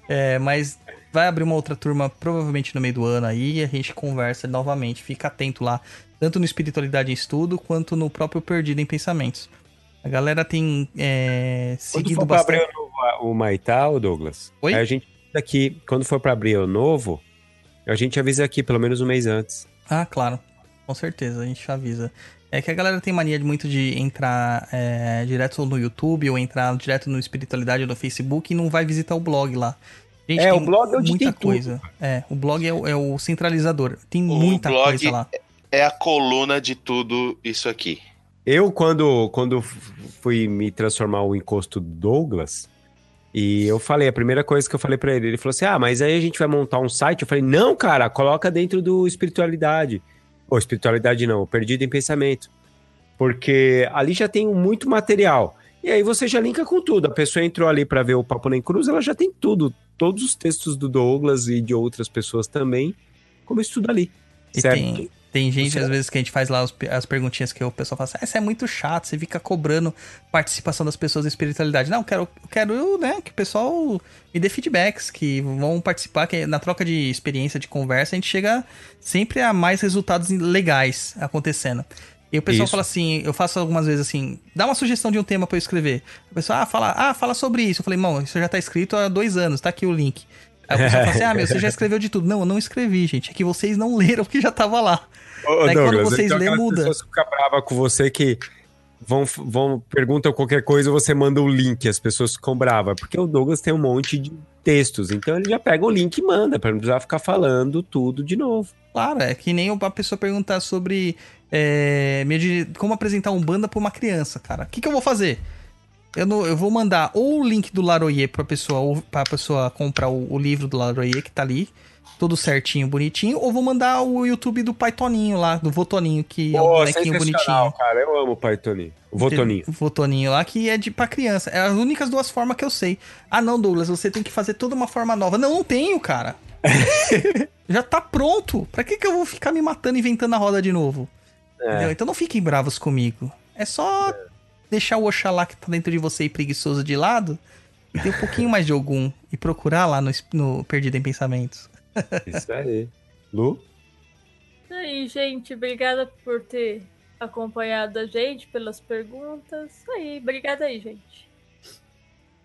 É, mas vai abrir uma outra turma provavelmente no meio do ano aí e a gente conversa novamente. Fica atento lá, tanto no Espiritualidade em Estudo quanto no próprio Perdido em Pensamentos. A galera tem é, Quando seguido for pra abrir bastante. o, novo, o Maitá, o Douglas, Oi? aí a gente avisa aqui, quando for pra abrir o novo, a gente avisa aqui pelo menos um mês antes. Ah, claro. Com certeza, a gente avisa. É que a galera tem mania de muito de entrar é, direto no YouTube ou entrar direto no Espiritualidade ou no Facebook e não vai visitar o blog lá. Gente, É, tem o blog é onde muita tem tudo. coisa. É, o blog é, o- é o centralizador. Tem O muita blog coisa lá. É a coluna de tudo isso aqui. Eu, quando, quando fui me transformar o encosto do Douglas, e eu falei, a primeira coisa que eu falei pra ele, ele falou assim: Ah, mas aí a gente vai montar um site. Eu falei: Não, cara, coloca dentro do espiritualidade. Ou espiritualidade não, perdido em pensamento. Porque ali já tem muito material. E aí você já linka com tudo. A pessoa entrou ali pra ver o Papo Nem Cruz, ela já tem tudo. Todos os textos do Douglas e de outras pessoas também, como isso tudo ali. E certo? tem, tem gente, Você- às vezes, que a gente faz lá as perguntinhas que o pessoal fala assim, ah, isso é muito chato, você fica cobrando participação das pessoas em espiritualidade. Não, eu quero, eu quero né, que o pessoal me dê feedbacks, que vão participar, que na troca de experiência, de conversa, a gente chega sempre a mais resultados legais acontecendo. E o pessoal Isso. fala assim, eu faço algumas vezes assim, dá uma sugestão de um tema pra eu escrever. O pessoal, ah, fala, ah, fala sobre isso. Eu falei, irmão, isso já tá escrito há dois anos, tá aqui o link. Aí o pessoal fala assim, ah, meu, você já escreveu de tudo. Não, eu não escrevi, gente. É que vocês não leram o que já tava lá. Ô, Daí quando vocês então lê, aquelas muda. pessoas ficam bravas com você que vão, vão perguntam qualquer coisa você manda o link, as pessoas ficam bravas. Porque o Douglas tem um monte de textos, então ele já pega o link e manda, pra não precisar ficar falando tudo de novo. Claro, é que nem a pessoa perguntar sobre é, como apresentar um banda pra uma criança, cara. O que, que eu vou fazer? Eu, não- eu vou mandar ou o link do Laroyer pra pessoa, pra pessoa comprar o, o livro do Laroyer que tá ali, todo certinho, bonitinho, ou vou mandar o YouTube do Pai Toninho lá, do Votoninho, que é um Pô, bonequinho sensacional, bonitinho. cara. Eu amo o Pai Toninho. O Votoninho. O Votoninho lá, que é de pra criança. É as únicas duas formas que eu sei. Ah, não, Douglas, você tem que fazer toda uma forma nova. Não, não tenho, cara. Já tá pronto. Pra que, que eu vou ficar me matando inventando a roda de novo? Entendeu? Então não fiquem bravos comigo. É só deixar o Oxalá que tá dentro de você e preguiçoso de lado e ter um pouquinho mais de algum e procurar lá no, no Perdido em Pensamentos. Isso aí. Lu? Isso aí, gente. Obrigada por ter acompanhado a gente, pelas perguntas. Isso aí, obrigada aí, gente.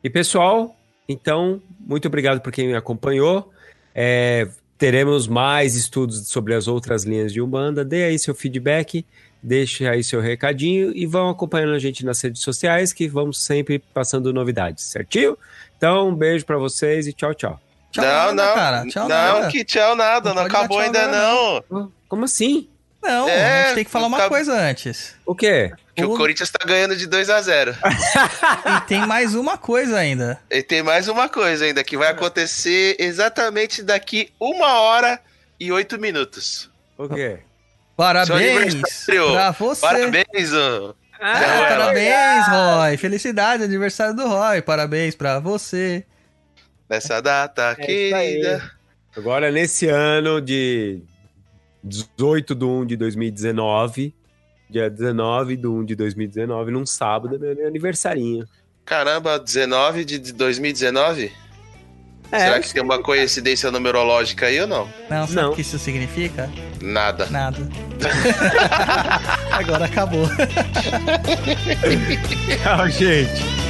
E pessoal, então, muito obrigado por quem me acompanhou. É, teremos mais estudos sobre as outras linhas de Umbanda. Dê aí seu feedback, deixe aí seu recadinho e vão acompanhando a gente nas redes sociais que vamos sempre passando novidades, certinho? Então, um beijo pra vocês e tchau, tchau. Tchau, não, nada, não. cara. Tchau, não, nada. que tchau nada. Não Não, acabou tchau ainda não. Como assim? Não, a É, gente tem que falar uma tá- coisa antes. O quê? Que o O- Corinthians tá ganhando de 2 a 0 E tem mais uma coisa ainda. E tem mais uma coisa ainda que vai acontecer exatamente daqui uma hora e oito minutos. O quê? Parabéns pra você. Parabéns, ô. Ah, parabéns, Roy. Felicidade, aniversário do Roy. Parabéns pra você. Nessa data É isso aí. querida. Agora, nesse ano de 18 de 1 de 2019, dia 19 de 1 de 2019, num sábado, é meu aniversarinho. Caramba, 19 de de 2019? É, Será que tem uma coincidência numerológica aí ou não? Não, sabe Não. o que isso significa? Nada. Nada. Agora acabou. Tchau, gente.